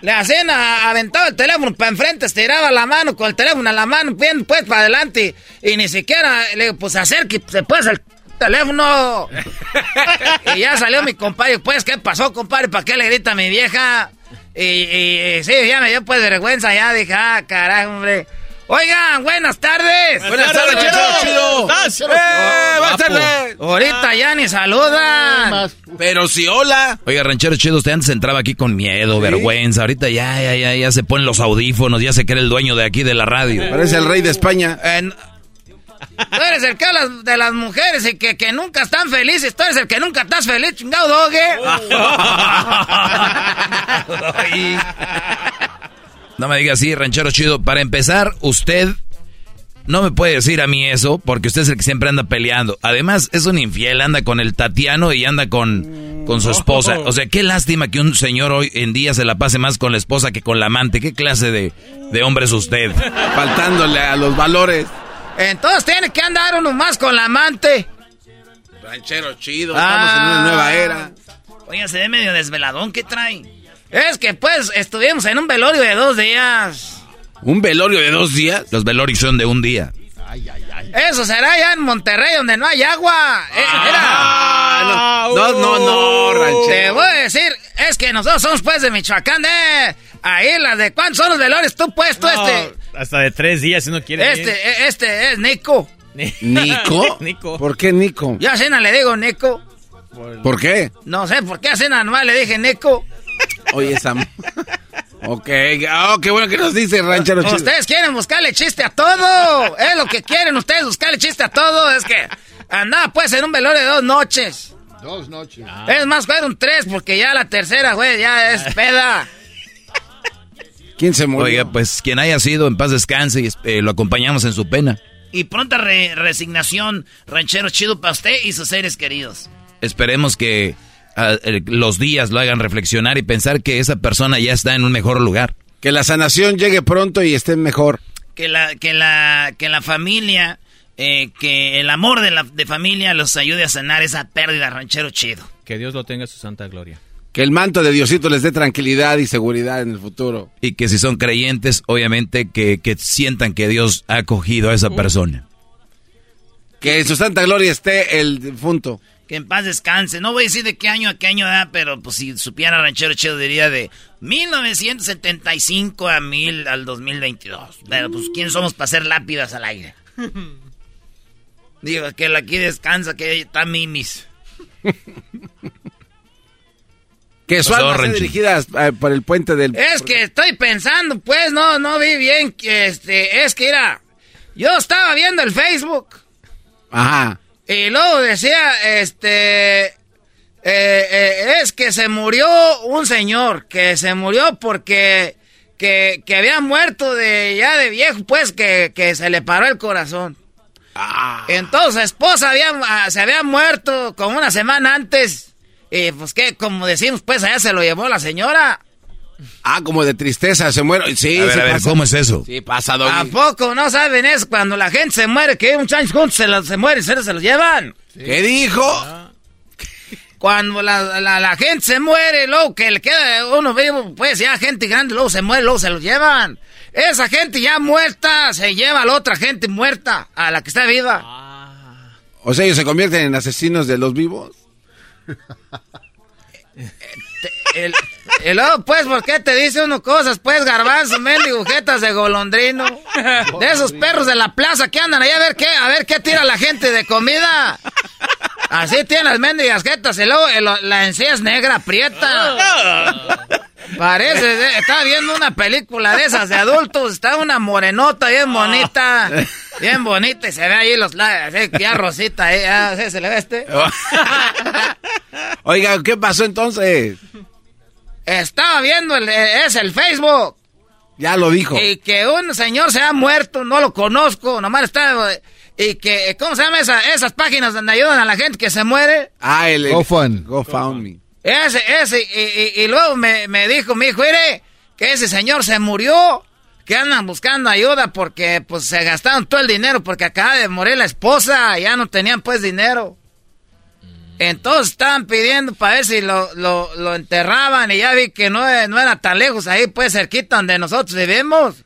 Le hacían a- aventado el teléfono para enfrente, estiraba la mano con el teléfono en la mano, bien pues para adelante. Y ni siquiera le digo, pues acérquese pues el teléfono. y ya salió mi compadre, pues, ¿qué pasó, compadre? ¿Para qué le grita a mi vieja? Y, y- y sí, ya me dio pues vergüenza, ya dije, ah, caray, hombre. Oigan, buenas tardes. Buenas tardes, chido. ¡Eh, buenas tardes! Ahorita ya ni saludan. Pero si hola. Oiga, ranchero chido, usted antes entraba aquí con miedo, vergüenza. Ahorita ya, ya, ya, ya se ponen los audífonos, ya se cree el dueño de aquí de la radio. Parece el rey de España. Tú eres el que de las mujeres y que, que nunca están felices. Tú eres el que nunca estás feliz, chingado dogue. No me diga así, ranchero chido. Para empezar, usted no me puede decir a mí eso, porque usted es el que siempre anda peleando. Además, es un infiel, anda con el Tatiano y anda con, con su esposa. O sea, qué lástima que un señor hoy en día se la pase más con la esposa que con la amante. ¿Qué clase de, de hombre es usted? Faltándole a los valores. Entonces tiene que andar uno más con la amante. Ranchero chido, estamos en una nueva era. Oiga, se ve medio desveladón, ¿qué trae? Es que pues estuvimos en un velorio de dos días. ¿Un velorio de dos días? Los velorios son de un día. Eso será allá en Monterrey donde no hay agua. Eh, Ah, no, no, no, no, ranchero. Te voy a decir, es que nosotros somos pues de Michoacán, eh. Ahí las de cuántos son los velorios, tú pues, tú No, este. Hasta de tres días si uno quiere. Este, eh, este es Nico. ¿Nico? Nico. ¿Por qué Nico? Yo a Cena le digo Nico. ¿Por qué? No sé por qué a Cena nomás le dije Nico. Oye, Sam. ok, oh, qué bueno que nos dice ranchero chido. Ustedes quieren buscarle chiste a todo. Es lo que quieren ustedes, buscarle chiste a todo. Es que andaba pues en un velorio de dos noches. Dos noches. Es más, fueron tres porque ya la tercera, güey, ya es peda. ¿Quién se murió? Oiga, pues quien haya sido, en paz descanse y eh, lo acompañamos en su pena. Y pronta re- resignación, ranchero chido para usted y sus seres queridos. Esperemos que eh, los días lo hagan reflexionar y pensar que esa persona ya está en un mejor lugar. Que la sanación llegue pronto y esté mejor. Que la, que la, que la familia, eh, que el amor de la de familia los ayude a sanar esa pérdida, ranchero chido. Que Dios lo tenga en su santa gloria. Que el manto de Diosito les dé tranquilidad y seguridad en el futuro. Y que si son creyentes, obviamente que, que sientan que Dios ha acogido a esa persona. Que en su santa gloria esté el difunto. Que en paz descanse. No voy a decir de qué año a qué año da, pero pues si supiera ranchero chido diría de 1975 a mil al 2022. Pero pues quién somos para hacer lápidas al aire. Digo, que aquí descansa, que está mimis. Que su Pasó, alma sea Renchi. dirigida eh, por el puente del... Es que estoy pensando, pues, no, no vi bien que este, es que era, yo estaba viendo el Facebook Ajá. Y luego decía, este, eh, eh, es que se murió un señor, que se murió porque, que, que había muerto de, ya de viejo, pues, que, que se le paró el corazón. Entonces, su esposa había, ah, se había muerto como una semana antes. Y pues que, como decimos, pues allá se lo llevó la señora. Ah, como de tristeza, se muere. Sí, A ver, sí a ver, pasa. ¿cómo es eso? Sí, pasa, Doggy. ¿A poco no saben eso? Cuando la gente se muere, que un chancho juntos se, lo- se muere y se, se los llevan. ¿Qué dijo? Cuando la, la- la gente se muere, luego que le queda uno vivo, pues ya gente grande, luego se muere, luego se los llevan. Esa gente ya muerta se lleva a la otra gente muerta, a la que está viva. O sea, ellos se convierten en asesinos de los vivos. y luego, pues, ¿por qué te dice uno cosas? Pues, garbanzo, mendigujetas de golondrino. De esos perros de la plaza que andan ahí a ver qué, a ver qué tira la gente de comida. Así tiene las mendigas jetas y luego la encía es negra, prieta. Parece, estaba viendo una película de esas de adultos, está una morenota bien bonita, bien bonita y se ve ahí los lados, ya rosita, ahí, se le ve este. Oiga, ¿qué pasó entonces? Estaba viendo, el, es el Facebook. Ya lo dijo. Y que un señor se ha muerto, no lo conozco, nomás está... Y que, ¿cómo se llama esas páginas donde ayudan a la gente que se muere? Ah, el... GoFundMe. Ese, ese, y, y, luego me, me, dijo mi hijo, mire, que ese señor se murió, que andan buscando ayuda porque pues se gastaron todo el dinero porque acaba de morir la esposa, ya no tenían pues dinero. Entonces estaban pidiendo para ver si lo, lo, lo, enterraban y ya vi que no, no era tan lejos ahí, pues cerquita donde nosotros vivimos.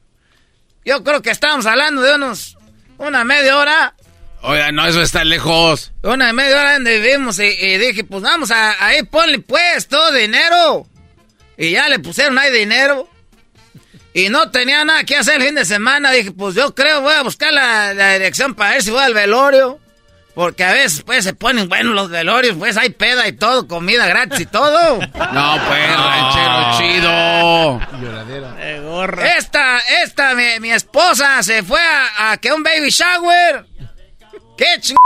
Yo creo que estábamos hablando de unos, una media hora. Oiga, no, eso está lejos. Una media hora donde vivimos y, dije, pues vamos a, ahí ponle pues todo dinero. Y ya le pusieron ahí dinero. Y no tenía nada que hacer el fin de semana. Dije, pues yo creo voy a buscar la, la dirección para ver si voy al velorio. Porque a veces, pues, se ponen buenos los velorios, pues, hay peda y todo, comida gratis y todo. No, pues, ranchero chido. Lloradera. gorra. Esta, esta, mi, esposa se fue a, que un baby shower. ¿Qué ching...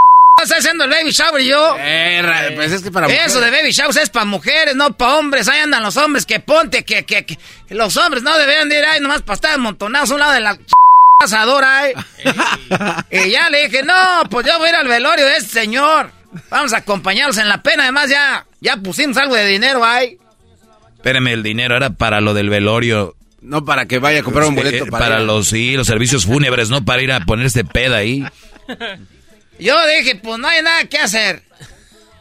está haciendo el baby shower yo? Eh, pues es que para Eso de baby shower es para mujeres, no para hombres. Ahí andan los hombres que ponte, que, que, que los hombres no deberían de ir ahí nomás para estar amontonados a un lado de la asadora, ¿eh? y ya le dije, no, pues yo voy a ir al velorio de este señor. Vamos a acompañarlos en la pena. Además, ya, ya pusimos algo de dinero ahí. Espérame, el dinero era para lo del velorio. No para que vaya a comprar un boleto para, para los sí, los servicios fúnebres, no para ir a ponerse peda ahí. Yo dije, pues no hay nada que hacer.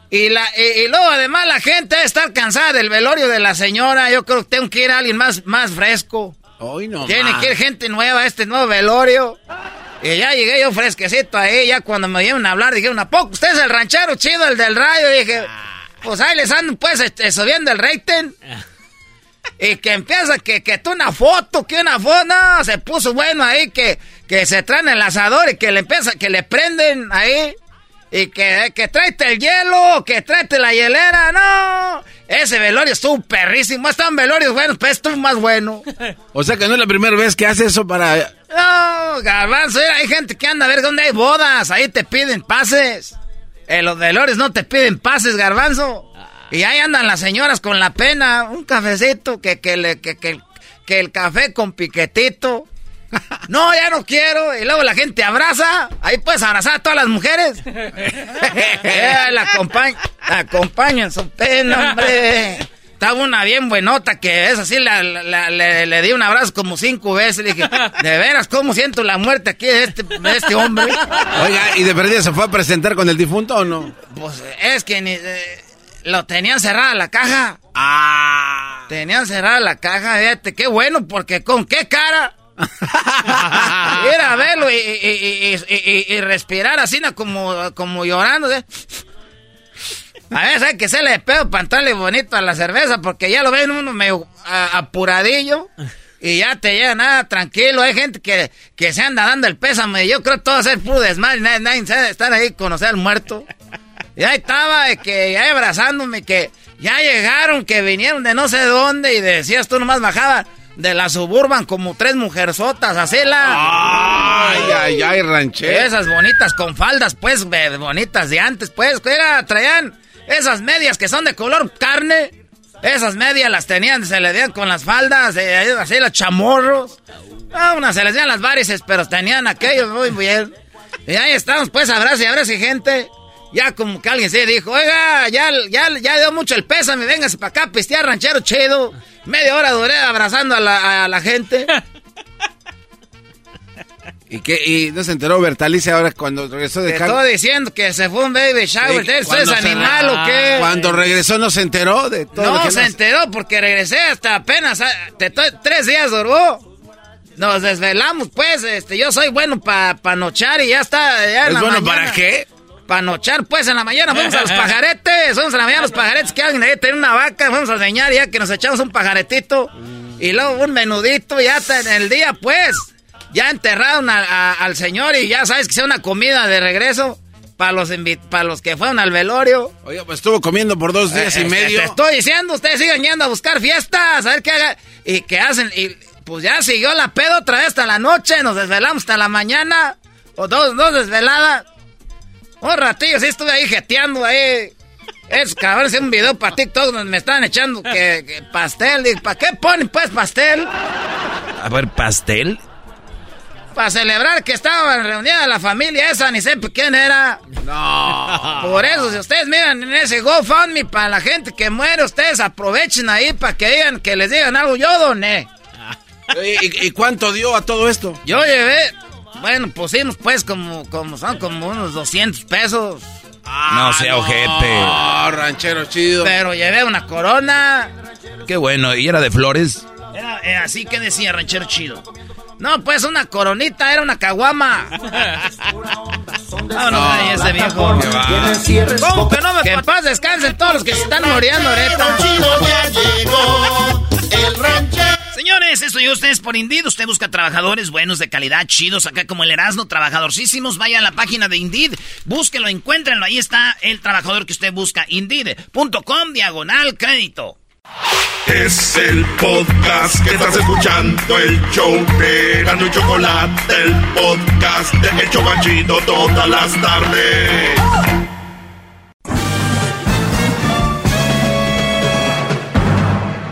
Y, la, y, luego además la gente estar cansada del velorio de la señora. Yo creo que tengo que ir a alguien más, más fresco. Tiene que ir gente nueva a este nuevo velorio. Y ya llegué yo fresquecito ahí, ya cuando me vienen a hablar, dijeron, ¿a poco usted es el ranchero chido, el del radio? Y dije, pues ahí les ando pues este, subiendo el rating. Y que empieza que, que tú una foto, que una foto, no, se puso bueno ahí, que, que se traen el asador y que le empieza, que le prenden ahí. Y que, que tráete el hielo, que tráete la hielera, no. Ese velorio estuvo perrísimo. Están velorios buenos, pero estuvo más bueno. O sea que no es la primera vez que hace eso para. No, garbanzo, hay gente que anda a ver dónde hay bodas. Ahí te piden pases. En los velorios no te piden pases, garbanzo. Y ahí andan las señoras con la pena. Un cafecito, que, que, le, que, que, que el café con piquetito. No, ya no quiero. Y luego la gente abraza. Ahí puedes abrazar a todas las mujeres. la, acompañan su pena, hombre. Estaba una bien buenota que es así, le, di un abrazo como cinco veces. Le dije, de veras, ¿cómo siento la muerte aquí de este, este hombre? Oiga, ¿y de perdida se fue a presentar con el difunto o no? Pues es que ni, eh, lo tenían cerrada la caja. Ah. Tenían cerrada la caja, fíjate, qué bueno, porque con qué cara Ir a verlo y, respirar así como, como llorando. ¿eh? A veces hay que le pedo pantalón bonito a la cerveza porque ya lo ven uno medio apuradillo y ya te llega nada tranquilo. Hay gente que, que se anda dando el pésame. Yo creo que todo ser puro desmadre. Nadie, nadie sabe estar ahí conocer al muerto. Y ahí estaba, que ya abrazándome, que ya llegaron, que vinieron de no sé dónde y decías tú nomás bajaba de la suburban como tres mujerzotas, así la. Ay, ay, ay, ranchero. Esas bonitas con faldas, pues, bonitas de antes, pues, era, traían esas medias que son de color carne. Esas medias las tenían, se le dieron con las faldas, eh, así los chamorros. Ah, unas se les dieron las varices, pero tenían aquellos muy bien. Y ahí estamos, pues, abrazo y abrazo y gente. Ya como que alguien se dijo, oiga, ya, ya, ya dio mucho el pésame, véngase para acá, pistear ranchero chido. Media hora duré abrazando a la, a la gente. ¿Y qué? ¿Y no se enteró Bertalice ahora cuando regresó de Te estoy diciendo que se fue un baby shower. ¿Eso es animal o qué? Cuando regresó no se enteró de todo No se enteró porque regresé hasta apenas... Ah, te, tres días duró. Nos desvelamos, pues. este Yo soy bueno para pa nochar y ya está. ¿Es bueno para qué? Para nochar, pues en la mañana fuimos a los pajaretes, fuimos a la mañana a los pajaretes, que alguien ahí tenía una vaca, fuimos a enseñar ya que nos echamos un pajaretito y luego un menudito, ya hasta en el día, pues, ya enterraron al señor y ya sabes que sea una comida de regreso para los, para los que fueron al velorio. Oye, pues estuvo comiendo por dos días y eh, medio. Te estoy diciendo, ustedes siguen yendo a buscar fiestas, a ver qué hagan. Y qué hacen, y pues ya siguió la pedo otra vez hasta la noche, nos desvelamos hasta la mañana, o dos, dos desveladas. Un ratillo, sí estuve ahí jeteando ahí. Es cabrón, es un video para TikTok donde me están echando que, pastel. ¿Para qué ponen pues pastel? A ver, pastel. Para celebrar que estaba reunida la familia esa, ni sé quién era. No. Por eso, si ustedes miran en ese GoFundMe para la gente que muere, ustedes aprovechen ahí para que digan, que les digan algo. Yo doné. ¿Y, y cuánto dio a todo esto? Yo llevé bueno, pusimos pues como, como son como unos 200 pesos. no sea ojete. No, ranchero chido. Pero llevé una corona. Qué bueno, ¿y era de flores? Era eh, así que decía ranchero chido. No, pues una coronita, era una caguama. no, no, ese viejo. ¿Cómo que no me Que en paz descansen todos los que se están muriendo ahorita. El ranchero Señores, esto y ustedes por Indeed. Usted busca trabajadores buenos, de calidad, chidos, acá como el Erasmo, trabajadorcísimos. Vaya a la página de Indeed, búsquelo, encuéntrenlo. Ahí está el trabajador que usted busca. Indeed.com, diagonal, crédito. Es el podcast que estás escuchando, el show de Gano y Chocolate, el podcast de El Chocachito todas las tardes.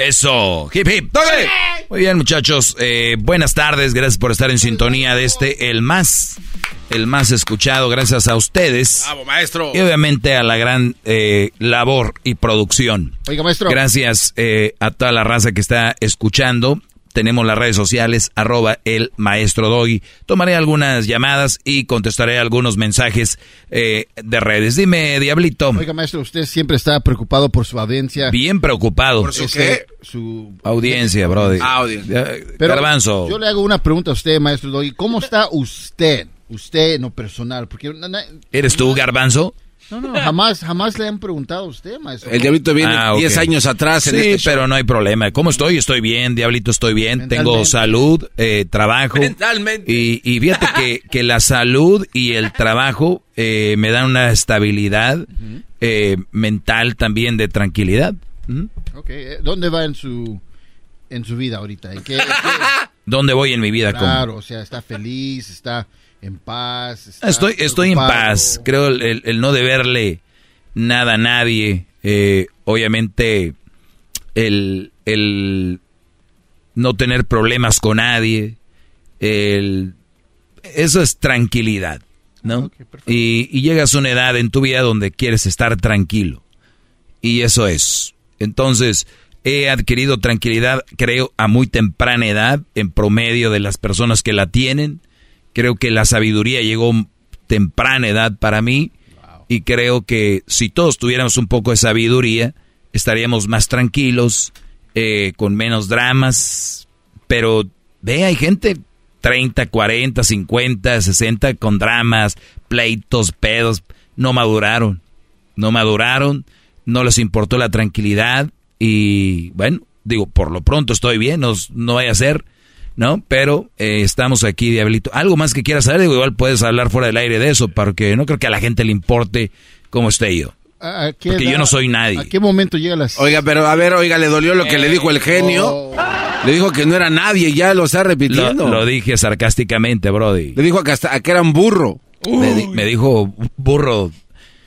Eso, hip hip. Muy bien, muchachos. Eh, buenas tardes. Gracias por estar en sintonía de este, el más el más escuchado gracias a ustedes. Bravo, maestro. Y obviamente a la gran eh, labor y producción. Oiga, maestro. Gracias eh, a toda la raza que está escuchando. Tenemos las redes sociales, arroba el maestro Doggy. Tomaré algunas llamadas y contestaré algunos mensajes eh, de redes. Dime, Diablito. Oiga, maestro, usted siempre está preocupado por su audiencia. Bien preocupado. ¿Por su qué? Su audiencia, brody. Ah, audiencia. Pero Garbanzo. Yo le hago una pregunta a usted, maestro Doggy. ¿Cómo está usted? Usted en lo personal. Porque, ¿Eres tú, Garbanzo? No, no, jamás, jamás le han preguntado a usted, maestro. El diablito viene 10 Ah, años atrás. Sí, este pero no hay problema. ¿Cómo estoy? Estoy bien, Diablito, estoy bien. Tengo salud, eh, trabajo. Mentalmente. Y, y fíjate que, que la salud y el trabajo eh, me dan una estabilidad eh, mental también de tranquilidad. Eh, ¿dónde va en su, en su vida ahorita? ¿En qué- en qué- ¿Dónde voy en mi vida? ¿Cómo? Claro, o sea, está feliz, está en paz. Estoy, estoy en paz. Creo el, el- el no deberle nada a nadie. eh, obviamente, el, el no tener problemas con nadie. El, eso es tranquilidad, ¿no? y, y llegas a una edad en tu vida donde quieres estar tranquilo. Y eso es. Entonces, he adquirido tranquilidad, creo, a muy temprana edad, en promedio de las personas que la tienen. Creo que la sabiduría llegó temprana edad para mí. Y creo que si todos tuviéramos un poco de sabiduría, estaríamos más tranquilos, eh, con menos dramas. Pero ve, hay gente 30, 40, 50, 60 con dramas, pleitos, pedos. No maduraron. No maduraron. No les importó la tranquilidad. Y bueno, digo, por lo pronto estoy bien. No, no vaya a ser. ¿No? Pero eh, estamos aquí, Diablito. ¿Algo más que quieras saber? Igual puedes hablar fuera del aire de eso, porque no creo que a la gente le importe cómo esté yo. ¿A- a qué Porque yo no soy nadie. ¿A qué momento llega las... Oiga, pero a ver, oiga, le dolió lo que le dijo el genio. Le dijo que no era nadie y ya lo está Lo, repitiendo. lo dije sarcásticamente, Brody. Le dijo que hasta que era un burro. Me, di- me dijo burro.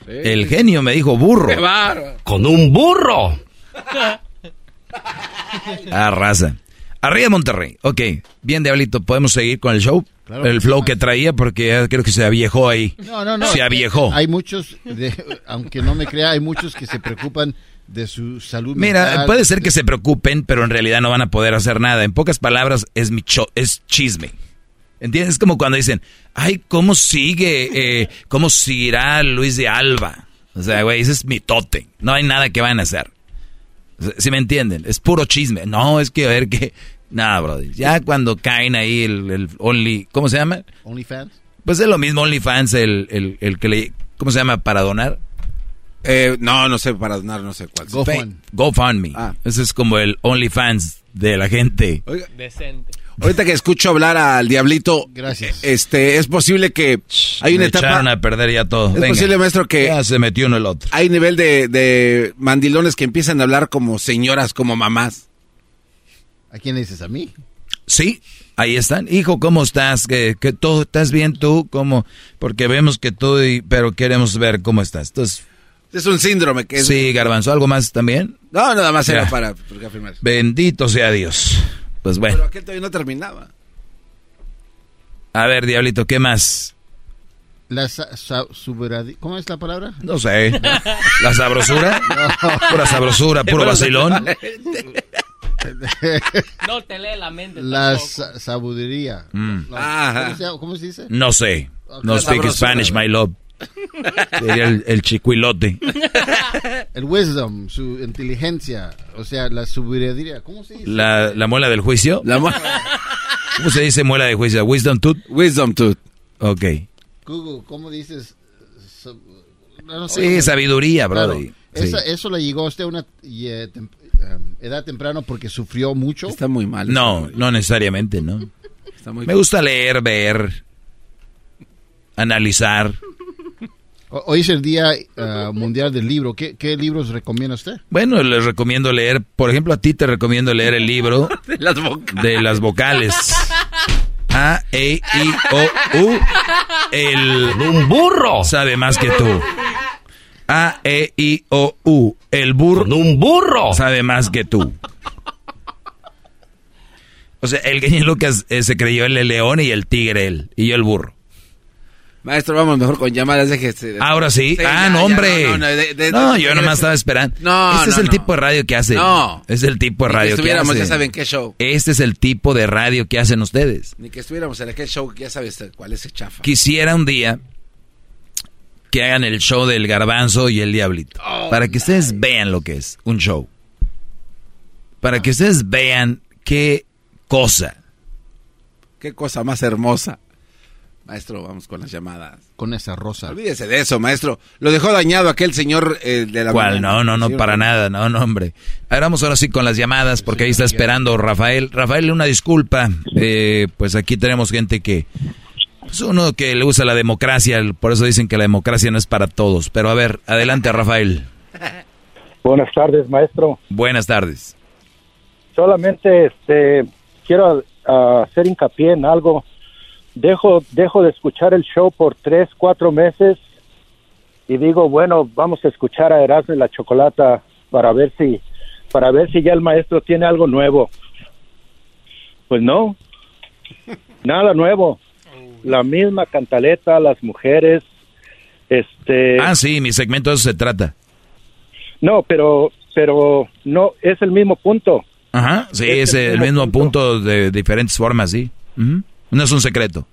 El genio me dijo burro. ¡Qué! Con un burro. Ah, raza. Arriba Monterrey. Ok. Bien, Diablito, ¿podemos seguir con el show? Claro. el flow que traía, porque creo que se aviejó ahí. No, no, no. Se aviejó. Hay muchos, de- aunque no me crea, hay muchos que se preocupan de su salud Mira, puede ser que se preocupen, pero en realidad no van a poder hacer nada. En pocas palabras, es, mi es chisme. ¿Entiendes? Es como cuando dicen, ay, ¿cómo sigue? Eh, ¿Cómo seguirá Luis de Alba? O sea, güey, ese es mi tote. No hay nada que van a hacer. Si me entienden, es puro chisme. No, es que a ver qué. Nada, brother. Ya cuando caen ahí el, el Only. ¿Cómo se llama? OnlyFans. Pues es lo mismo OnlyFans, el, el, el que le. ¿Cómo se llama? Para donar. Eh, no, no sé, para donar, no sé cuál. GoFundMe. GoFundMe. Ah. Ese es como el OnlyFans de la gente. Oiga. Decente. Ahorita que escucho hablar al diablito, gracias. Este, es posible que hay una etapa. Echaron a perder ya todo. Es posible, maestro, que ya se metió en el otro. Hay nivel de, de mandilones que empiezan a hablar como señoras, como mamás. ¿A quién dices? ¿A mí? Sí, ahí están. Hijo, ¿cómo estás? ¿Que, que todo estás bien tú? ¿Cómo? Porque vemos que tú, pero queremos ver cómo estás. Entonces, es un síndrome que Sí, Garbanzo, ¿algo más también? No, nada más era para, afirmar. Bendito sea Dios. Pues bueno. Pero aquel todavía no terminaba. A ver, Diablito, ¿qué más? La ¿Cómo es la palabra? No sé. ¿La sabrosura? Pura sabrosura, puro vacilón. No te lee la mente. La sabudería. Mm. ¿cómo, se, dice? No sé. No speak Spanish, my love. Sería el, chicuilote. El wisdom, su inteligencia, o sea, la sabiduría. ¿Cómo se dice? La, la muela del juicio. La ¿Cómo se dice muela de juicio? Wisdom tooth. Wisdom tooth. Ok. Google, ¿cómo dices? sí, sabiduría, brother. Eso le llegó a usted a una eh, um, edad temprana porque sufrió mucho. Está muy mal. No, no necesariamente, ¿no? Me gusta leer, ver, analizar. Hoy es el Día uh, Mundial del Libro. ¿Qué, libros recomienda usted? Bueno, les recomiendo leer, por ejemplo, a ti te recomiendo leer el libro de las vocales. A, E, I, O, U. El un burro sabe más que tú. A, E, I, O, U. El burro. un burro sabe más que tú. O sea, el genio Lucas eh, se creyó el león y el tigre él. Y yo el burro. Maestro, vamos mejor con llamadas. de Ahora sí. ah, no, hombre. no, yo nomás estaba esperando. No, Este es el tipo de radio que hace. No. Es el tipo de radio que, estuviéramos, ya saben qué show. Este es el tipo de radio que hacen ustedes. Ni que estuviéramos en aquel show, ya sabes cuál es el chafa. Quisiera un día que hagan el show del garbanzo y el diablito. Oh, para que ustedes vean lo que es un show. Para que ustedes vean qué cosa. Qué cosa más hermosa. Maestro, vamos con las llamadas. Con esa rosa. Olvídese de eso, maestro. Lo dejó dañado aquel señor eh, de la... ¿Cuál? No, no, no, para nada. No, no, hombre. A ver, vamos ahora sí con las llamadas, porque ahí está esperando Rafael. Rafael, una disculpa. Eh, pues aquí tenemos gente que... Es pues uno que le usa la democracia, por eso dicen que la democracia no es para todos. Pero a ver, adelante, Rafael. Buenas tardes, maestro. Buenas tardes. Solamente este, quiero ah, hacer hincapié en algo dejo, dejo de escuchar el show por tres, cuatro meses y digo, bueno, vamos a escuchar a Erasmo y la Chocolata para ver si, para ver si ya el maestro tiene algo nuevo. Pues no, nada nuevo. La misma cantaleta, las mujeres, este. Ah, sí, mi segmento de eso se trata. No, pero, pero no es el mismo punto. Ajá, sí, es, el, mismo, punto. de diferentes formas, sí. No es un secreto.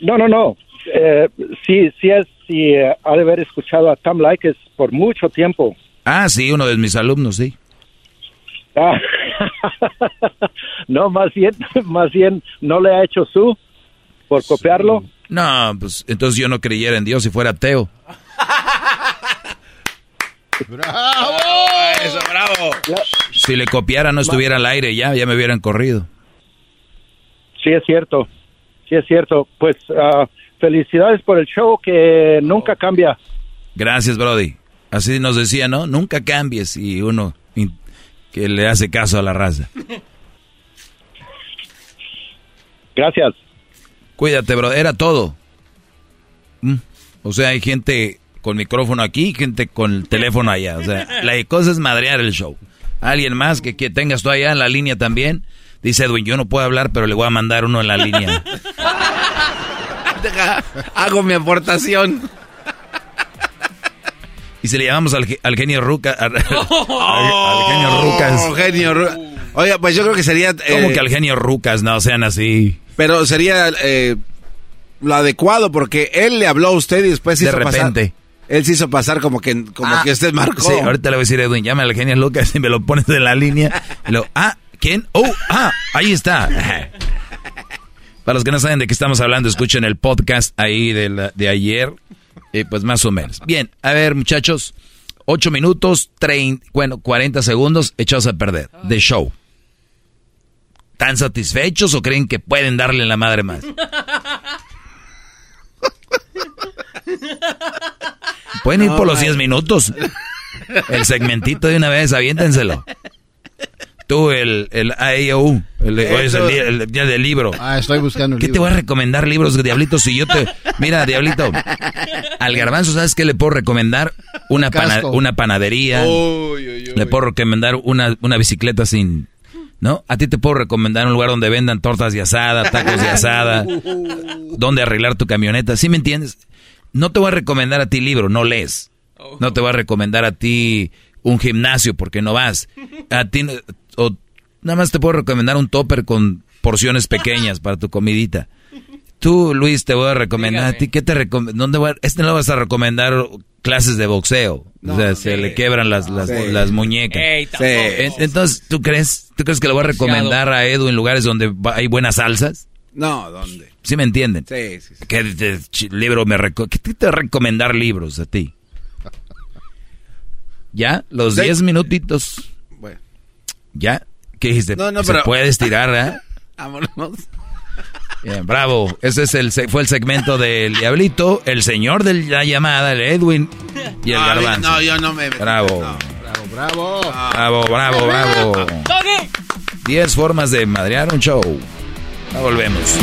No, no, no. Eh, sí, sí, es, sí, eh, ha de haber escuchado a Tom Likes por mucho tiempo. Ah, sí, uno de mis alumnos, sí. Ah, no, más bien, más bien, no le ha hecho su por copiarlo. No, pues entonces yo no creyera en Dios si fuera ateo. ¡Bravo! Eso, bravo. Si le copiara no estuviera al aire ya, ya me hubieran corrido. Sí, es cierto. Sí, es cierto. Pues uh, felicidades por el show que nunca cambia. Gracias, Brody. Así nos decía, ¿no? Nunca cambies y uno que le hace caso a la raza. Gracias. Cuídate, bro. Era todo. Mm. O sea, hay gente con micrófono aquí, gente con el teléfono allá. O sea, la cosa es madrear el show. Alguien más que, que tengas tú allá en la línea también. Dice Edwin, yo no puedo hablar, pero le voy a mandar uno en la línea. hago mi aportación. Y si le llamamos al, al genio Ruca, al, oh, genio Rucas. Genio Oiga, pues yo creo que sería... como que al genio Rucas no sean así? Pero sería eh, lo adecuado porque él le habló a usted y después de repente. Él se hizo pasar como que, como ah, que usted marcó. Sí, ahorita le voy a decir, Edwin, llama al genio Lucas y me lo pones en la línea. Y lo, ah, ¿quién? Oh, ah, ahí está. Para los que no saben de qué estamos hablando, escuchen el podcast ahí de, de ayer. Eh, pues más o menos. Bien, a ver, muchachos. 8 minutos, 30, bueno, 40 segundos echados a perder de show. ¿Tan satisfechos o creen que pueden darle la madre más? Pueden ir por los 10 minutos. El segmentito de una vez, aviéntenselo. Tú, el, el IAU, el, el, día del libro. Ah, estoy buscando ¿Qué te voy a recomendar libros, Diablito? Si yo te... Mira, Diablito, al garbanzo, ¿sabes qué le puedo recomendar? Una, una panadería. le puedo recomendar una, una bicicleta sin... ¿No? A ti te puedo recomendar un lugar donde vendan tortas de asada, tacos de asada, donde arreglar tu camioneta. ¿Sí me entiendes? No te voy a recomendar a ti libro, no lees. No te voy a recomendar a ti un gimnasio porque no vas. A ti o nada más te puedo recomendar un topper con porciones pequeñas para tu comidita. Tú, Luis, te voy a recomendar a ti. ¿Qué te recomiendo? Este no vas a recomendar clases de boxeo. o sea, se le quebran las, las, muñecas. Entonces, ¿tú crees, ¿tú crees que lo voy a recomendar a Edu en lugares donde hay buenas salsas? No, ¿dónde? ¿Sí me entienden? Sí, sí. ¿Qué libro me ¿Qué te recomendar libros a ti? ¿Ya? Los 10 minutitos. ¿Ya? ¿Qué dijiste? No, no, ¿Se puede estirar, eh? Vámonos. Bien, bravo. Ese es el, fue el segmento del Diablito, el señor de la llamada, el Edwin y el Garbanzo. No, yo no me... Bravo. bravo, bravo. Bravo, bravo, bravo. 10 formas de madrear un show. Ya volvemos.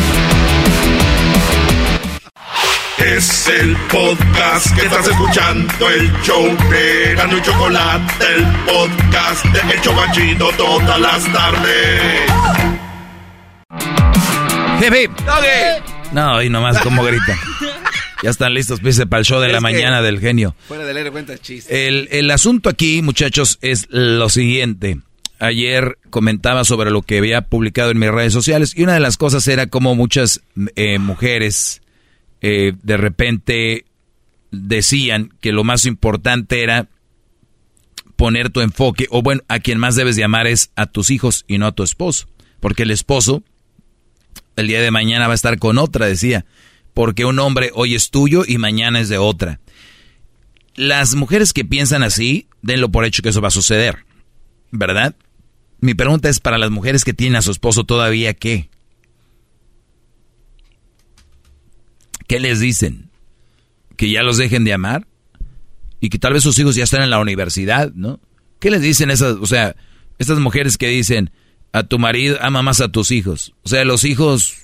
Es el podcast que estás escuchando, el show de Gano y Chocolate, el podcast de El Chocachito todas las tardes. Hip, No, y nomás como grita. Ya están listos, pise para el show de la mañana del genio. Fuera de leer cuenta chiste. El, el asunto aquí, muchachos, es lo siguiente ayer comentaba sobre lo que había publicado en mis redes sociales y una de las cosas era como muchas eh, mujeres eh, de repente decían que lo más importante era poner tu enfoque, o bueno, a quien más debes llamar es a tus hijos y no a tu esposo, porque el esposo el día de mañana va a estar con otra, decía, porque un hombre hoy es tuyo y mañana es de otra. Las mujeres que piensan así, denlo por hecho que eso va a suceder, ¿verdad? Mi pregunta es para las mujeres que tienen a su esposo todavía, ¿qué? ¿Qué les dicen? ¿Que ya los dejen de amar? Y que tal vez sus hijos ya están en la universidad, ¿no? ¿Qué les dicen esas, o sea, estas mujeres que dicen a tu marido ama más a tus hijos? O sea, los hijos,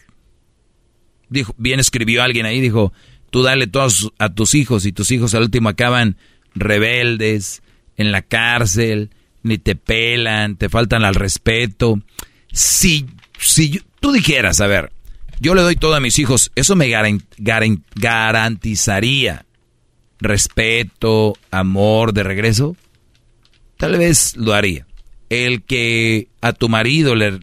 dijo, bien escribió alguien ahí, dijo, tú dale todos a tus hijos y tus hijos al último acaban rebeldes, en la cárcel, ni te pelan, te faltan al respeto. Si, si tú dijeras, a ver, yo le doy todo a mis hijos, eso me garantizaría respeto, amor de regreso. Tal vez lo haría. El que a tu marido le,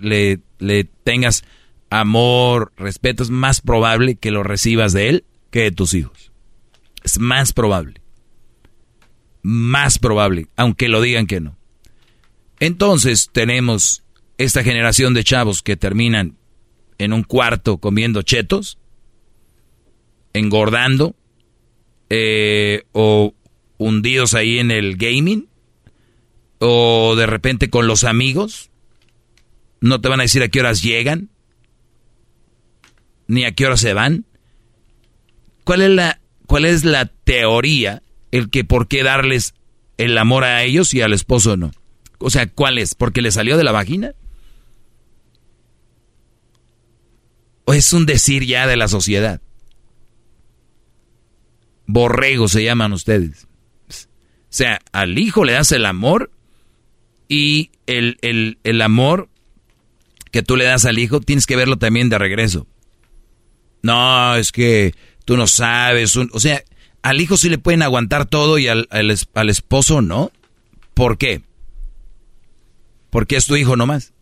le, tengas amor, respeto, es más probable que lo recibas de él que de tus hijos. Es más probable. Más probable, aunque lo digan que no. Entonces tenemos esta generación de chavos que terminan en un cuarto comiendo chetos, engordando, eh, o hundidos ahí en el gaming, o de repente con los amigos, no te van a decir a qué horas llegan, ni a qué horas se van. ¿Cuál es la, cuál es la teoría, el que por qué darles el amor a ellos y al esposo no? O sea, ¿cuál es? ¿Porque le salió de la vagina? ¿O es un decir ya de la sociedad? Borrego se llaman ustedes. O sea, al hijo le das el amor y el, el, el amor que tú le das al hijo tienes que verlo también de regreso. No, es que tú no sabes. o sea, al hijo sí le pueden aguantar todo y al, al, esposo no. ¿Por qué? Porque es tu hijo nomás.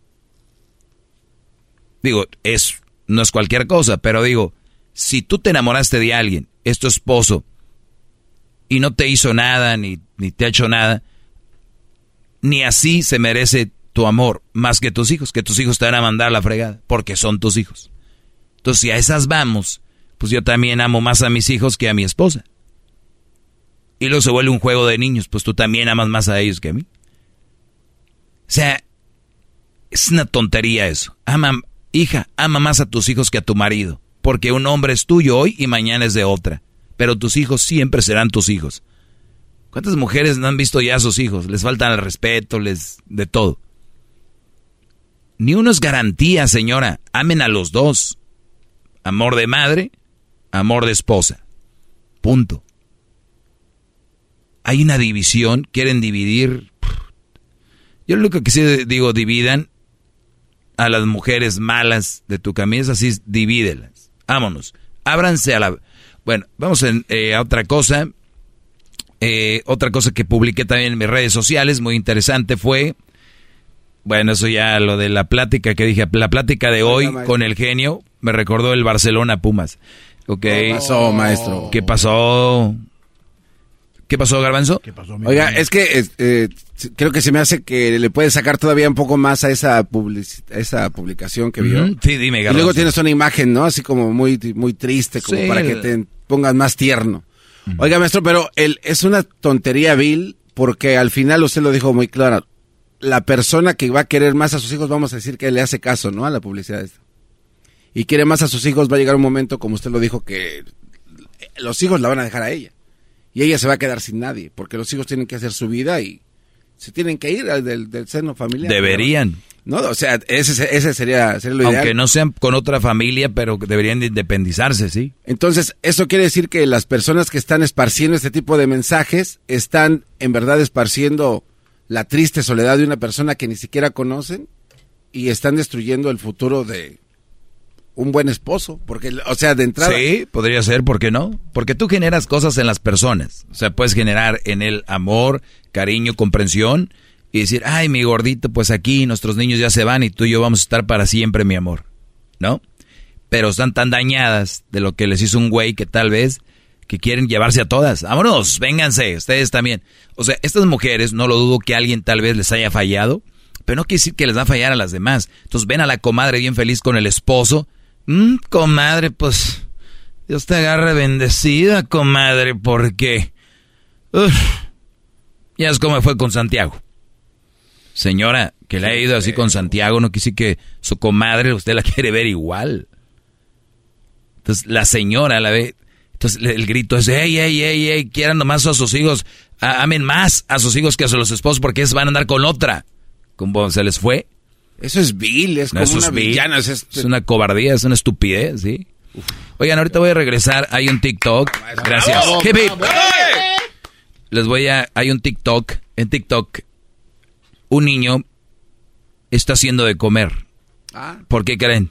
Digo, es, no es cualquier cosa, pero digo, si tú te enamoraste de alguien, es tu esposo, y no te hizo nada, ni, ni te ha hecho nada, ni así se merece tu amor más que tus hijos, que tus hijos te van a mandar la fregada, porque son tus hijos. Entonces, si a esas vamos, pues yo también amo más a mis hijos que a mi esposa. Y luego se vuelve un juego de niños, pues tú también amas más a ellos que a mí. O sea, es una tontería eso. Ama, hija, ama más a tus hijos que a tu marido, porque un hombre es tuyo hoy y mañana es de otra, pero tus hijos siempre serán tus hijos. ¿Cuántas mujeres no han visto ya a sus hijos? Les faltan el respeto, les de todo. Ni uno es garantía, señora. Amen a los dos. Amor de madre, amor de esposa. Punto. Hay una división, quieren dividir. Yo lo que sí digo, dividan a las mujeres malas de tu camisa, así divídelas. Vámonos. Ábranse a la... Bueno, vamos eh, a otra cosa. Eh, otra cosa que publiqué también en mis redes sociales, muy interesante, fue, bueno, eso ya lo de la plática que dije, la plática de hoy con el genio, me recordó el Barcelona Pumas. ¿Qué pasó, maestro? ¿Qué pasó? ¿Qué pasó, Garbanzo? Oiga, es que eh, creo que se me hace que le puede sacar todavía un poco más a esa, esa publicación que vio. Sí, dime, Garbanzo. Y luego tienes una imagen, ¿no? Así como muy, muy triste, como para que te pongas más tierno. Oiga, maestro, pero el, es una tontería vil porque al final usted lo dijo muy claro. La persona que va a querer más a sus hijos, vamos a decir que le hace caso, ¿no? A la publicidad. Y quiere más a sus hijos, va a llegar un momento, como usted lo dijo, que los hijos la van a dejar a ella. Y ella se va a quedar sin nadie, porque los hijos tienen que hacer su vida y se tienen que ir del, del seno familiar. Deberían. No, o sea, ese, ese sería, sería, lo ideal. Aunque no sean con otra familia, pero deberían de independizarse, ¿sí? Entonces, eso quiere decir que las personas que están esparciendo este tipo de mensajes están en verdad esparciendo la triste soledad de una persona que ni siquiera conocen y están destruyendo el futuro de un buen esposo, porque, o sea, de entrada... Sí, podría ser, ¿por qué no? Porque tú generas cosas en las personas, o sea, puedes generar en el amor, cariño, comprensión, y decir, ay, mi gordito, pues aquí nuestros niños ya se van y tú y yo vamos a estar para siempre, mi amor. ¿No? Pero están tan dañadas de lo que les hizo un güey que tal vez que quieren llevarse a todas. Vámonos, vénganse, ustedes también. O sea, estas mujeres, no lo dudo que alguien tal vez les haya fallado, pero no quiere decir que les va a fallar a las demás. Entonces ven a la comadre bien feliz con el esposo. Mm, comadre, pues Dios te agarre bendecida, comadre, porque... ya es como fue con Santiago. Señora, que le ha ido así con Santiago, no quise que su comadre usted la quiere ver igual. Entonces la señora la ve, entonces el grito es, ey, ey, ey, ey, quieran nomás a sus hijos, amen más a sus hijos que a los esposos porque van a andar con otra. Como se les fue. Eso es vil, es como una villana. Es, una cobardía, es una estupidez, ¿sí? Oigan, ahorita voy a regresar, hay un TikTok. Gracias. Les voy a, hay un TikTok, en TikTok un niño está haciendo de comer. Ah. ¿Por qué creen?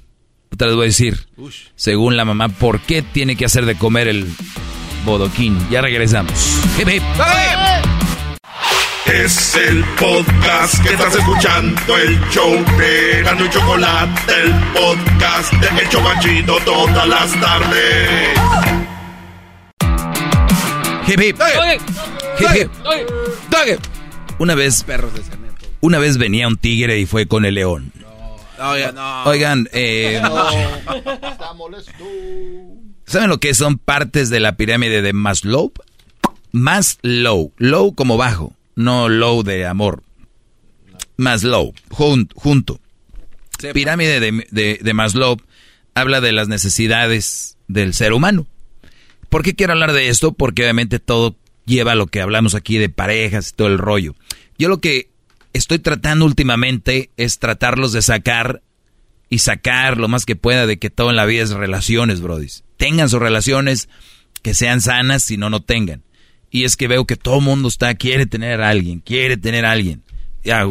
Te les voy a decir. Según la mamá, ¿por qué tiene que hacer de comer el bodoquín? Ya regresamos. Es el podcast que estás escuchando, el show de Gano y Chocolate, el podcast de El Chocachito todas las tardes. Hip hip. Hip hip. Una vez, perros de una vez venía un tigre y fue con el león. Oigan, eh, ¿saben lo que son partes de la pirámide de Maslow? Maslow, low como bajo, no low de amor. Maslow, junto. Pirámide de, de Maslow habla de las necesidades del ser humano. ¿Por qué quiero hablar de esto? Porque obviamente todo lleva a lo que hablamos aquí de parejas y todo el rollo. Yo lo que estoy tratando últimamente es tratarlos de sacar y sacar lo más que pueda de que todo en la vida es relaciones, brodis. Tengan sus relaciones que sean sanas, si no, no tengan. Y es que veo que todo mundo está, quiere tener a alguien, quiere tener a alguien. A,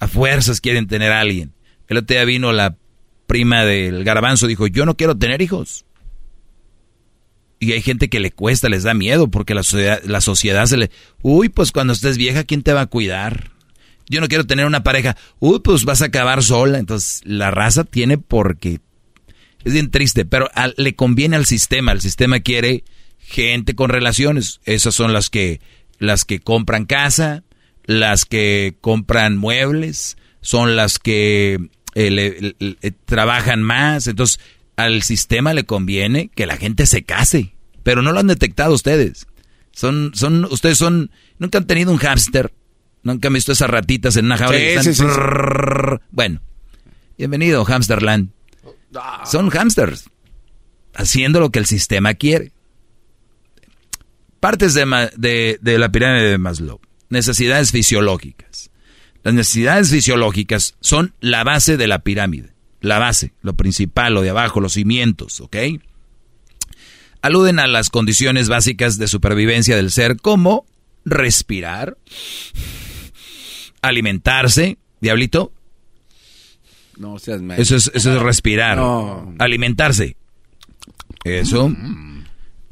a, fuerzas quieren tener a alguien. El otro día vino la prima del garbanzo, dijo, yo no quiero tener hijos. Y hay gente que le cuesta, les da miedo, porque la sociedad, la sociedad se le... Uy, pues cuando estés vieja, ¿quién te va a cuidar? Yo no quiero tener una pareja. Uy, pues vas a acabar sola. Entonces, la raza tiene porque... Es bien triste, pero le conviene al sistema. El sistema quiere gente con relaciones. Esas son las que, las que compran casa, las que compran muebles, son las que eh, trabajan más. Entonces, al sistema le conviene que la gente se case. Pero no lo han detectado ustedes. Son, son, ustedes son, nunca han tenido un hámster. Nunca han visto esas ratitas en una jaula. bueno, bienvenido, Hamsterland. Son hamsters. Haciendo lo que el sistema quiere. Partes de, de la pirámide de Maslow. Necesidades fisiológicas. Las necesidades fisiológicas son la base de la pirámide. La base, lo principal, lo de abajo, los cimientos, ¿ok? Aluden a las condiciones básicas de supervivencia del ser como respirar, alimentarse, diablito. No seas Eso es, eso es respirar. Alimentarse. Eso. Mm.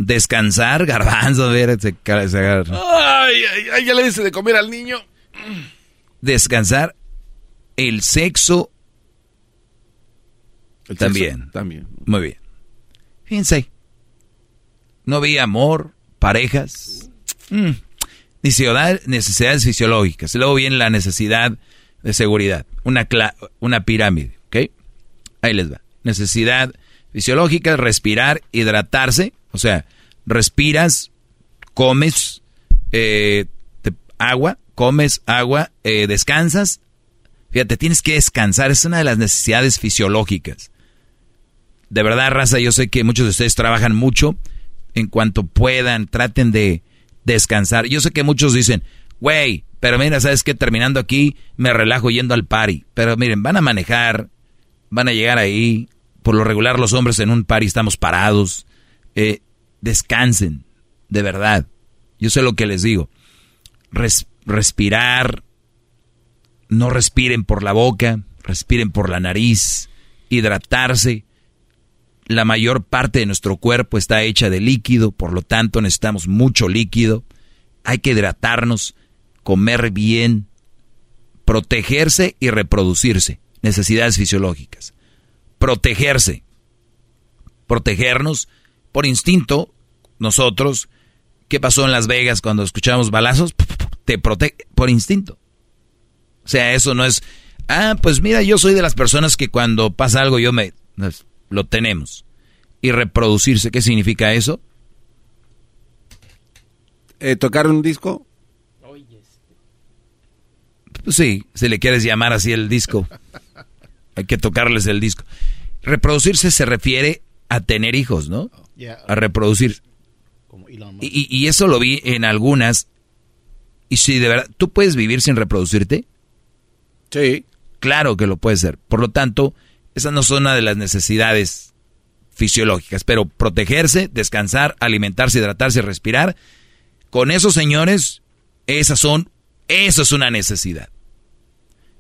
Descansar, garbanzo, ver, se, Ay, ay, ay, ya le dice de comer al niño descansar, el sexo también. también. Muy bien. Fíjense. No había amor, parejas, mm. necesidades fisiológicas. Luego viene la necesidad de seguridad. Una, una pirámide, ¿ok? Ahí les va. Necesidad fisiológica, respirar, hidratarse. O sea, respiras, comes eh, agua, comes agua, eh, descansas. Fíjate, tienes que descansar, es una de las necesidades fisiológicas. De verdad, raza, yo sé que muchos de ustedes trabajan mucho. En cuanto puedan, traten de descansar. Yo sé que muchos dicen, güey, pero mira, ¿sabes qué? Terminando aquí, me relajo yendo al party. Pero miren, van a manejar, van a llegar ahí. Por lo regular, los hombres en un party estamos parados. Eh, descansen, de verdad. Yo sé lo que les digo respirar, no respiren por la boca, respiren por la nariz, hidratarse. La mayor parte de nuestro cuerpo está hecha de líquido, por lo tanto necesitamos mucho líquido. Hay que hidratarnos, comer bien, protegerse y reproducirse. Necesidades fisiológicas. Protegerse. Protegernos por instinto. Nosotros, ¿qué pasó en Las Vegas cuando escuchamos balazos? te protege por instinto. O sea, eso no es, ah, pues mira, yo soy de las personas que cuando pasa algo yo me, lo tenemos. Y reproducirse, ¿qué significa eso? Eh, ¿Tocar un disco? Pues sí, si le quieres llamar así el disco. Hay que tocarles el disco. Reproducirse se refiere a tener hijos, ¿no? A reproducir. Y, y, eso lo vi en algunas y si de verdad, ¿tú puedes vivir sin reproducirte? Sí. Claro que lo puedes ser. Por lo tanto, esa no son una de las necesidades fisiológicas, pero protegerse, descansar, alimentarse, hidratarse, respirar, con esos señores, esas son, eso es una necesidad.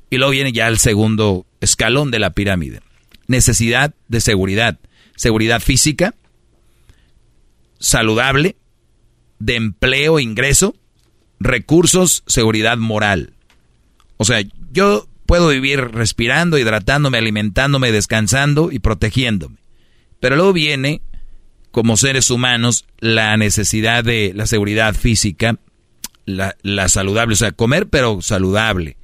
Y luego viene ya el segundo escalón de la pirámide. Necesidad de seguridad. Seguridad física, saludable, de empleo, ingreso, recursos, seguridad moral. O sea, yo puedo vivir respirando, hidratándome, alimentándome, descansando y protegiéndome. Pero luego viene, como seres humanos, la necesidad de la seguridad física, la, saludable, o sea, comer pero saludable,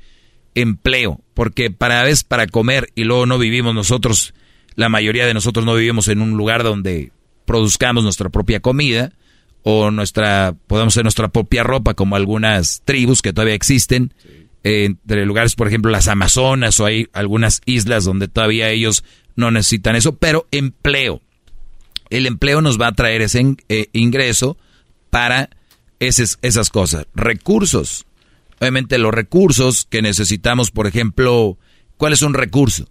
empleo, porque para vez para comer y luego no vivimos nosotros, la mayoría de nosotros no vivimos en un lugar donde produzcamos nuestra propia comida, o nuestra, podemos ser nuestra propia ropa, como algunas tribus que todavía existen, entre lugares, por ejemplo, las Amazonas, o hay algunas islas donde todavía ellos no necesitan eso, pero empleo. El empleo nos va a traer ese eh, ingreso para esas cosas. Recursos. Obviamente los recursos que necesitamos, por ejemplo, ¿cuál es un recurso?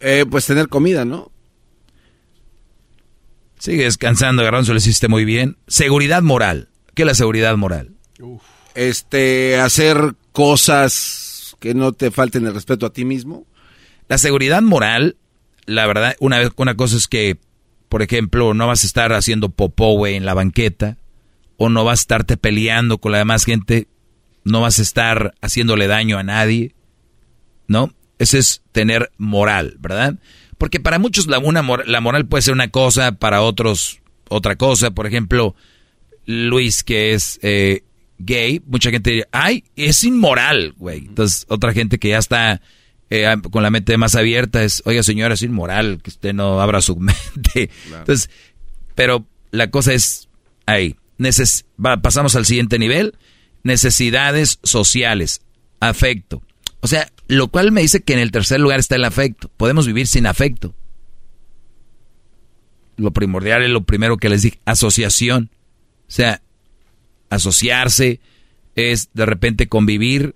Eh, pues tener comida, ¿no? Sigue descansando, Garbanzo, lo hiciste muy bien. Seguridad moral. ¿Qué es la seguridad moral? Este, hacer cosas que no te falten el respeto a ti mismo. La seguridad moral, la verdad, una, vez, una cosa es que por ejemplo, no vas a estar haciendo popó, güey, en la banqueta, o no vas a estarte peleando con la demás gente, no vas a estar haciéndole daño a nadie, ¿no? Ese es tener moral, ¿verdad? Porque para muchos la, una, la moral puede ser una cosa, para otros otra cosa. Por ejemplo, Luis, que es eh, gay, mucha gente diría, ay, es inmoral, güey. Entonces, otra gente que ya está eh, con la mente más abierta es, oiga, señora, es inmoral que usted no abra su mente. Entonces, pero la cosa es ahí. pasamos al siguiente nivel. Necesidades sociales, afecto. O sea, lo cual me dice que en el tercer lugar está el afecto. Podemos vivir sin afecto. Lo primordial es lo primero que les dije, asociación. O sea, asociarse es de repente convivir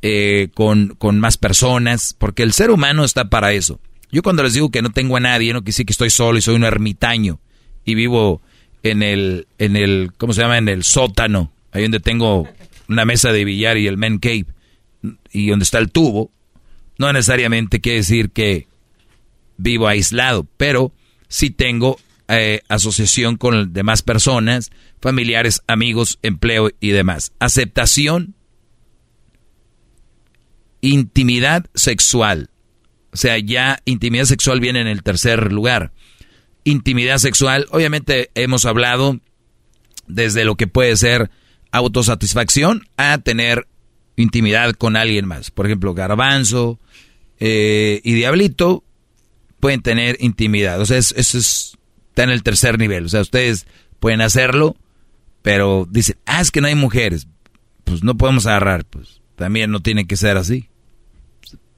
eh, con, con, más personas, porque el ser humano está para eso. Yo cuando les digo que no tengo a nadie, no que sí que estoy solo y soy un ermitaño y vivo en el, en el, ¿cómo se llama? En el sótano, ahí donde tengo una mesa de billar y el men cave y donde está el tubo, no necesariamente quiere decir que vivo aislado, pero sí tengo eh, asociación con demás personas, familiares, amigos, empleo y demás. Aceptación, intimidad sexual. O sea, ya intimidad sexual viene en el tercer lugar. Intimidad sexual, obviamente hemos hablado desde lo que puede ser autosatisfacción a tener intimidad con alguien más. Por ejemplo, Garbanzo eh, y Diablito pueden tener intimidad. O sea, eso es, está en el tercer nivel. O sea, ustedes pueden hacerlo, pero dicen, ah, es que no hay mujeres. Pues no podemos agarrar. Pues también no tiene que ser así.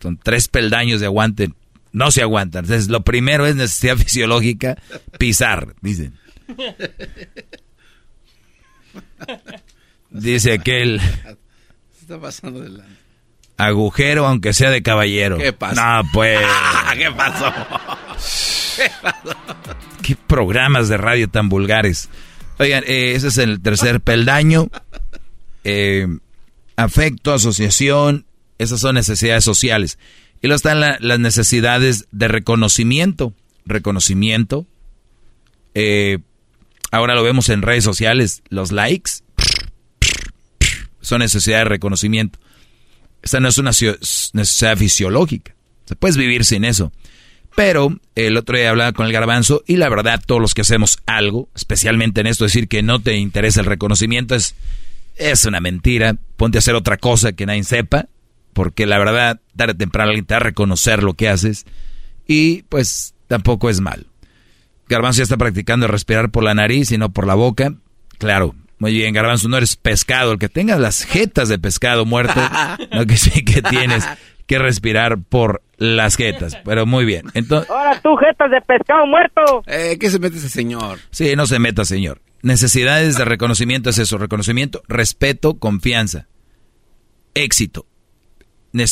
Son tres peldaños de aguante. No se aguantan. Entonces, lo primero es necesidad fisiológica, pisar, dicen. Dice aquel está pasando? Agujero, aunque sea de caballero. ¿Qué pasa? No, pues. ¿Qué pasó? ¿Qué pasó? ¿Qué programas de radio tan vulgares? Oigan, eh, ese es el tercer peldaño. Eh, afecto, asociación, esas son necesidades sociales. Y luego están las necesidades de reconocimiento. Reconocimiento. Eh, ahora lo vemos en redes sociales, los likes son necesidades de reconocimiento. Esta no es una necesidad fisiológica. Se puedes vivir sin eso. Pero el otro día hablaba con el garbanzo y la verdad todos los que hacemos algo, especialmente en esto, decir que no te interesa el reconocimiento es, es una mentira. Ponte a hacer otra cosa que nadie sepa, porque la verdad tarde o temprano alguien te va a reconocer lo que haces y pues tampoco es mal. Garbanzo ya está practicando respirar por la nariz y no por la boca. Claro, muy bien, Garbanzo, no eres pescado. El que tengas las jetas de pescado muerto, no que sí que tienes que respirar por las jetas. Pero muy bien. Entonces, Ahora tú, jetas de pescado muerto. Eh, ¿Qué se mete ese señor? Sí, no se meta, señor. Necesidades de reconocimiento es eso. Reconocimiento, respeto, confianza. Éxito.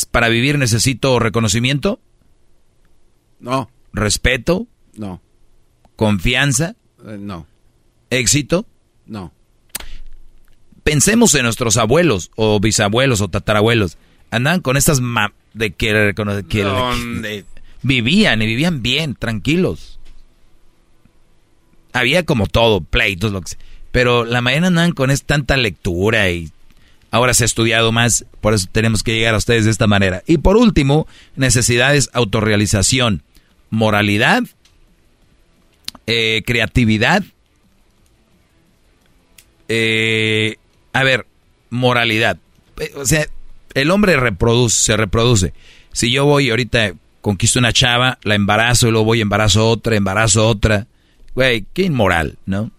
¿Para vivir necesito reconocimiento? No. ¿Respeto? No. ¿Confianza? Eh, no. ¿Éxito? No pensemos en nuestros abuelos o bisabuelos o tatarabuelos. Andaban con estas de que, que, vivían y vivían bien, tranquilos. Había como todo, pleitos, lo que sea. Pero la mañana andaban con esta tanta lectura y ahora se ha estudiado más, por eso tenemos que llegar a ustedes de esta manera. Y por último, necesidades, autorrealización, moralidad, eh, creatividad, eh, a ver, moralidad. Eh, o sea, el hombre reproduce, se reproduce. Si yo voy ahorita, conquisto una chava, la embarazo, y luego voy, embarazo otra, embarazo otra. Güey, qué inmoral, ¿no?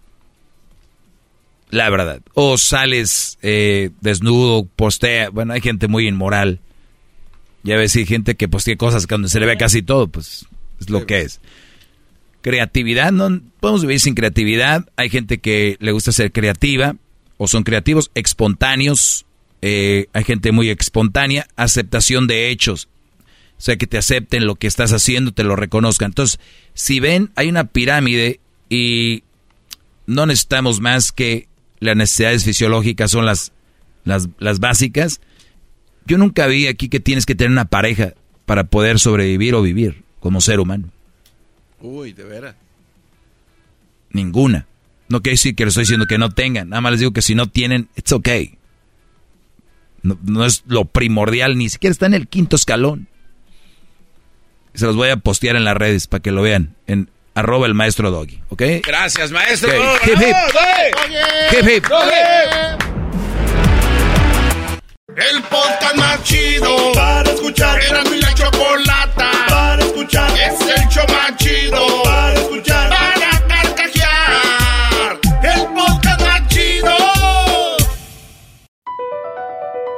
La verdad. O sales eh, desnudo, postea. Bueno, hay gente muy inmoral. Ya ves, hay gente que postea cosas cuando se le ve casi todo, pues es lo que es. Creatividad, no podemos vivir sin creatividad. Hay gente que le gusta ser creativa o son creativos, espontáneos, eh, hay gente muy espontánea, aceptación de hechos, o sea, que te acepten lo que estás haciendo, te lo reconozcan. Entonces, si ven, hay una pirámide y no necesitamos más que las necesidades fisiológicas son las, las, las básicas. Yo nunca vi aquí que tienes que tener una pareja para poder sobrevivir o vivir como ser humano. Uy, de veras. Ninguna. No quiere decir que les estoy diciendo que no tengan. Nada más les digo que si no tienen, it's okay. No, es lo primordial, ni siquiera está en el quinto escalón. Se los voy a postear en las redes para que lo vean. En arroba el maestro Doggy, ¿ok? Gracias, maestro. Hip, hip. Hip, hip. El podcast más chido para escuchar. Era mi la chocolata para escuchar. Es el show más chido para escuchar.